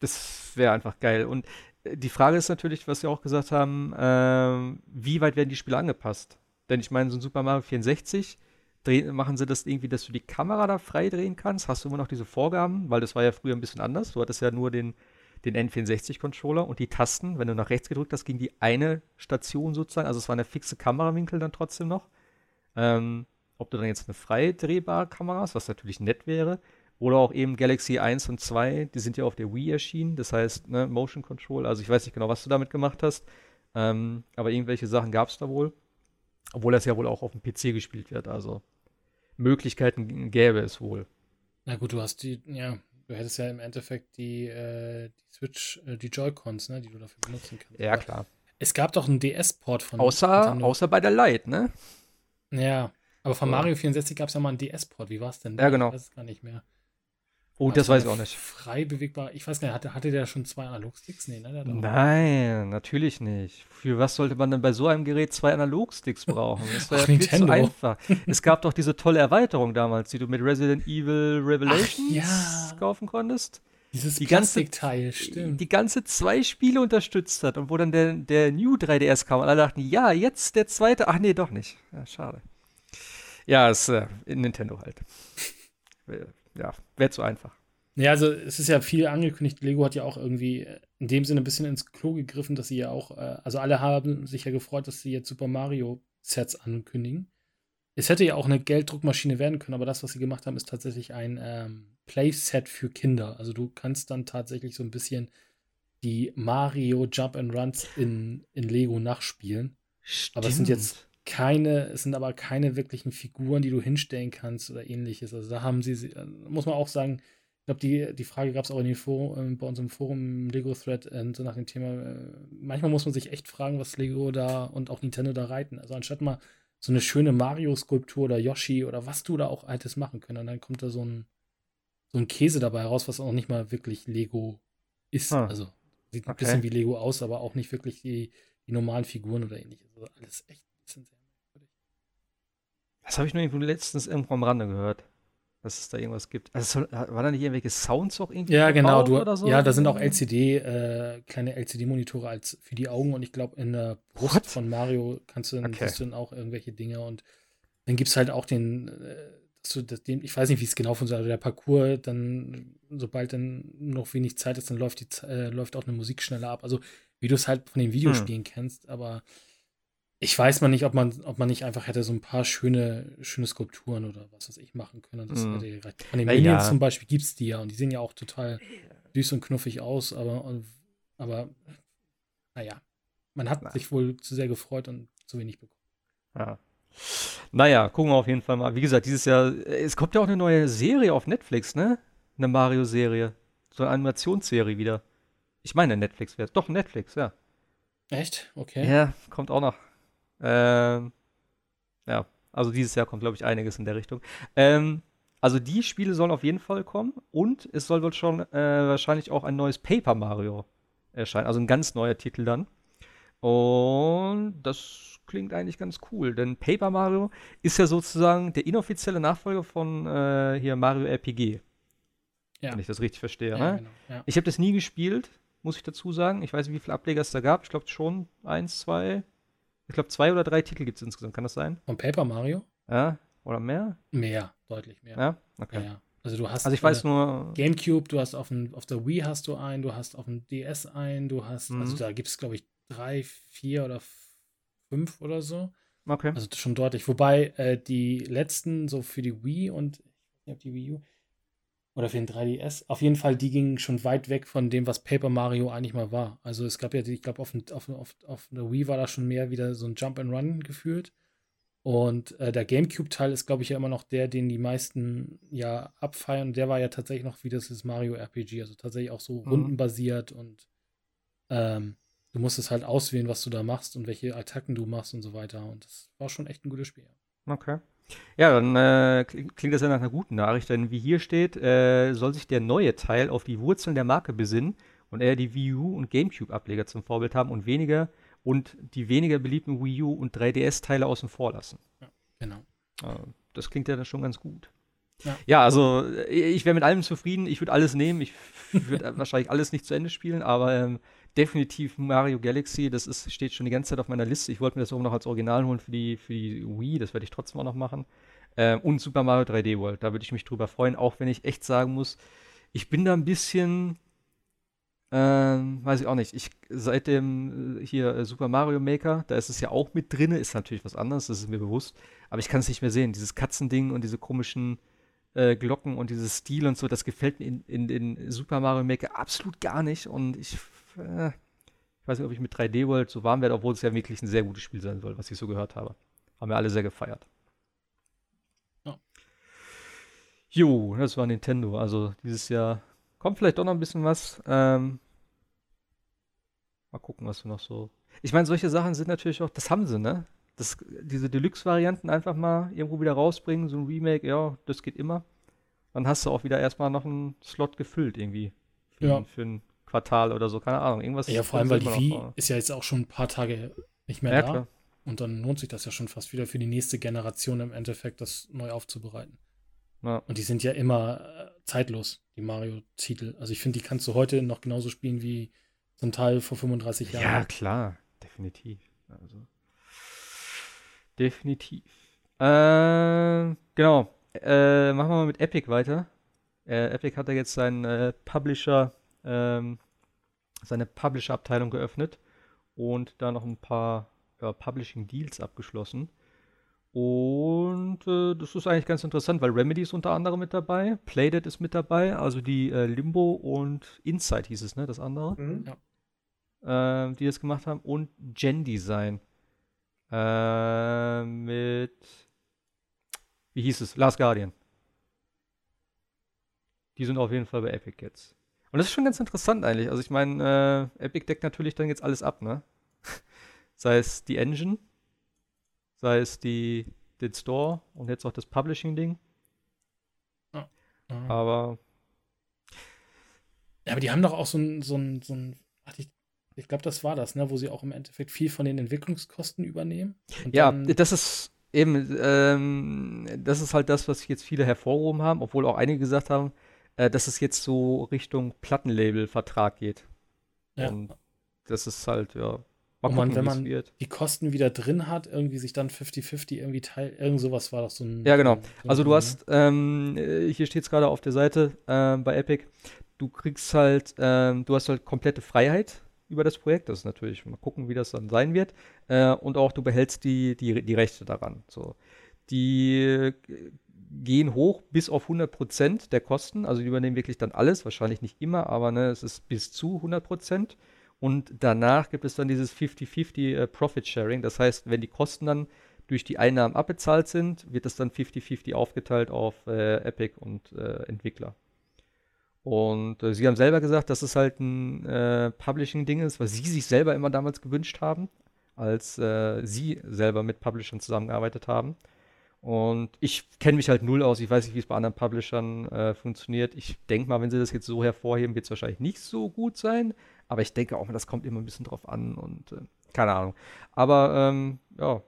Das wäre einfach geil. Und äh, die Frage ist natürlich, was Sie auch gesagt haben, äh, wie weit werden die Spiele angepasst? Denn ich meine, so ein Super Mario 64, drehen, machen sie das irgendwie, dass du die Kamera da frei drehen kannst? Hast du immer noch diese Vorgaben? Weil das war ja früher ein bisschen anders. Du hattest ja nur den, den N64-Controller und die Tasten, wenn du nach rechts gedrückt hast, ging die eine Station sozusagen, also es war eine fixe Kamerawinkel dann trotzdem noch. Ähm, ob du dann jetzt eine frei drehbare Kamera hast, was natürlich nett wäre, oder auch eben Galaxy 1 und 2, die sind ja auf der Wii erschienen, das heißt, ne, Motion Control, also ich weiß nicht genau, was du damit gemacht hast, ähm, aber irgendwelche Sachen gab es da wohl. Obwohl das ja wohl auch auf dem PC gespielt wird. Also Möglichkeiten gäbe es wohl. Na gut, du hast die, ja, du hättest ja im Endeffekt die, äh, die Switch, äh, die Joy-Cons, ne, die du dafür benutzen kannst. Ja, klar. Es gab doch einen DS-Port von. Außer, außer bei der Lite, ne? Ja, aber von Mario 64 gab es ja mal einen DS-Port. Wie war es denn? Ja, genau. Ich weiß es gar nicht mehr. Oh, das weiß ich auch nicht. Frei bewegbar. Ich weiß gar nicht, hatte, hatte der schon zwei Analogsticks? Nee, ne? Nein, natürlich nicht. Für was sollte man denn bei so einem Gerät zwei Analogsticks *laughs* brauchen? Das wäre ja viel Nintendo. zu einfach. es gab doch diese tolle Erweiterung damals, die du mit Resident Evil Revelations ja. kaufen konntest. Dieses die Plastikteil, stimmt. Die ganze zwei Spiele unterstützt hat und wo dann der, der New 3DS kam und alle dachten, ja, jetzt der zweite. Ach nee, doch nicht. Ja, schade. Ja, ist äh, Nintendo halt. *laughs* ja, wäre zu einfach. Ja, also es ist ja viel angekündigt. Lego hat ja auch irgendwie in dem Sinne ein bisschen ins Klo gegriffen, dass sie ja auch, äh, also alle haben sich ja gefreut, dass sie jetzt Super Mario Sets ankündigen. Es hätte ja auch eine Gelddruckmaschine werden können, aber das, was sie gemacht haben, ist tatsächlich ein ähm, Playset für Kinder. Also du kannst dann tatsächlich so ein bisschen die Mario Jump and Runs in, in Lego nachspielen. Stimmt. Aber es sind jetzt keine, es sind aber keine wirklichen Figuren, die du hinstellen kannst oder ähnliches. Also da haben sie, äh, muss man auch sagen, ich glaube, die, die Frage gab es auch in den Forum, äh, bei uns im Forum Lego Thread äh, so nach dem Thema. Äh, manchmal muss man sich echt fragen, was Lego da und auch Nintendo da reiten. Also anstatt mal so eine schöne Mario-Skulptur oder Yoshi oder was du da auch altes machen können, und dann kommt da so ein, so ein Käse dabei heraus, was auch nicht mal wirklich Lego ist. Ah, also sieht okay. ein bisschen wie Lego aus, aber auch nicht wirklich die, die normalen Figuren oder ähnliches. Also alles echt ein bisschen sehr das habe ich nur irgendwo letztens irgendwo am Rande gehört, dass es da irgendwas gibt. Also war da nicht irgendwelche Sounds auch irgendwie? Ja, genau. Du, oder so? Ja, da sind auch LCD, äh, kleine LCD-Monitore als für die Augen und ich glaube, in der Brust What? von Mario kannst du dann, okay. siehst du dann auch irgendwelche Dinge und dann gibt es halt auch den, äh, du, das, den, ich weiß nicht, wie es genau funktioniert, also der Parcours, dann, sobald dann noch wenig Zeit ist, dann läuft, die, äh, läuft auch eine Musik schneller ab. Also, wie du es halt von den Videospielen hm. kennst, aber ich weiß mal nicht, ob man, ob man nicht einfach hätte so ein paar schöne, schöne Skulpturen oder was weiß ich machen können. Das mm. hätte Von den Minions ja. zum Beispiel gibt es die ja und die sehen ja auch total süß und knuffig aus, aber, aber naja, man hat Na. sich wohl zu sehr gefreut und zu wenig bekommen. Ja. Naja, gucken wir auf jeden Fall mal. Wie gesagt, dieses Jahr, es kommt ja auch eine neue Serie auf Netflix, ne? Eine Mario-Serie. So eine Animationsserie wieder. Ich meine, Netflix wäre Doch, Netflix, ja. Echt? Okay. Ja, kommt auch noch. Ähm, ja, also dieses Jahr kommt, glaube ich, einiges in der Richtung. Ähm, also die Spiele sollen auf jeden Fall kommen und es soll wohl schon äh, wahrscheinlich auch ein neues Paper Mario erscheinen, also ein ganz neuer Titel dann. Und das klingt eigentlich ganz cool, denn Paper Mario ist ja sozusagen der inoffizielle Nachfolger von äh, hier Mario RPG. Ja. Wenn ich das richtig verstehe. Ja, ne? genau, ja. Ich habe das nie gespielt, muss ich dazu sagen. Ich weiß nicht, wie viele Ableger es da gab. Ich glaube schon eins, zwei, ich glaube, zwei oder drei Titel gibt es insgesamt, kann das sein? Von Paper Mario? Ja, oder mehr? Mehr, deutlich mehr. Ja, okay. Ja, Also du hast also ich weiß nur GameCube, du hast auf, dem, auf der Wii hast du einen, du hast auf dem DS einen, du hast, also mhm. also da gibt es glaube ich drei, vier oder fünf oder so. Okay. Also schon deutlich. Wobei äh, die letzten so für die Wii und ich habe die Wii U, oder für den 3DS. Auf jeden Fall, die gingen schon weit weg von dem, was Paper Mario eigentlich mal war. Also es gab ja, ich glaube, auf, auf, auf, auf der Wii war da schon mehr wieder so ein Jump and Run gefühlt. Und äh, der GameCube-Teil ist, glaube ich, ja immer noch der, den die meisten ja abfeiern. Der war ja tatsächlich noch wie das Mario RPG, also tatsächlich auch so mhm. rundenbasiert und ähm, du musstest halt auswählen, was du da machst und welche Attacken du machst und so weiter. Und das war schon echt ein gutes Spiel. Okay. Ja, dann äh, klingt das ja nach einer guten Nachricht, denn wie hier steht, äh, soll sich der neue Teil auf die Wurzeln der Marke besinnen und eher die Wii U und GameCube-Ableger zum Vorbild haben und weniger und die weniger beliebten Wii U und 3DS-Teile außen vor lassen. Ja, genau. Äh, das klingt ja dann schon ganz gut. Ja, ja also äh, ich wäre mit allem zufrieden. Ich würde alles nehmen. Ich *laughs* würde wahrscheinlich alles nicht zu Ende spielen, aber ähm, definitiv Mario Galaxy. Das ist, steht schon die ganze Zeit auf meiner Liste. Ich wollte mir das auch noch als Original holen für die, für die Wii. Das werde ich trotzdem auch noch machen. Ähm, und Super Mario 3D World. Da würde ich mich drüber freuen, auch wenn ich echt sagen muss, ich bin da ein bisschen. Ähm, weiß ich auch nicht. Ich seit dem äh, hier äh, Super Mario Maker, da ist es ja auch mit drin, ist natürlich was anderes, das ist mir bewusst. Aber ich kann es nicht mehr sehen. Dieses Katzending und diese komischen äh, Glocken und dieses Stil und so, das gefällt mir in, in, in Super Mario Maker absolut gar nicht. Und ich äh, ich weiß nicht, ob ich mit 3D World so warm werde, obwohl es ja wirklich ein sehr gutes Spiel sein soll, was ich so gehört habe. Haben wir alle sehr gefeiert. Ja. Jo, das war Nintendo. Also dieses Jahr kommt vielleicht doch noch ein bisschen was. Ähm, mal gucken, was wir noch so. Ich meine, solche Sachen sind natürlich auch, das haben sie, ne? Das, diese Deluxe-Varianten einfach mal irgendwo wieder rausbringen, so ein Remake, ja, das geht immer. Dann hast du auch wieder erstmal noch einen Slot gefüllt irgendwie. Für, ja. für ein Quartal oder so, keine Ahnung. Irgendwas. Ja, vor allem, weil die Wii ist ja jetzt auch schon ein paar Tage nicht mehr ja, da. Klar. Und dann lohnt sich das ja schon fast wieder für die nächste Generation im Endeffekt, das neu aufzubereiten. Ja. Und die sind ja immer äh, zeitlos, die Mario-Titel. Also ich finde, die kannst du heute noch genauso spielen wie so ein Teil vor 35 Jahren. Ja, klar, definitiv. Also, definitiv. Äh, genau. Äh, machen wir mal mit Epic weiter. Äh, Epic hat ja jetzt seinen äh, Publisher, ähm, seine Publisher-Abteilung geöffnet und da noch ein paar ja, Publishing-Deals abgeschlossen. Und äh, das ist eigentlich ganz interessant, weil Remedy ist unter anderem mit dabei, Playdead ist mit dabei, also die äh, Limbo und Inside hieß es, ne, das andere, mhm. ja. äh, die das gemacht haben, und Gen Design äh, mit, wie hieß es, Last Guardian. Die sind auf jeden Fall bei Epic jetzt. Und das ist schon ganz interessant eigentlich. Also ich meine, äh, Epic deckt natürlich dann jetzt alles ab, ne? *laughs* sei es die Engine, sei es die, den Store und jetzt auch das Publishing-Ding. Ja. Aber. Ja, aber die haben doch auch so ein, so ein, so ein ach, ich, ich glaube, das war das, ne, wo sie auch im Endeffekt viel von den Entwicklungskosten übernehmen. ja, das ist eben, ähm, das ist halt das, was jetzt viele hervorgehoben haben, obwohl auch einige gesagt haben, äh, dass es jetzt so Richtung Plattenlabel-Vertrag geht. Ja. Und das ist halt, ja, Mal gucken, man, wenn man wird. die Kosten wieder drin hat, irgendwie sich dann 50-50 irgendwie teilt, irgend sowas war doch so ein. Ja, genau. So also du hast, ähm, äh, hier steht es gerade auf der Seite äh, bei Epic, du kriegst halt, ähm, du hast halt komplette Freiheit über das Projekt. Das ist natürlich, mal gucken, wie das dann sein wird. Äh, und auch du behältst die, die, die Rechte daran. So. Die äh, gehen hoch bis auf 100% der Kosten. Also die übernehmen wirklich dann alles. Wahrscheinlich nicht immer, aber ne, es ist bis zu 100%. Und danach gibt es dann dieses 50-50 äh, Profit Sharing. Das heißt, wenn die Kosten dann durch die Einnahmen abbezahlt sind, wird das dann 50-50 aufgeteilt auf äh, Epic und äh, Entwickler. Und äh, sie haben selber gesagt, dass es halt ein äh, Publishing-Ding ist, was sie sich selber immer damals gewünscht haben, als äh, sie selber mit Publishern zusammengearbeitet haben. Und ich kenne mich halt null aus. Ich weiß nicht, wie es bei anderen Publishern äh, funktioniert. Ich denke mal, wenn sie das jetzt so hervorheben, wird es wahrscheinlich nicht so gut sein. Aber ich denke auch, das kommt immer ein bisschen drauf an und äh, keine Ahnung. Aber ähm, ja,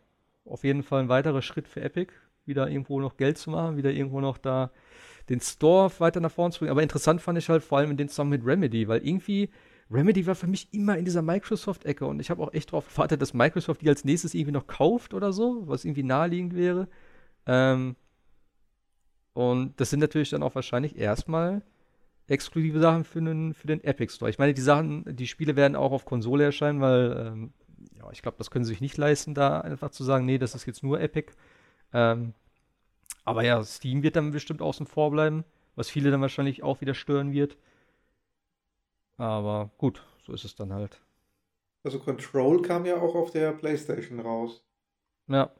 auf jeden Fall ein weiterer Schritt für Epic, wieder irgendwo noch Geld zu machen, wieder irgendwo noch da den Store weiter nach vorne zu bringen. Aber interessant fand ich halt vor allem in den Zusammen mit Remedy, weil irgendwie Remedy war für mich immer in dieser Microsoft-Ecke und ich habe auch echt darauf gewartet, dass Microsoft die als nächstes irgendwie noch kauft oder so, was irgendwie naheliegend wäre. Ähm, und das sind natürlich dann auch wahrscheinlich erstmal exklusive Sachen für den, für den Epic Store. Ich meine, die Sachen, die Spiele werden auch auf Konsole erscheinen, weil ähm, ja, ich glaube, das können sie sich nicht leisten, da einfach zu sagen, nee, das ist jetzt nur Epic. Ähm, aber ja, Steam wird dann bestimmt außen vor bleiben, was viele dann wahrscheinlich auch wieder stören wird. Aber gut, so ist es dann halt. Also Control kam ja auch auf der PlayStation raus. Ja.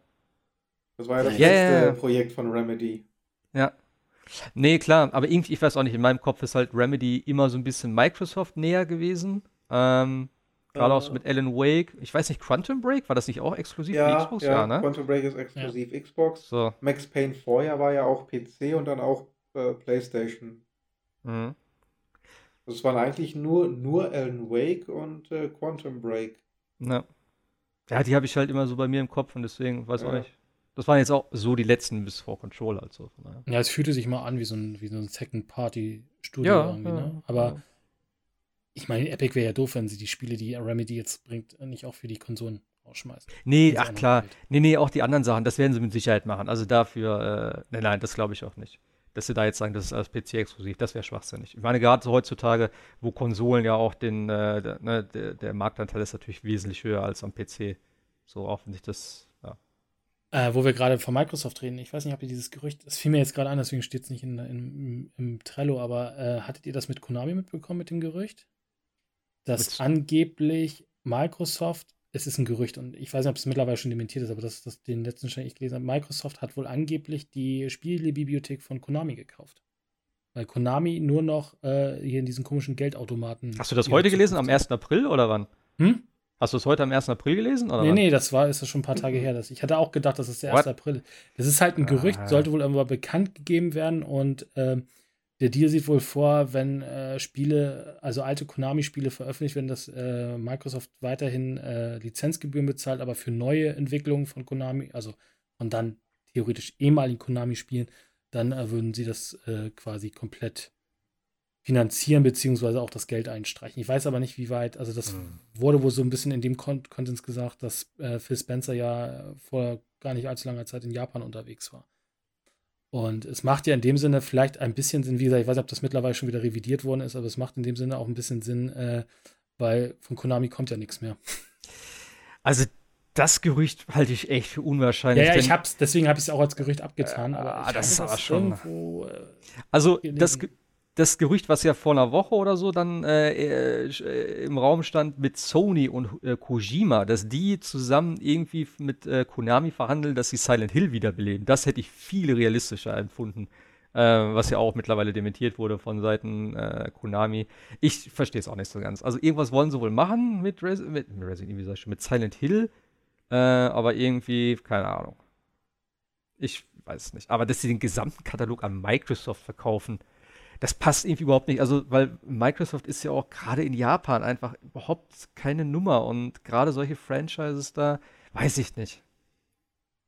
Das war ja das ja, letzte ja. Projekt von Remedy. Ja. Nee, klar, aber irgendwie, ich weiß auch nicht, in meinem Kopf ist halt Remedy immer so ein bisschen Microsoft näher gewesen. Ähm, Gerade auch so äh. mit Alan Wake. Ich weiß nicht, Quantum Break, war das nicht auch exklusiv ja, für Xbox? Ja, ja, ne? Quantum Break ist exklusiv ja. Xbox. So. Max Payne vorher war ja auch PC und dann auch äh, PlayStation. Mhm. Also es waren eigentlich nur, nur Alan Wake und äh, Quantum Break. Ja. Ja, die habe ich halt immer so bei mir im Kopf und deswegen weiß ja. auch nicht. Das waren jetzt auch so die letzten bis vor Control also. Ja, es fühlte sich mal an wie so ein, wie so ein Second-Party-Studio ja, irgendwie, ja, ne? Aber ja. ich meine, Epic wäre ja doof, wenn sie die Spiele, die Remedy jetzt bringt, nicht auch für die Konsolen rausschmeißen. Nee, ach klar. Nee, nee, auch die anderen Sachen, das werden sie mit Sicherheit machen. Also dafür, äh, nein, nein, das glaube ich auch nicht. Dass sie da jetzt sagen, das ist als PC exklusiv, das wäre schwachsinnig. Ich meine, gerade so heutzutage, wo Konsolen ja auch den, äh, der, ne, der, der Marktanteil ist natürlich wesentlich höher als am PC. So auch wenn sich das äh, wo wir gerade von Microsoft reden, ich weiß nicht, ob ihr dieses Gerücht, es fiel mir jetzt gerade an, deswegen steht es nicht in, in, im, Trello, aber äh, hattet ihr das mit Konami mitbekommen mit dem Gerücht? Dass mit angeblich Microsoft es ist ein Gerücht und ich weiß nicht, ob es mittlerweile schon dementiert ist, aber das ist den letzten Stand, ich gelesen habe. Microsoft hat wohl angeblich die Spielebibliothek von Konami gekauft. Weil Konami nur noch äh, hier in diesen komischen Geldautomaten. Hast du das heute gelesen, am 1. April oder wann? Hm? Hast du es heute am 1. April gelesen? Oder nee, wann? nee, das war, ist das schon ein paar Tage her. Dass ich hatte auch gedacht, dass es der 1. What? April ist. Das ist halt ein Gerücht, ah. sollte wohl irgendwann bekannt gegeben werden und äh, der Deal sieht wohl vor, wenn äh, Spiele, also alte Konami-Spiele veröffentlicht werden, dass äh, Microsoft weiterhin äh, Lizenzgebühren bezahlt, aber für neue Entwicklungen von Konami, also von dann theoretisch ehemaligen Konami-Spielen, dann äh, würden sie das äh, quasi komplett finanzieren, beziehungsweise auch das Geld einstreichen. Ich weiß aber nicht, wie weit, also das mhm. wurde wohl so ein bisschen in dem Kon Konsens gesagt, dass äh, Phil Spencer ja vor gar nicht allzu langer Zeit in Japan unterwegs war. Und es macht ja in dem Sinne vielleicht ein bisschen Sinn, wie gesagt, ich weiß nicht, ob das mittlerweile schon wieder revidiert worden ist, aber es macht in dem Sinne auch ein bisschen Sinn, äh, weil von Konami kommt ja nichts mehr. Also das Gerücht halte ich echt für unwahrscheinlich. Ja, ja ich hab's, deswegen habe ich es auch als Gerücht abgetan. Äh, aber das ist aber schon. Irgendwo, äh, also das, das Gerücht, was ja vor einer Woche oder so dann äh, äh, im Raum stand mit Sony und äh, Kojima, dass die zusammen irgendwie mit äh, Konami verhandeln, dass sie Silent Hill wiederbeleben. Das hätte ich viel realistischer empfunden. Äh, was ja auch mittlerweile dementiert wurde von Seiten äh, Konami. Ich verstehe es auch nicht so ganz. Also irgendwas wollen sie wohl machen mit, Res mit, Resident Evil, mit Silent Hill, aber irgendwie, keine Ahnung. Ich weiß es nicht. Aber dass sie den gesamten Katalog an Microsoft verkaufen, das passt irgendwie überhaupt nicht. Also, weil Microsoft ist ja auch gerade in Japan einfach überhaupt keine Nummer und gerade solche Franchises da, weiß ich nicht.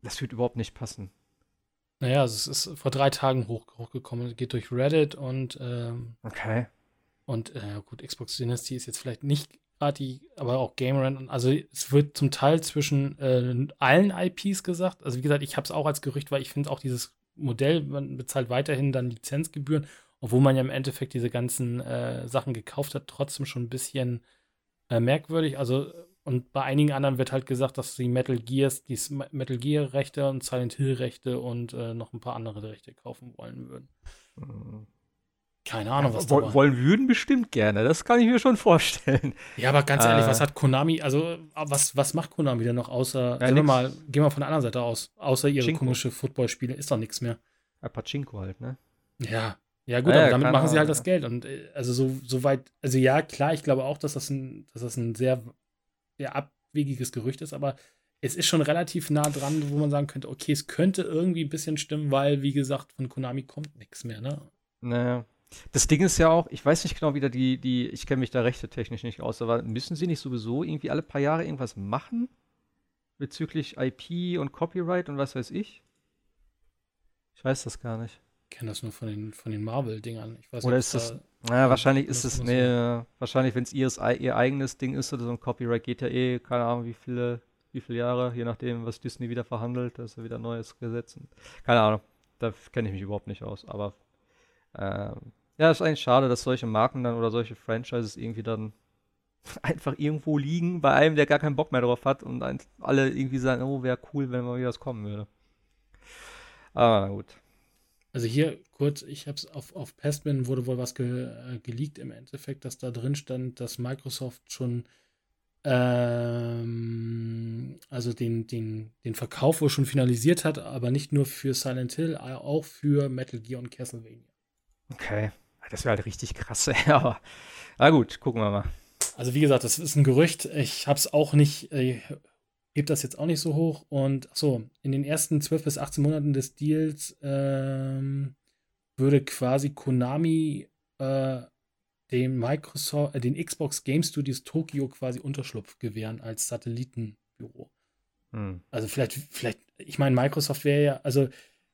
Das wird überhaupt nicht passen. Naja, es ist vor drei Tagen hoch, hochgekommen, geht durch Reddit und ähm, Okay. Und äh, gut, Xbox Dynasty ist jetzt vielleicht nicht gerade die, aber auch Gamerand. Also es wird zum Teil zwischen äh, allen IPs gesagt. Also wie gesagt, ich habe es auch als Gerücht, weil ich finde auch dieses Modell, man bezahlt weiterhin dann Lizenzgebühren obwohl man ja im Endeffekt diese ganzen äh, Sachen gekauft hat, trotzdem schon ein bisschen äh, merkwürdig. Also, und bei einigen anderen wird halt gesagt, dass sie Metal Gears, die Metal Gear Rechte und Silent Hill Rechte und äh, noch ein paar andere Rechte kaufen wollen würden. Mhm. Keine Ahnung, ja, was da Wollen würden bestimmt gerne, das kann ich mir schon vorstellen. Ja, aber ganz ehrlich, was äh. hat Konami, also was, was macht Konami denn noch außer, ja, wir mal, gehen wir von der anderen Seite aus, außer ihre Chinko. komische Footballspiele, ist doch nichts mehr. Ein Pachinko halt, ne? Ja, ja, gut, ja, aber damit machen sie halt das Geld. Und äh, also so, so weit, also ja, klar, ich glaube auch, dass das ein, dass das ein sehr, sehr abwegiges Gerücht ist, aber es ist schon relativ nah dran, wo man sagen könnte, okay, es könnte irgendwie ein bisschen stimmen, weil, wie gesagt, von Konami kommt nichts mehr, ne? Naja. Das Ding ist ja auch, ich weiß nicht genau, wie da die, die, ich kenne mich da rechte technisch nicht aus, aber müssen sie nicht sowieso irgendwie alle paar Jahre irgendwas machen? Bezüglich IP und Copyright und was weiß ich? Ich weiß das gar nicht kenne das nur von den, von den Marvel-Dingern. Oder ist das, naja, wahrscheinlich ist es, nee, wahrscheinlich, wenn es ihr, ihr eigenes Ding ist oder so ein Copyright geht ja eh, keine Ahnung, wie viele, wie viele Jahre, je nachdem, was Disney wieder verhandelt, ist ja wieder neues Gesetz. Keine Ahnung, da kenne ich mich überhaupt nicht aus, aber ähm, ja, ist eigentlich schade, dass solche Marken dann oder solche Franchises irgendwie dann *laughs* einfach irgendwo liegen bei einem, der gar keinen Bock mehr drauf hat und alle irgendwie sagen, oh, wäre cool, wenn mal wieder was kommen würde. Aber na gut. Also hier kurz, ich habe es auf, auf Pestman wurde wohl was ge, äh, geleakt im Endeffekt, dass da drin stand, dass Microsoft schon ähm, also den, den, den Verkauf wohl schon finalisiert hat, aber nicht nur für Silent Hill, auch für Metal Gear und Castlevania. Okay, das wäre halt richtig krass, *laughs* aber na gut, gucken wir mal. Also wie gesagt, das ist ein Gerücht. Ich habe es auch nicht, äh, hebt das jetzt auch nicht so hoch. Und so, in den ersten 12 bis 18 Monaten des Deals ähm, würde quasi Konami äh, dem Microsoft, äh, den Xbox Game Studios Tokyo quasi Unterschlupf gewähren als Satellitenbüro. Hm. Also vielleicht, vielleicht, ich meine, Microsoft wäre ja, also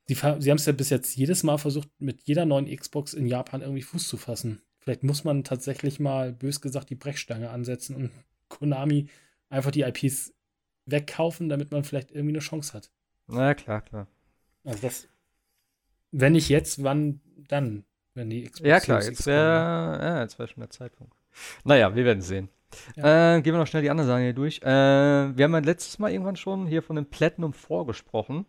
sie, sie haben es ja bis jetzt jedes Mal versucht, mit jeder neuen Xbox in Japan irgendwie Fuß zu fassen. Vielleicht muss man tatsächlich mal, bös gesagt, die Brechstange ansetzen und Konami einfach die IPs wegkaufen, damit man vielleicht irgendwie eine Chance hat. Na ja, klar, klar. Also das, wenn nicht jetzt, wann dann? Wenn die Xbox Ja, klar, jetzt wäre ja, jetzt wär schon der Zeitpunkt. Naja, wir werden sehen. Ja. Äh, gehen wir noch schnell die anderen Sachen hier durch. Äh, wir haben ja letztes Mal irgendwann schon hier von dem Platinum vorgesprochen,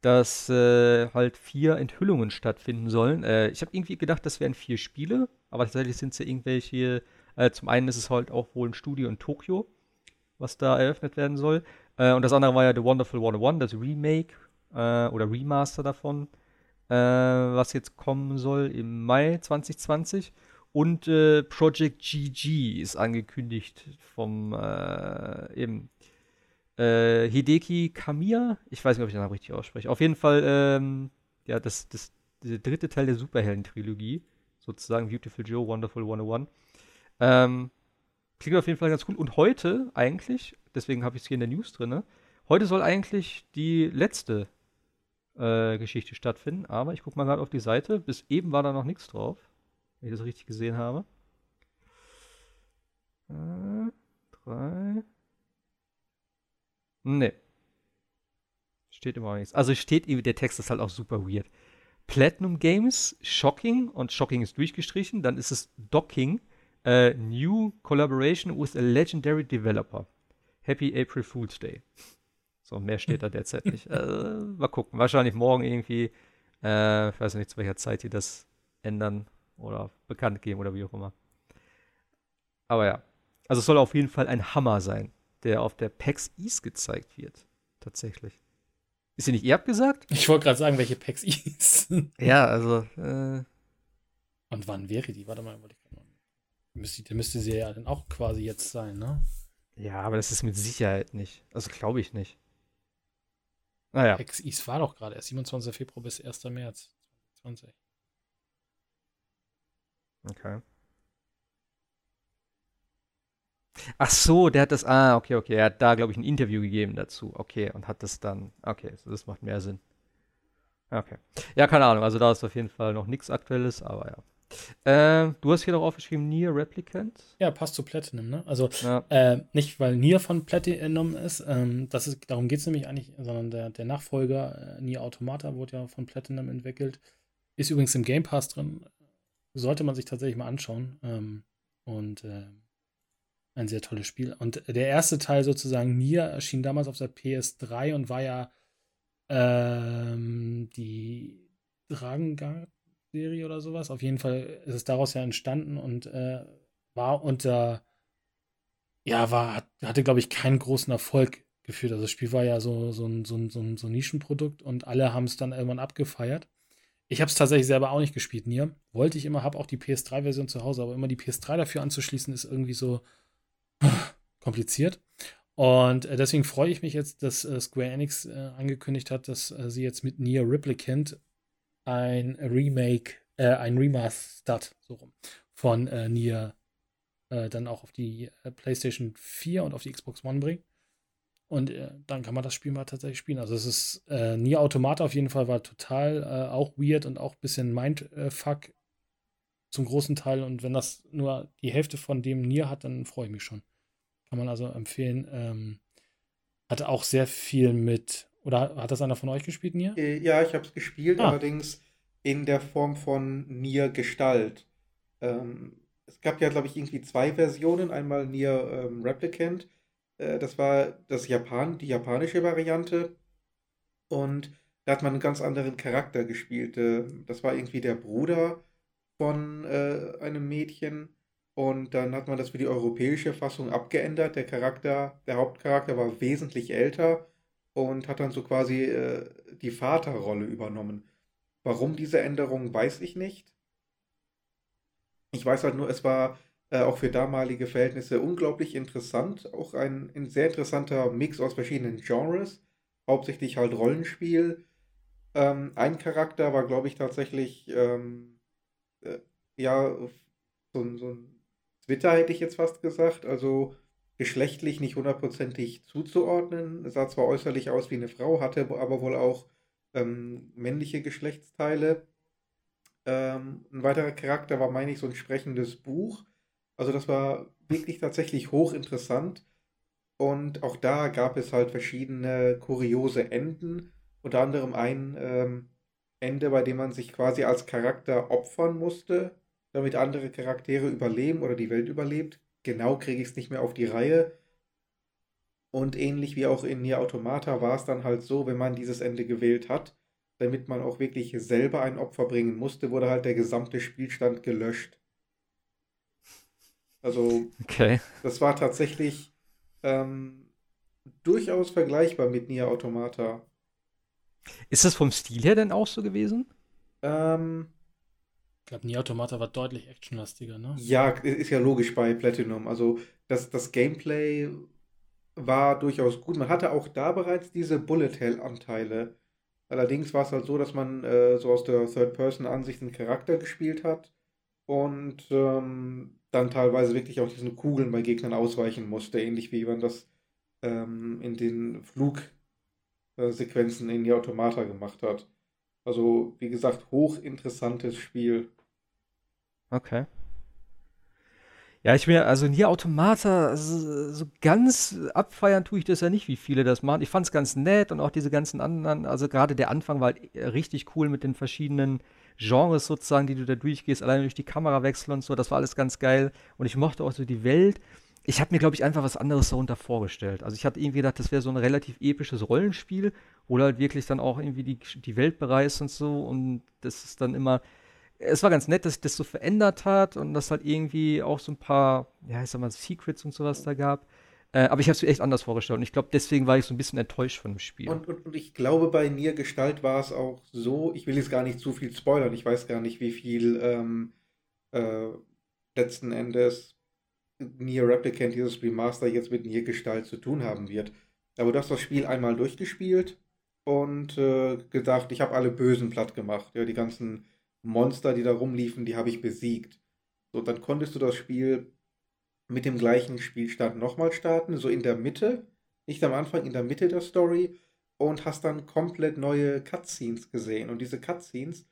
dass äh, halt vier Enthüllungen stattfinden sollen. Äh, ich habe irgendwie gedacht, das wären vier Spiele, aber tatsächlich sind es ja irgendwelche. Äh, zum einen ist es halt auch wohl ein Studio in Tokio was da eröffnet werden soll. Äh, und das andere war ja The Wonderful 101, das Remake äh, oder Remaster davon, äh, was jetzt kommen soll im Mai 2020. Und äh, Project GG ist angekündigt vom äh, eben Hideki Kamiya. Ich weiß nicht, ob ich den Namen richtig ausspreche. Auf jeden Fall, ähm, ja, das, das, der dritte Teil der Superhelden-Trilogie. Sozusagen Beautiful Joe, Wonderful 101. Ähm, klingt auf jeden Fall ganz cool. Und heute eigentlich, deswegen habe ich es hier in der News drin, heute soll eigentlich die letzte äh, Geschichte stattfinden. Aber ich gucke mal gerade auf die Seite. Bis eben war da noch nichts drauf, wenn ich das richtig gesehen habe. Äh, drei. Nee. Steht immer nichts. Also steht, der Text ist halt auch super weird. Platinum Games, Shocking und Shocking ist durchgestrichen. Dann ist es Docking, uh, New Collaboration with a Legendary Developer. Happy April Fool's Day. So, mehr steht da derzeit nicht. *laughs* Äh, mal gucken. Wahrscheinlich morgen irgendwie. Äh, ich weiß nicht, zu welcher Zeit die das ändern oder bekannt geben oder wie auch immer. Aber ja. Also es soll auf jeden Fall ein Hammer sein, der auf der PAX East gezeigt wird. Tatsächlich. Ist sie nicht ihr abgesagt? Ich wollte gerade sagen, welche PAX East. ja, also. Äh, Und wann wäre die? Warte mal, wollte ich müsste, müsste sie ja dann auch quasi jetzt sein, ne? Ja, aber das ist mit Sicherheit nicht. Also glaube ich nicht. Naja. XIs war doch gerade erst 27. Februar bis 1. März 2020. Okay. Ach so, der hat das. Ah, okay, okay. Er hat da, glaube ich, ein Interview gegeben dazu. Okay, und hat das dann. Okay, so das macht mehr Sinn. Okay. Ja, keine Ahnung. Also da ist auf jeden Fall noch nichts Aktuelles, aber ja. Äh, du hast hier noch aufgeschrieben Nier Replicant. Ja, passt zu Platinum, ne? Also ja. äh, nicht, weil Nier von Platinum ist, ähm, das ist darum geht es nämlich eigentlich, sondern der, der Nachfolger äh, Nier Automata wurde ja von Platinum entwickelt. Ist übrigens im Game Pass drin. Sollte man sich tatsächlich mal anschauen. Ähm, und äh, ein sehr tolles Spiel. Und der erste Teil sozusagen Nier erschien damals auf der PS3 und war ja ähm, die Dragengard Serie oder sowas. Auf jeden Fall ist es daraus ja entstanden und äh, war unter, ja, war, hatte, glaube ich, keinen großen Erfolg geführt. Also das Spiel war ja so, so, ein, so, ein, so, ein, so ein Nischenprodukt und alle haben es dann irgendwann abgefeiert. Ich habe es tatsächlich selber auch nicht gespielt, Nier. Wollte ich immer, habe auch die PS3-Version zu Hause, aber immer die PS3 dafür anzuschließen, ist irgendwie so *sighs* kompliziert. Und äh, deswegen freue ich mich jetzt, dass äh, Square Enix äh, angekündigt hat, dass sie jetzt mit Nier Replicant ein Remake, äh, ein Remastered, so rum, von äh, Nier äh, dann auch auf die äh, PlayStation 4 und auf die Xbox One bringen. Und äh, dann kann man das Spiel mal tatsächlich spielen. Also es ist äh, Nier Automata auf jeden Fall war total äh, auch weird und auch ein bisschen Mindfuck zum großen Teil. Und wenn das nur die Hälfte von dem Nier hat, dann freue ich mich schon. Kann man also empfehlen. Ähm, hatte auch sehr viel mit oder hat das einer von euch gespielt, Nier? Äh, ja, ich habe es gespielt, ah. allerdings in der Form von Nier Gestalt. Ähm, es gab ja, glaube ich, irgendwie zwei Versionen. Einmal Nier ähm, Replicant. Äh, das war das Japan, die japanische Variante. Und da hat man einen ganz anderen Charakter gespielt. Äh, das war irgendwie der Bruder von äh, einem Mädchen. Und dann hat man das für die europäische Fassung abgeändert. Der Charakter, der Hauptcharakter war wesentlich älter und hat dann so quasi äh, die Vaterrolle übernommen. Warum diese Änderung, weiß ich nicht. Ich weiß halt nur, es war äh, auch für damalige Verhältnisse unglaublich interessant. Auch ein, ein, sehr interessanter Mix aus verschiedenen Genres. Hauptsächlich halt Rollenspiel. Ähm, ein Charakter war, glaube ich, tatsächlich ähm, äh, ja so, so ein Twitter hätte ich jetzt fast gesagt. Also geschlechtlich nicht hundertprozentig zuzuordnen. Sah zwar äußerlich aus wie eine Frau, hatte aber wohl auch ähm, männliche Geschlechtsteile. Ähm, ein weiterer Charakter war, meine ich, so ein sprechendes Buch. Also das war wirklich tatsächlich hochinteressant. Und auch da gab es halt verschiedene kuriose Enden. Unter anderem ein ähm, Ende, bei dem man sich quasi als Charakter opfern musste, damit andere Charaktere überleben oder die Welt überlebt genau kriege ich es nicht mehr auf die Reihe. Und ähnlich wie auch in Nier Automata war es dann halt so, wenn man dieses Ende gewählt hat, damit man auch wirklich selber ein Opfer bringen musste, wurde halt der gesamte Spielstand gelöscht. Also, okay. das war tatsächlich ähm, durchaus vergleichbar mit Nier Automata. Ist das vom Stil her denn auch so gewesen? Ähm, ich glaube, Nier Automata war deutlich actionlastiger, ne? Ja, ist ja logisch bei Platinum. Also das, das Gameplay war durchaus gut. Man hatte auch da bereits diese Bullet Hell-Anteile. Allerdings war es halt so, dass man äh, so aus der Third-Person-Ansicht einen Charakter gespielt hat und ähm, dann teilweise wirklich auch diesen Kugeln bei Gegnern ausweichen musste, ähnlich wie man das ähm, in den Flugsequenzen in die Automata gemacht hat. Also, wie gesagt, hochinteressantes Spiel. Okay. Ja, ich mir, also Nier Automata, so, so ganz abfeiern tue ich das ja nicht, wie viele das machen. Ich fand es ganz nett und auch diese ganzen anderen, also gerade der Anfang war halt richtig cool mit den verschiedenen Genres sozusagen, die du da durchgehst, allein durch die Kamerawechsel und so, das war alles ganz geil. Und ich mochte auch so die Welt. Ich habe mir, glaube ich, einfach was anderes darunter vorgestellt. Also ich hatte irgendwie gedacht, das wäre so ein relativ episches Rollenspiel, wo du halt wirklich dann auch irgendwie die, die Welt bereist und so. Und das ist dann immer, es war ganz nett, dass sich das so verändert hat und dass halt irgendwie auch so ein paar, ja, ich sag mal, Secrets und sowas da gab. Äh, aber ich habe es mir echt anders vorgestellt und ich glaube, deswegen war ich so ein bisschen enttäuscht von dem Spiel. Und, und, und ich glaube, bei Nier Gestalt war es auch so, ich will jetzt gar nicht zu viel spoilern, ich weiß gar nicht, wie viel ähm, äh, letzten Endes Nier Replicant, dieses Remaster, jetzt mit Nier Gestalt zu tun haben wird. Aber du hast das Spiel einmal durchgespielt und äh, gedacht, ich habe alle Bösen platt gemacht. Ja, die ganzen Monster, die da rumliefen, die habe ich besiegt. So, dann konntest du das Spiel mit dem gleichen Spielstand nochmal starten, so in der Mitte, nicht am Anfang, in der Mitte der Story und hast dann komplett neue Cutscenes gesehen. Und diese Cutscenes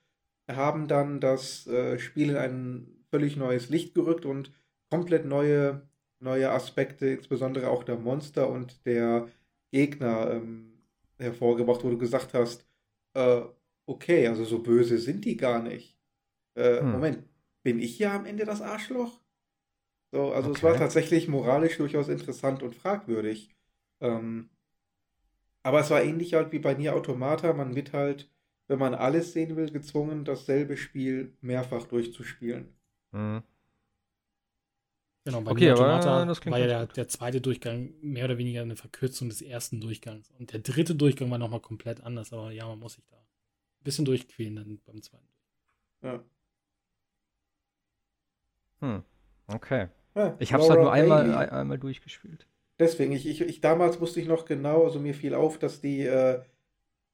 haben dann das äh, Spiel in ein völlig neues Licht gerückt und komplett neue, neue Aspekte, insbesondere auch der Monster und der Gegner ähm, hervorgebracht, wo du gesagt hast, äh, okay, also so böse sind die gar nicht. Äh, hm. Moment, bin ich ja am Ende das Arschloch? So, also okay. es war tatsächlich moralisch durchaus interessant und fragwürdig. Ähm, aber es war ähnlich halt wie bei Nier Automata. Man wird halt, wenn man alles sehen will, gezwungen, dasselbe Spiel mehrfach durchzuspielen. Mhm. Genau, bei okay, Nier Automata war ja der, der, zweite Durchgang mehr oder weniger eine Verkürzung des ersten Durchgangs. Und der dritte Durchgang war nochmal komplett anders. Aber ja, man muss sich da bisschen durchquälen dann beim zweiten. Ja. Hm. Okay. Ja, ich habe es halt nur einmal, ein, einmal durchgespielt. Deswegen, ich, ich, ich, damals wusste ich noch genau, also mir fiel auf, dass die, äh,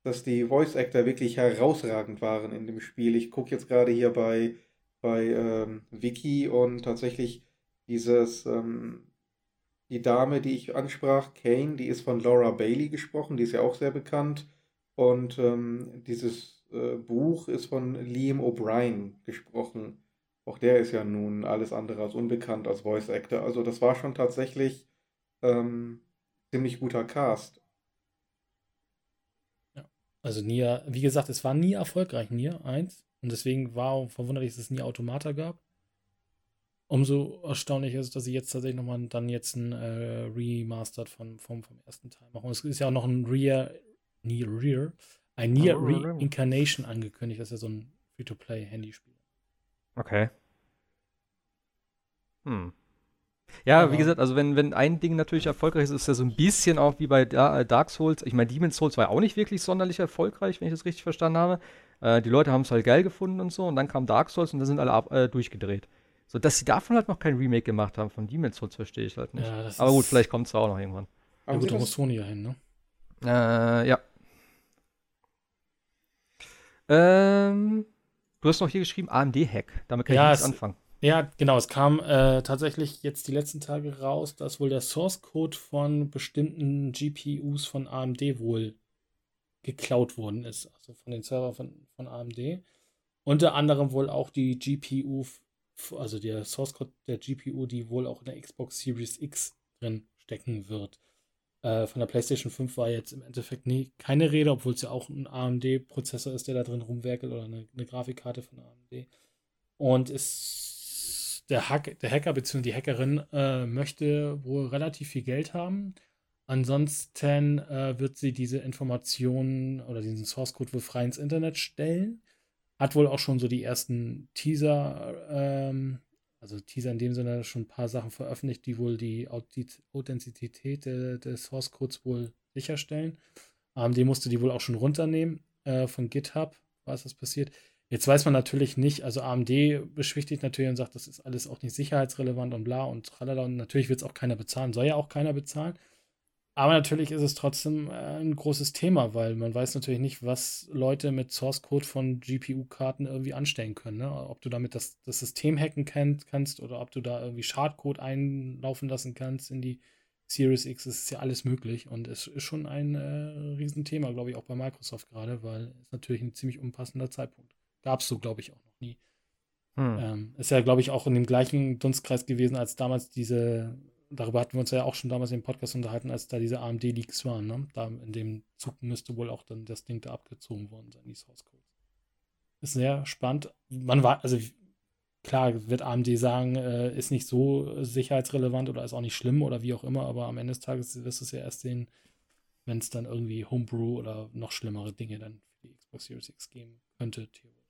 dass die Voice Actor wirklich herausragend waren in dem Spiel. Ich gucke jetzt gerade hier bei, bei ähm, Wiki und tatsächlich dieses, ähm, die Dame, die ich ansprach, Kane, die ist von Laura Bailey gesprochen, die ist ja auch sehr bekannt. Und ähm, dieses äh, Buch ist von Liam O'Brien gesprochen. Auch der ist ja nun alles andere als unbekannt als Voice Actor. Also das war schon tatsächlich ähm, ziemlich guter Cast. Ja, also Nia, wie gesagt, es war nie erfolgreich, Nia 1. Und deswegen war verwunderlich, dass es nie Automata gab. Umso erstaunlicher ist, dass sie jetzt tatsächlich nochmal dann jetzt ein äh, Remastered von, vom, vom ersten Teil machen. Es ist ja auch noch ein Rear, nie Rear, ein oh, Reincarnation angekündigt. Das ist ja so ein Free-to-Play-Handyspiel. Okay. Hm. Ja, wie gesagt, also wenn, wenn ein Ding natürlich erfolgreich ist, ist ja so ein bisschen auch wie bei äh, Dark Souls. Ich meine, Demon's Souls war auch nicht wirklich sonderlich erfolgreich, wenn ich das richtig verstanden habe. Äh, die Leute haben es halt geil gefunden und so. Und dann kam Dark Souls und da sind alle ab, äh, durchgedreht. So, dass sie davon halt noch kein Remake gemacht haben von Demon's Souls, verstehe ich halt nicht. Ja, Aber gut, vielleicht kommt es auch noch irgendwann. Aber ja, gut, da muss Sony ja hin, ne? Äh, ja. Ähm, du hast noch hier geschrieben AMD-Hack. Damit kann ja, ich nichts anfangen. Ja, genau. Es kam äh, tatsächlich jetzt die letzten Tage raus, dass wohl der Source Code von bestimmten GPUs von AMD wohl geklaut worden ist. Also von den Servern von, von AMD. Unter anderem wohl auch die GPU, also der Source Code der GPU, die wohl auch in der Xbox Series X drin stecken wird. Äh, von der PlayStation 5 war jetzt im Endeffekt nie, keine Rede, obwohl es ja auch ein AMD-Prozessor ist, der da drin rumwerkelt oder eine, eine Grafikkarte von AMD. Und ist der, Hack, der Hacker bzw. die Hackerin äh, möchte wohl relativ viel Geld haben. Ansonsten äh, wird sie diese Informationen oder diesen Source Code wohl frei ins Internet stellen. Hat wohl auch schon so die ersten Teaser ähm, also Teaser in dem Sinne schon ein paar Sachen veröffentlicht, die wohl die Authentizität des Source Codes wohl sicherstellen. AMD musste die wohl auch schon runternehmen äh, von GitHub, was das passiert. Jetzt weiß man natürlich nicht, also AMD beschwichtigt natürlich und sagt, das ist alles auch nicht sicherheitsrelevant und bla und tralala und natürlich wird es auch keiner bezahlen, soll ja auch keiner bezahlen. Aber natürlich ist es trotzdem äh, ein großes Thema, weil man weiß natürlich nicht, was Leute mit Source Code von GPU-Karten irgendwie anstellen können. Ne? Ob du damit das, das System hacken kann, kannst oder ob du da irgendwie Schadcode einlaufen lassen kannst in die Series X. Es ist ja alles möglich und es ist schon ein äh, Riesenthema, glaube ich, auch bei Microsoft gerade, weil es natürlich ein ziemlich unpassender Zeitpunkt. Gab es so, glaube ich, auch noch nie. Hm. Ähm, ist ja, glaube ich, auch in dem gleichen Dunstkreis gewesen, als damals diese darüber hatten wir uns ja auch schon damals im Podcast unterhalten, als da diese AMD-Leaks waren. Ne? Da in dem Zug müsste wohl auch dann das Ding da abgezogen worden sein, die Source Codes. Ist sehr spannend. Man war, also klar, wird AMD sagen, äh, ist nicht so sicherheitsrelevant oder ist auch nicht schlimm oder wie auch immer, aber am Ende des Tages wirst du es ja erst sehen, wenn es dann irgendwie Homebrew oder noch schlimmere Dinge dann für die Xbox Series X geben könnte, theoretisch.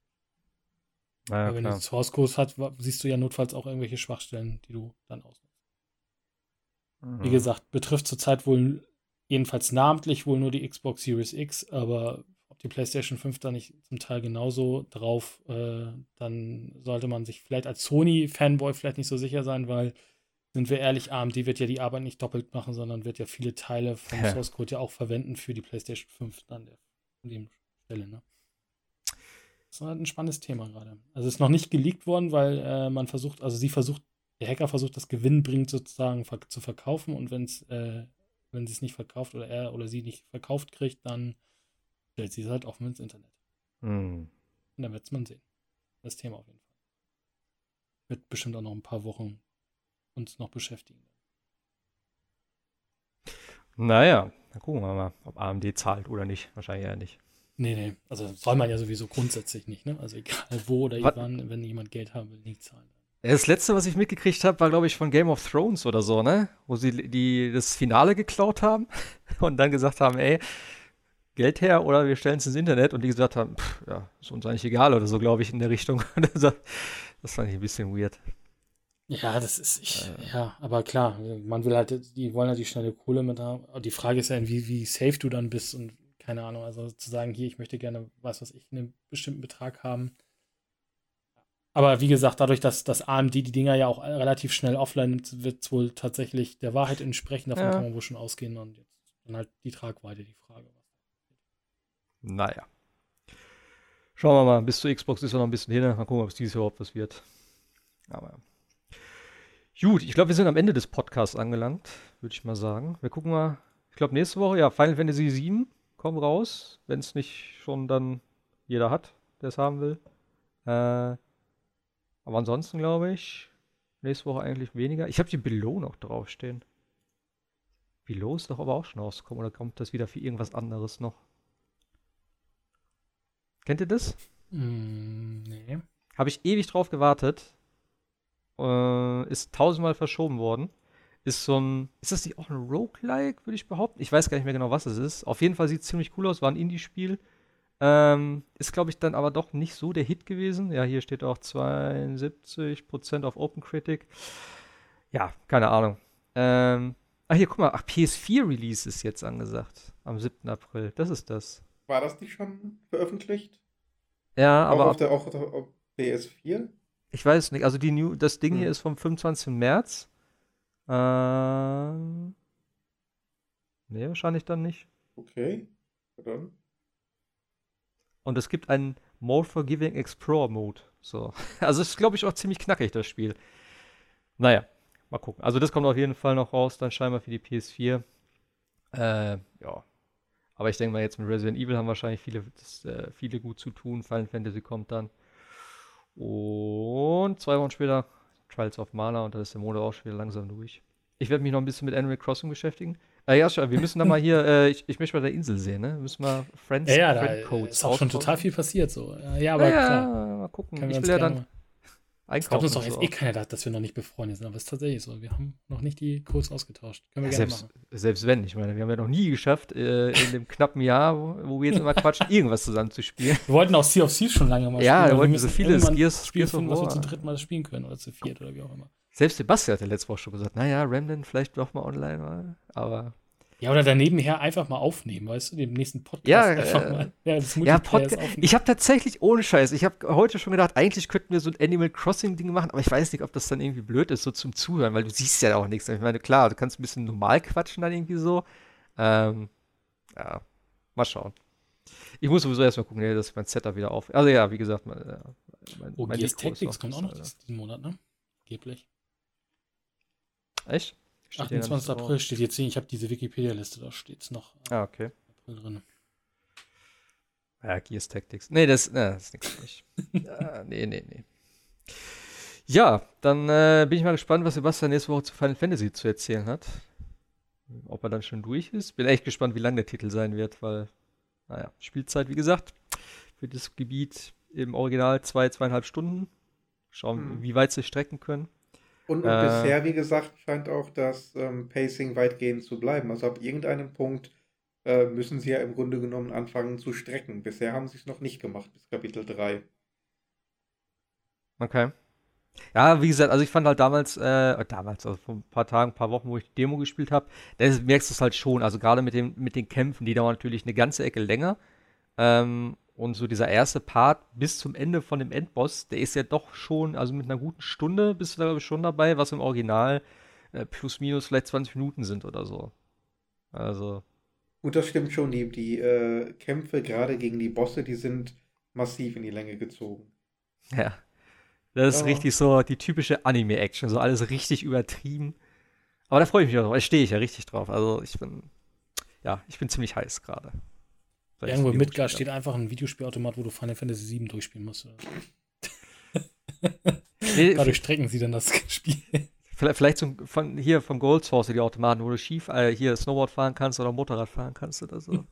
Naja, wenn klar. du Source Codes hat, siehst du ja notfalls auch irgendwelche Schwachstellen, die du dann ausnutzt. Mhm. Wie gesagt, betrifft zurzeit wohl jedenfalls namentlich wohl nur die Xbox Series X, aber ob die PlayStation 5 da nicht zum Teil genauso drauf, äh, dann sollte man sich vielleicht als Sony-Fanboy vielleicht nicht so sicher sein, weil, sind wir ehrlich, AMD wird ja die Arbeit nicht doppelt machen, sondern wird ja viele Teile vom ja. Source Code ja auch verwenden für die PlayStation 5 an der an dem Stelle, ne? Das ist halt ein spannendes Thema gerade. Also es ist noch nicht geleakt worden, weil äh, man versucht, also sie versucht der Hacker versucht, das gewinnbringend sozusagen zu verkaufen und wenn's, äh, wenn sie es nicht verkauft oder er oder sie nicht verkauft kriegt, dann stellt sie es halt offen ins Internet. Hm. Und dann wird es man sehen. Das Thema auf jeden Fall. Wird bestimmt auch noch ein paar Wochen uns noch beschäftigen. Naja, dann gucken wir mal, ob AMD zahlt oder nicht. Wahrscheinlich eher nicht. Nee, nee. Also soll man ja sowieso grundsätzlich nicht, ne? Also egal wo oder wann, wenn jemand Geld haben will, nicht zahlen. Das letzte, was ich mitgekriegt habe, war, glaube ich, von Game of Thrones oder so, ne? Wo sie die, das Finale geklaut haben *laughs* und dann gesagt haben, ey, Geld her oder wir stellen es ins Internet und die gesagt haben, pff, ja, ist uns eigentlich egal oder so, glaube ich, in der Richtung. *laughs* das fand ich ein bisschen weird. Ja, das ist, ich, äh, ja, aber klar, man will halt, die wollen halt die schnelle Kohle mit haben. Die Frage ist ja, wie, wie safe du dann bist und keine Ahnung, also zu sagen, hier, ich möchte gerne, was weiß ich, einen bestimmten Betrag haben aber wie gesagt, dadurch, dass das AMD die Dinger ja auch relativ schnell offline wird es wohl tatsächlich der Wahrheit entsprechen. Davon ja. kann man wohl schon ausgehen. Und jetzt dann halt die Tragweite, die Frage. Naja. Schauen wir mal, bis zur Xbox ist ja noch ein bisschen hin. Mal gucken, ob es dieses Jahr überhaupt was wird. Aber gut, ich glaube, wir sind am Ende des Podcasts angelangt, würde ich mal sagen. Wir gucken mal, ich glaube, nächste Woche, ja, Final Fantasy 7 kommt raus, wenn es nicht schon dann jeder hat, der es haben will. Äh, aber ansonsten glaube ich, nächste Woche eigentlich weniger. Ich habe die Below noch draufstehen. Below ist doch aber auch schon rausgekommen oder kommt das wieder für irgendwas anderes noch? Kennt ihr das? Mm, nee. Habe ich ewig drauf gewartet. Äh, ist tausendmal verschoben worden. Ist so ein. Ist das nicht auch ein Roguelike, würde ich behaupten? Ich weiß gar nicht mehr genau, was es ist. Auf jeden Fall sieht es ziemlich cool aus. War ein Indie-Spiel. Ähm, ist, glaube ich, dann aber doch nicht so der Hit gewesen. Ja, hier steht auch 72% auf OpenCritic. Ja, keine Ahnung. Ähm, ach, hier, guck mal. Ach, PS4-Release ist jetzt angesagt. Am 7. April. Das ist das. War das nicht schon veröffentlicht? Ja, auch aber. Auf der, auch auf PS4? Ich weiß nicht. Also, die New, das Ding hm. hier ist vom 25. März. Ähm. Nee, wahrscheinlich dann nicht. Okay. Dann. Und es gibt einen More Forgiving Explorer Mode. So. *laughs* Also ist, glaube ich, auch ziemlich knackig, das Spiel. Naja, mal gucken. Also das kommt auf jeden Fall noch raus, dann scheinbar für die PS4. Äh, ja. Aber ich denke mal, jetzt mit Resident Evil haben wahrscheinlich viele, das, äh, viele gut zu tun. Final Fantasy kommt dann. Und zwei Wochen später Trials of Mana und dann ist der Monat auch schon wieder langsam durch. Ich werde mich noch ein bisschen mit Animal Crossing beschäftigen. Äh, ja, schon, wir müssen da mal hier, äh, ich, ich möchte mal der Insel sehen, ne? Wir müssen mal Friends, ja, ja, Friend Codes. Ist auch schon total viel passiert so. Ja, aber ja, klar. mal gucken. ich will ja dann. *laughs* Ich glaube, ist doch jetzt eh keiner dass wir noch nicht befreundet sind, aber es ist tatsächlich so. Wir haben noch nicht die Codes ausgetauscht. Können wir ja, gerne selbst, machen. Selbst wenn, ich meine, wir haben ja noch nie geschafft, äh, in dem knappen Jahr, wo, wo wir jetzt immer quatschen, *laughs* irgendwas zusammen zu spielen. Wir wollten auch Sea of Thieves schon lange mal ja, spielen. Ja, wir wollten so viele Gears, Spiel Gears finden, was wir zum dritten Mal spielen können oder zu viert oder wie auch immer. Selbst Sebastian hat ja letzte Woche schon gesagt, naja, Remnant vielleicht doch mal online, aber ja, oder daneben her einfach mal aufnehmen, weißt du, den nächsten Podcast ja, einfach äh, mal. Ja, das ja Podca ich habe tatsächlich ohne Scheiß, ich habe heute schon gedacht, eigentlich könnten wir so ein Animal Crossing Ding machen, aber ich weiß nicht, ob das dann irgendwie blöd ist, so zum Zuhören, weil du siehst ja auch nichts. Ich meine, klar, du kannst ein bisschen normal quatschen dann irgendwie so. Ähm, ja, mal schauen. Ich muss sowieso erstmal gucken, dass mein Setup wieder auf. Also ja, wie gesagt, mein, äh, mein, oh, mein Gears Tactics kommt auch noch diesen Monat, ne? Geblich. Echt? 28. April steht jetzt hier, ich habe diese Wikipedia-Liste, da steht es noch. Ah, okay. April drin. Ja, Gears Tactics. Nee, das, nee, das ist nichts für mich. *laughs* ja, nee, nee, nee. Ja, dann äh, bin ich mal gespannt, was Sebastian nächste Woche zu Final Fantasy zu erzählen hat. Ob er dann schon durch ist. Bin echt gespannt, wie lang der Titel sein wird, weil, naja, Spielzeit, wie gesagt, für das Gebiet im Original zwei, zweieinhalb Stunden. Schauen, hm. wie weit sie strecken können. Und, und äh, bisher, wie gesagt, scheint auch das ähm, Pacing weitgehend zu bleiben. Also ab irgendeinem Punkt äh, müssen sie ja im Grunde genommen anfangen zu strecken. Bisher haben sie es noch nicht gemacht bis Kapitel 3. Okay. Ja, wie gesagt, also ich fand halt damals, äh, damals, also vor ein paar Tagen, ein paar Wochen, wo ich die Demo gespielt habe, da merkst du es halt schon. Also gerade mit, mit den Kämpfen, die dauern natürlich eine ganze Ecke länger. Ähm, und so dieser erste Part bis zum Ende von dem Endboss, der ist ja doch schon, also mit einer guten Stunde bist du da, glaube ich, schon dabei, was im Original äh, plus minus vielleicht 20 Minuten sind oder so. Also. Gut, das stimmt schon. Die, die äh, Kämpfe gerade gegen die Bosse, die sind massiv in die Länge gezogen. Ja. Das ist ja. richtig so die typische Anime-Action, so alles richtig übertrieben. Aber da freue ich mich auch drauf, da stehe ich ja richtig drauf. Also ich bin, ja, ich bin ziemlich heiß gerade. Irgendwo in Midgard steht einfach ein Videospielautomat, wo du Final Fantasy VII durchspielen musst. *laughs* nee, Dadurch strecken sie dann das *laughs* Spiel. Vielleicht so von, hier von Gold Source die Automaten, wo du schief äh, hier Snowboard fahren kannst oder Motorrad fahren kannst oder so.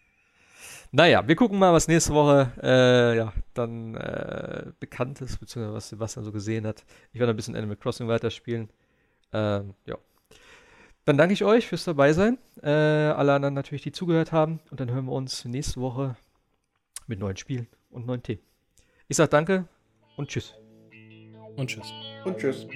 *laughs* naja, wir gucken mal, was nächste Woche äh, ja, dann äh, bekannt ist, beziehungsweise was Sebastian so gesehen hat. Ich werde ein bisschen Animal Crossing weiterspielen. Ähm, ja. Dann danke ich euch fürs Dabeisein. Äh, alle anderen natürlich, die zugehört haben. Und dann hören wir uns nächste Woche mit neuen Spielen und neuen Themen. Ich sage danke und tschüss. Und tschüss. Und tschüss.